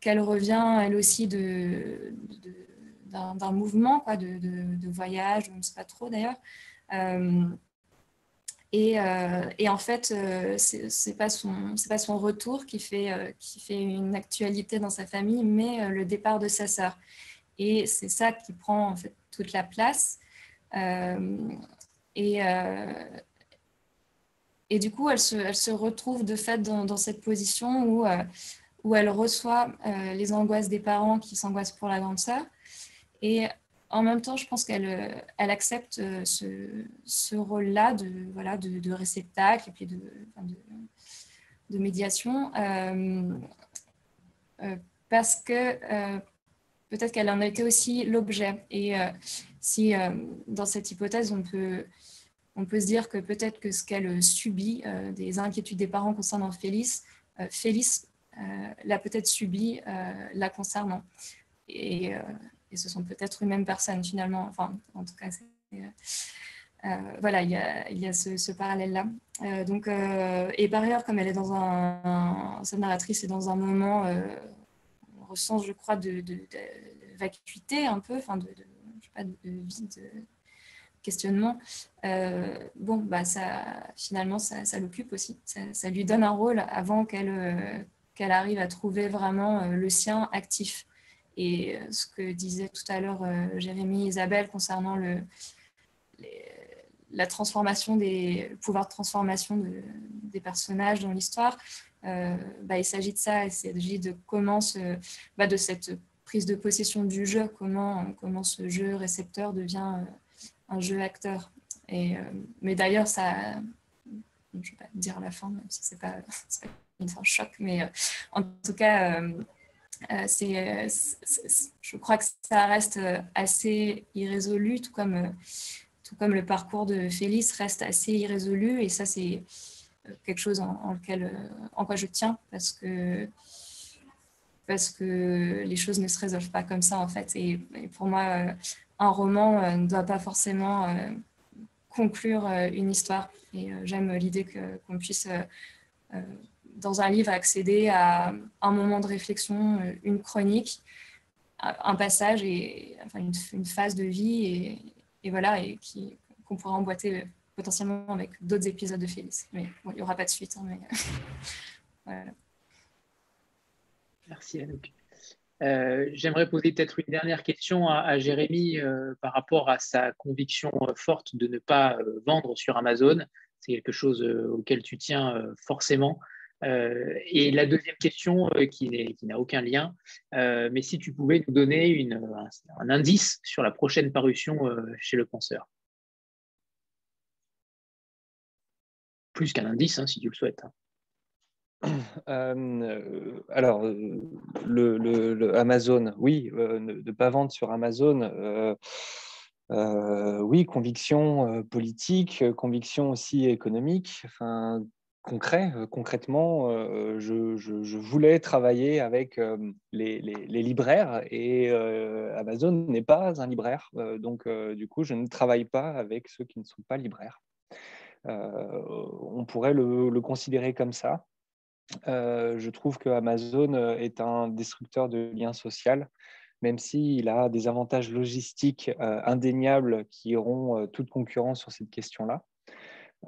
qu'elle revient, elle aussi, de, d'un mouvement, quoi, de, de, voyage, on ne sait pas trop d'ailleurs. et, et, en fait, c'est n'est pas, son, pas son retour qui fait, qui fait une actualité dans sa famille, mais le départ de sa sœur. Et c'est ça qui prend en fait toute la place. et, et du coup, elle se, elle se retrouve de fait dans, cette position où, euh, où elle reçoit euh, les angoisses des parents qui s'angoissent pour la grande sœur. Et en même temps, je pense qu'elle elle accepte euh, ce, ce rôle-là de, voilà, de, de, réceptacle et puis de, de, médiation. parce que peut-être qu'elle en a été aussi l'objet. Et si dans cette hypothèse, on peut on peut se dire que peut-être que ce qu'elle subit, euh, des inquiétudes des parents concernant Félix, euh, Félix euh, l'a peut-être subi la concernant. Et, ce sont peut-être une même personne finalement. Enfin, en tout cas, voilà, il y a, ce, parallèle-là. donc, et par ailleurs, comme elle est dans un, cette narratrice est dans un moment, on ressent, je crois, de, vacuité un peu, enfin, de, pas, de vide questionnement, euh, bon, bah, ça, finalement, ça, l'occupe aussi. Ça, lui donne un rôle avant qu'elle euh, arrive à trouver vraiment euh, le sien actif. Et ce que disait tout à l'heure Jérémy Isabelle concernant le, la transformation des pouvoir de transformation des personnages dans l'histoire, bah, il s'agit de ça, il s'agit de comment bah, de cette prise de possession du jeu, comment, comment ce jeu récepteur devient un jeu acteur. Et, euh, mais d'ailleurs, ça, je ne vais pas dire la fin, même si ce n'est pas, pas, fin choc, mais euh, en tout cas, euh, c'est, je crois que ça reste assez irrésolu, tout comme, tout comme le parcours de Félix reste assez irrésolu. Et ça, c'est quelque chose en, lequel, en quoi je tiens, parce que parce que les choses ne se résolvent pas comme ça en fait. Et pour moi, un roman euh, ne doit pas forcément euh, conclure euh, une histoire. Et j'aime l'idée qu'on puisse, dans un livre, accéder à un moment de réflexion, une chronique, un passage et une, phase de vie et, voilà et qu'on pourra emboîter potentiellement avec d'autres épisodes de Félix. Mais il n'y aura pas de suite. Hein. Merci Anouk. Euh, j'aimerais poser peut-être une dernière question à, Jérémy euh, par rapport à sa conviction euh, forte de ne pas vendre sur Amazon. C'est quelque chose auquel tu tiens forcément. et la deuxième question, qui n'a aucun lien, mais si tu pouvais nous donner un, indice sur la prochaine parution chez le penseur. Plus qu'un indice, hein, si tu le souhaites. Hein. Euh, alors, euh, le, Amazon, oui, euh, ne, pas vendre sur Amazon. oui, conviction politique, conviction aussi économique, enfin, concret. concrètement, je, voulais travailler avec les, libraires et Amazon n'est pas un libraire. donc, du coup, je ne travaille pas avec ceux qui ne sont pas libraires. on pourrait le, considérer comme ça. Euh, je trouve que Amazon euh, est un destructeur de liens sociaux, même s'il a des avantages logistiques euh, indéniables qui auront toute concurrence sur cette question-là.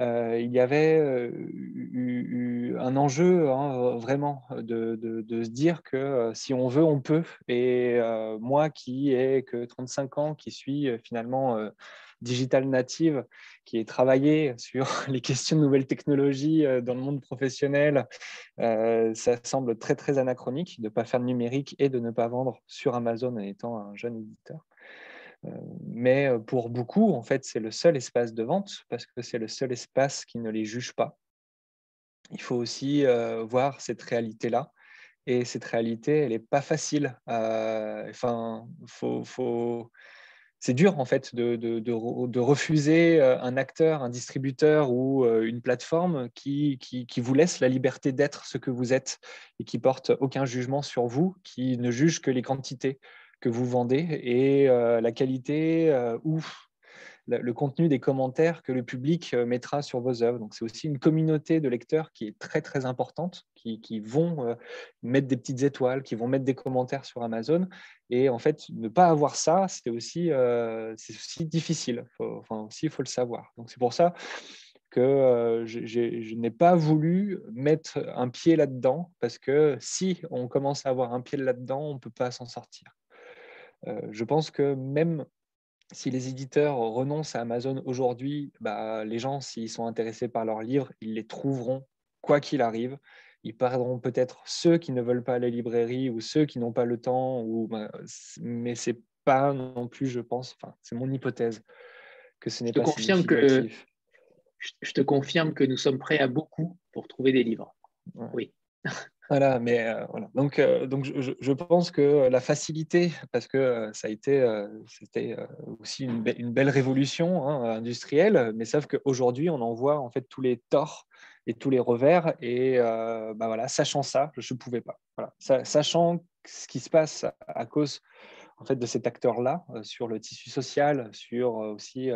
il y avait eu, un enjeu hein, vraiment de, de, se dire que si on veut, on peut. Et moi qui ai que 35 ans, qui suis finalement digital native qui est travaillé sur les questions de nouvelles technologies euh, dans le monde professionnel, euh, ça semble très très anachronique de ne pas faire de numérique et de ne pas vendre sur Amazon en étant un jeune éditeur. Euh, mais pour beaucoup, en fait, c'est le seul espace de vente parce que c'est le seul espace qui ne les juge pas. Il faut aussi voir cette réalité-là. Et cette réalité, elle n'est pas facile. enfin, faut, faut, c'est dur en fait de, refuser euh, un acteur, un distributeur ou euh, une plateforme qui, vous laisse la liberté d'être ce que vous êtes et qui porte aucun jugement sur vous, qui ne juge que les quantités que vous vendez et euh, la qualité ou le contenu des commentaires que le public euh, mettra sur vos œuvres. Donc, c'est aussi une communauté de lecteurs qui est très, très importante, qui, vont euh, mettre des petites étoiles, qui vont mettre des commentaires sur Amazon. Et en fait, ne pas avoir ça, c'est aussi, euh, aussi difficile. aussi, il faut le savoir. Donc, c'est pour ça que je n'ai pas voulu mettre un pied là-dedans, parce que si on commence à avoir un pied là-dedans, on ne peut pas s'en sortir. je pense que même si les éditeurs renoncent à Amazon aujourd'hui, bah, les gens, s'ils sont intéressés par leurs livres, ils les trouveront quoi qu'il arrive. Ils perdront peut-être ceux qui ne veulent pas aller à la librairie ou ceux qui n'ont pas le temps, ou, bah, mais ce n'est pas non plus, je pense, enfin, c'est mon hypothèse, que ce n'est pas confirme que Je te confirme que nous sommes prêts à beaucoup pour trouver des livres. Oui. Voilà, mais euh, voilà. Donc, euh, donc je, pense que la facilité, parce que euh, ça a été, c'était aussi une, belle révolution hein, industrielle, mais sauf qu'aujourd'hui, on en voit en fait tous les torts et tous les revers, et bah voilà, sachant ça, je ne pouvais pas. Voilà. Sachant ce qui se passe à cause en fait, de cet acteur-là sur le tissu social, sur aussi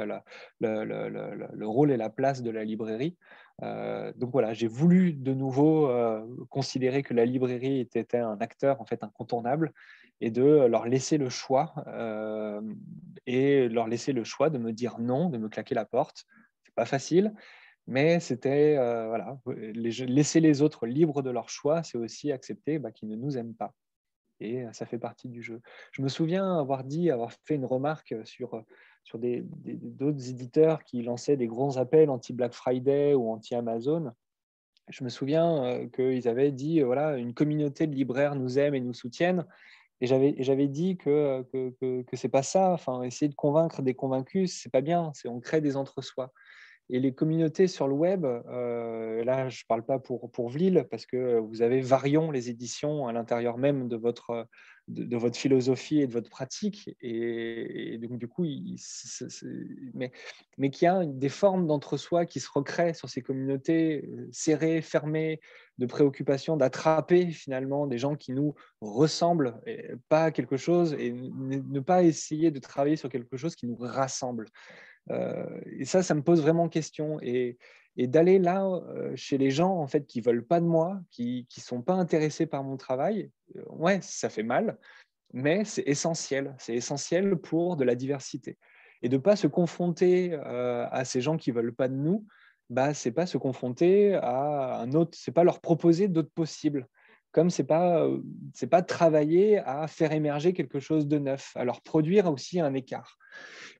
le, rôle et la place de la librairie. Donc voilà, j'ai voulu de nouveau considérer que la librairie était un acteur en fait incontournable et de leur laisser le choix et leur laisser le choix de me dire non, de me claquer la porte. C'est pas facile, mais c'était voilà, laisser les autres libres de leur choix, c'est aussi accepter bah, qu'ils ne nous aiment pas et ça fait partie du jeu. Je me souviens avoir dit, avoir fait une remarque sur, sur d'autres des, éditeurs qui lançaient des grands appels anti-Black Friday ou anti-Amazon. Je me souviens qu'ils avaient dit, voilà, une communauté de libraires nous aime et nous soutiennent. Et j'avais dit que, que, que, que c'est pas ça. Enfin, essayer de convaincre des convaincus, c'est pas bien. On crée des entre-soi. Et les communautés sur le web, euh, là, je ne parle pas pour, pour Vlil, parce que vous avez Varion, les éditions, à l'intérieur même de votre, de, votre philosophie et de votre pratique. Et, donc, du coup, mais, mais qu'il y a des formes d'entre-soi qui se recréent sur ces communautés euh, serrées, fermées, de préoccupation d'attraper finalement des gens qui nous ressemblent, et pas quelque chose, et ne pas essayer de travailler sur quelque chose qui nous rassemble. Euh, et ça, ça me pose vraiment question. Et, d'aller là euh, chez les gens en fait qui veulent pas de moi, qui ne sont pas intéressés par mon travail, euh, ouais, ça fait mal. mais c'est essentiel. C'est essentiel pour de la diversité. Et de ne pas se confronter à ces gens qui veulent pas de nous, bah, c'est pas se confronter à un autre, c'est pas leur proposer d'autres possibles comme c'est pas c'est pas travailler à faire émerger quelque chose de neuf, leur produire aussi un écart.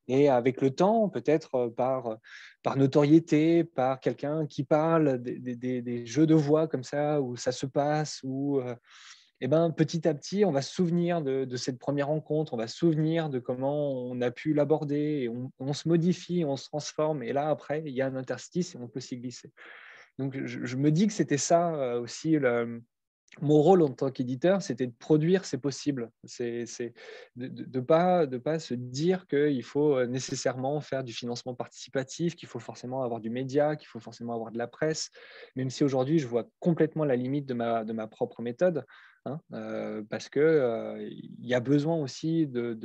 Et avec le temps, peut-être par, par notoriété, par quelqu'un qui parle des, des, jeux de voix comme ça, où ça se passe, où eh ben, petit à petit, on va se souvenir de, de, cette première rencontre, on va se souvenir de comment on a pu l'aborder, on, on, se modifie, on se transforme, et là, après, il y a un interstice et on peut s'y glisser. Donc, je, je, me dis que c'était ça aussi le, mon rôle en tant qu'éditeur, c'était de produire c'est possible. C'est de ne pas, de pas se dire qu'il faut euh, nécessairement faire du financement participatif, qu'il faut forcément avoir du média, qu'il faut forcément avoir de la presse, même si aujourd'hui je vois complètement la limite de ma, de ma propre méthode. Hein, euh, parce qu'il euh, il y a besoin aussi de,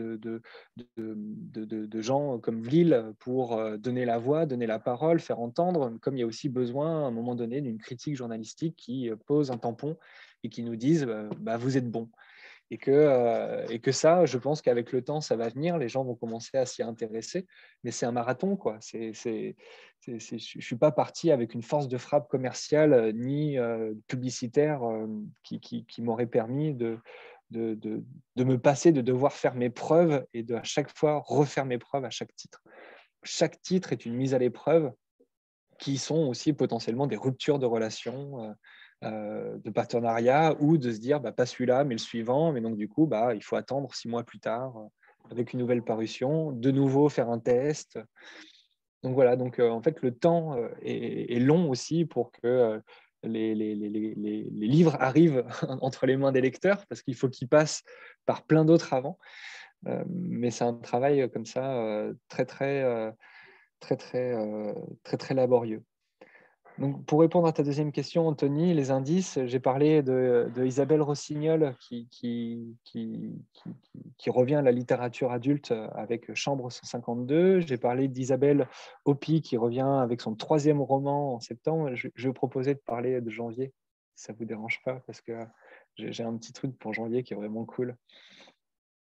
gens comme Vlil pour donner la voix, donner la parole, faire entendre, comme il y a aussi besoin à un moment donné d'une critique journalistique qui pose un tampon et qui nous disent bah, bah, vous êtes bon. Et que, euh, et que ça, je pense qu'avec le temps, ça va venir, les gens vont commencer à s'y intéresser, mais c'est un marathon. Quoi. C'est, c'est, je ne suis pas parti avec une force de frappe commerciale euh, ni euh, publicitaire qui, qui, m'aurait permis de, de, de, me passer, de devoir faire mes preuves et de à chaque fois refaire mes preuves à chaque titre. Chaque titre est une mise à l'épreuve qui sont aussi potentiellement des ruptures de relations, euh, de partenariat ou de se dire bah, pas celui-là mais le suivant. Mais donc du coup bah, il faut attendre six mois plus tard euh, avec une nouvelle parution de nouveau faire un test. Donc voilà donc euh, en fait le temps est, long aussi pour que les, les, les, les, livres arrivent entre les mains des lecteurs parce qu'il faut qu'ils passent par plein d'autres avant. Mais c'est un travail comme ça très très très très très très laborieux donc, pour répondre à ta deuxième question, Anthony, les indices, j'ai parlé de, Isabelle Rossignol qui, qui, qui, revient à la littérature adulte avec Chambre 152. J'ai parlé d'Isabelle Hopi qui revient avec son troisième roman en septembre. Je, je proposer de parler de janvier, si ça ne vous dérange pas, parce que j'ai un petit truc pour janvier qui est vraiment cool.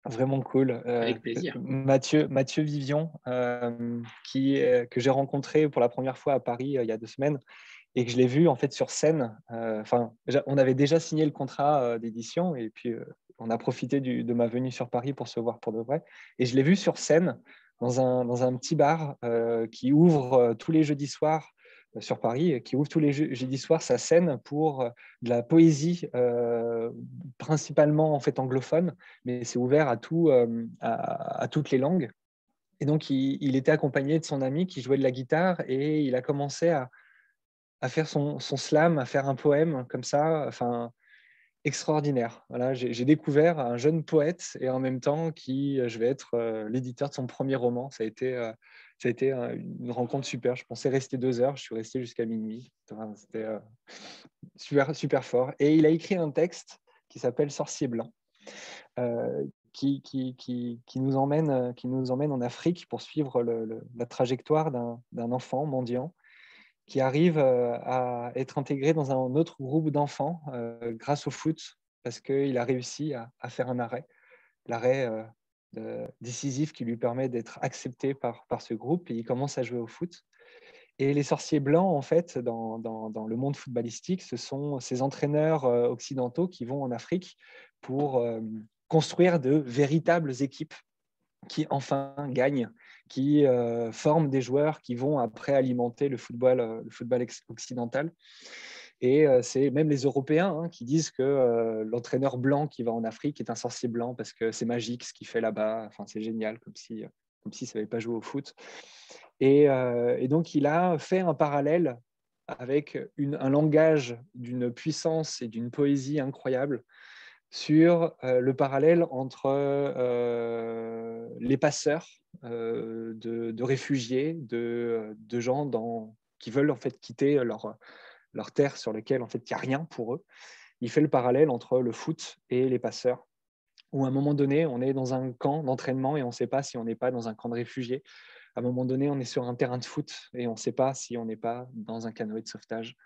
Vraiment cool. Euh, avec plaisir. Mathieu, Mathieu Vivion, euh, qui, que j'ai rencontré pour la première fois à Paris euh, il y a deux semaines et que je l'ai vu en fait sur scène. Enfin, on avait déjà signé le contrat d'édition et puis on a profité de ma venue sur Paris pour se voir pour de vrai. Et je l'ai vu sur scène dans un, dans un petit bar qui ouvre tous les jeudis soirs sur Paris, qui ouvre tous les jeudis soirs sa scène pour euh, de la poésie, euh, principalement en fait anglophone, mais c'est ouvert à, tout, euh, à, toutes les langues. Et donc, il, était accompagné de son ami qui jouait de la guitare et il a commencé à, faire son, son, slam, à faire un poème comme ça. Enfin, extraordinaire. Voilà, j'ai découvert un jeune poète et en même temps qui, je vais être l'éditeur de son premier roman. Ça a été ça a été une rencontre super. Je pensais rester deux heures, je suis resté jusqu'à minuit. C'était euh, super, super fort. Et il a écrit un texte qui s'appelle Sorcier blanc, euh, qui, qui, qui, qui, nous emmène, qui nous emmène en Afrique pour suivre la trajectoire d'un enfant mendiant qui arrive euh, à être intégré dans un autre groupe d'enfants grâce au foot, parce qu'il a réussi à, faire un arrêt, décisif qui lui permet d'être accepté par, par ce groupe et il commence à jouer au foot. Et les sorciers blancs, en fait, dans, dans, le monde footballistique, ce sont ces entraîneurs euh, occidentaux qui vont en Afrique pour euh, construire de véritables équipes qui enfin gagnent, qui euh, forment des joueurs qui vont après alimenter le football, le football occidental. Et euh, c'est même les Européens hein, qui disent que euh, l'entraîneur blanc qui va en Afrique est un sorcier blanc parce que c'est magique ce qu'il fait là-bas. Enfin, c'est génial, comme si, comme s'il ne savait pas jouer au foot. Et, euh, donc, il a fait un parallèle avec un langage d'une puissance et d'une poésie incroyable sur le parallèle entre les passeurs de, réfugiés, de, gens qui veulent en fait quitter leur leur terre sur laquelle en fait il n'y a rien pour eux. Il fait le parallèle entre le foot et les passeurs, où à un moment donné, on est dans un camp d'entraînement et on ne sait pas si on n'est pas dans un camp de réfugiés. À un moment donné, on est sur un terrain de foot et on ne sait pas si on n'est pas dans un canoë de sauvetage.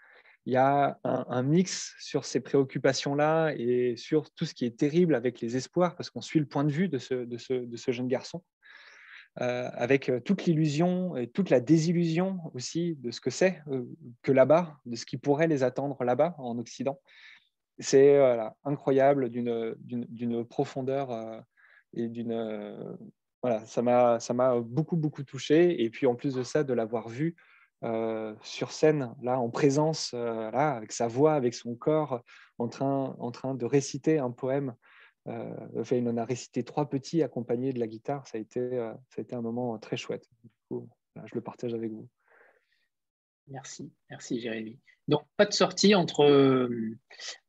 il y a un, mix sur ces préoccupations-là et sur tout ce qui est terrible avec les espoirs, parce qu'on suit le point de vue de ce, de ce, jeune garçon, euh, avec euh, toute l'illusion et toute la désillusion aussi de ce que c'est euh, que là-bas, de ce qui pourrait les attendre là-bas en Occident. C'est incroyable d'une profondeur et d'une... voilà, ça m'a beaucoup, beaucoup touché. Et puis en plus de ça, de l'avoir vu sur scène, là, en présence, là, avec sa voix, avec son corps, en train, en train de réciter un poème. Euh, enfin, il en a récité trois petits accompagnés de la guitare. Ça a été, ça a été un moment très chouette. je le partage avec vous. Merci, merci Jérémy. Donc, pas de sortie entre,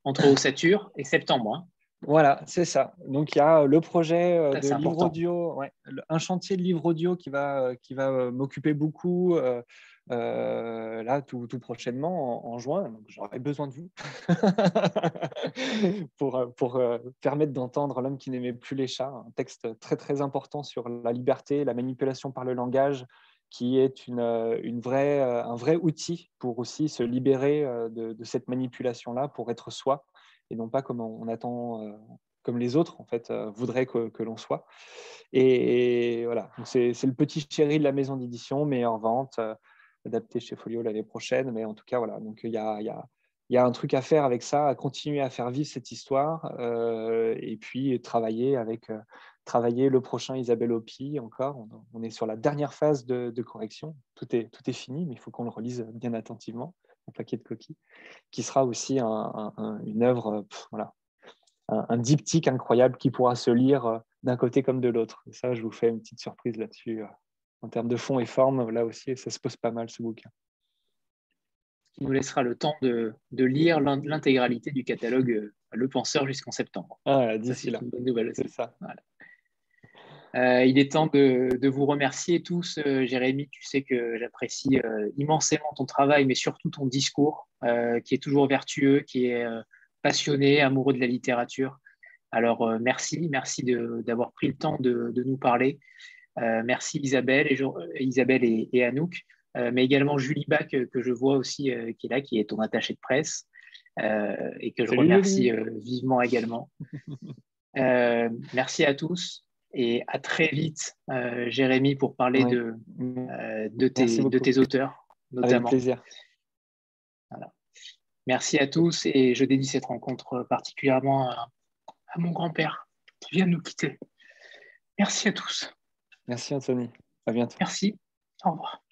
entre Ossature et septembre. Hein. Voilà, c'est ça. Donc il y a le projet de livre audio, un chantier de livre audio qui va, qui va m'occuper beaucoup. Euh, là tout, prochainement en, juin. J'aurai besoin de vous pour, euh, pour euh, permettre d'entendre L'homme qui n'aimait plus les chats, un texte très très important sur la liberté, la manipulation par le langage, qui est une, une vraie, un vrai outil pour aussi se libérer de, cette manipulation-là, pour être soi, et non pas comme on attend comme les autres en fait voudraient que, que l'on soit. Et, voilà, c'est le petit chéri de la maison d'édition, meilleure vente, adapté chez Folio l'année prochaine. Mais en tout cas, voilà. Donc, il y a, un truc à faire avec ça, à continuer à faire vivre cette histoire euh, et puis travailler avec euh, travailler le prochain Isabelle Hopi encore. On, est sur la dernière phase de, correction. Tout est, tout est fini, mais il faut qu'on le relise bien attentivement, un paquet de coquilles, qui sera aussi une œuvre, voilà, un, diptyque incroyable qui pourra se lire euh, d'un côté comme de l'autre. Ça, je vous fais une petite surprise là-dessus en termes de fond et forme, là aussi, ça se pose pas mal ce bouquin. Qui nous laissera le temps de, lire l'intégralité du catalogue euh, Le Penseur jusqu'en septembre. Ah, d'ici là. C'est ça. Euh, il est temps de, vous remercier tous, euh, Jérémy. Tu sais que j'apprécie immensément ton travail, mais surtout ton discours, qui est toujours vertueux, qui est passionné, amoureux de la littérature. Alors merci, merci d'avoir pris le temps de, de nous parler. Euh, merci Isabelle et, euh, Isabelle et, Anouk, euh, mais également Julie Bach que, je vois aussi qui est là, qui est ton attaché de presse et que je remercie vivement également. merci à tous et à très vite, Jérémy, pour parler de, de, tes, auteurs, notamment. Avec plaisir. Merci à tous et je dédie cette rencontre particulièrement à mon grand-père qui vient de nous quitter. Merci à tous. Merci Anthony. À bientôt. Merci. Au revoir.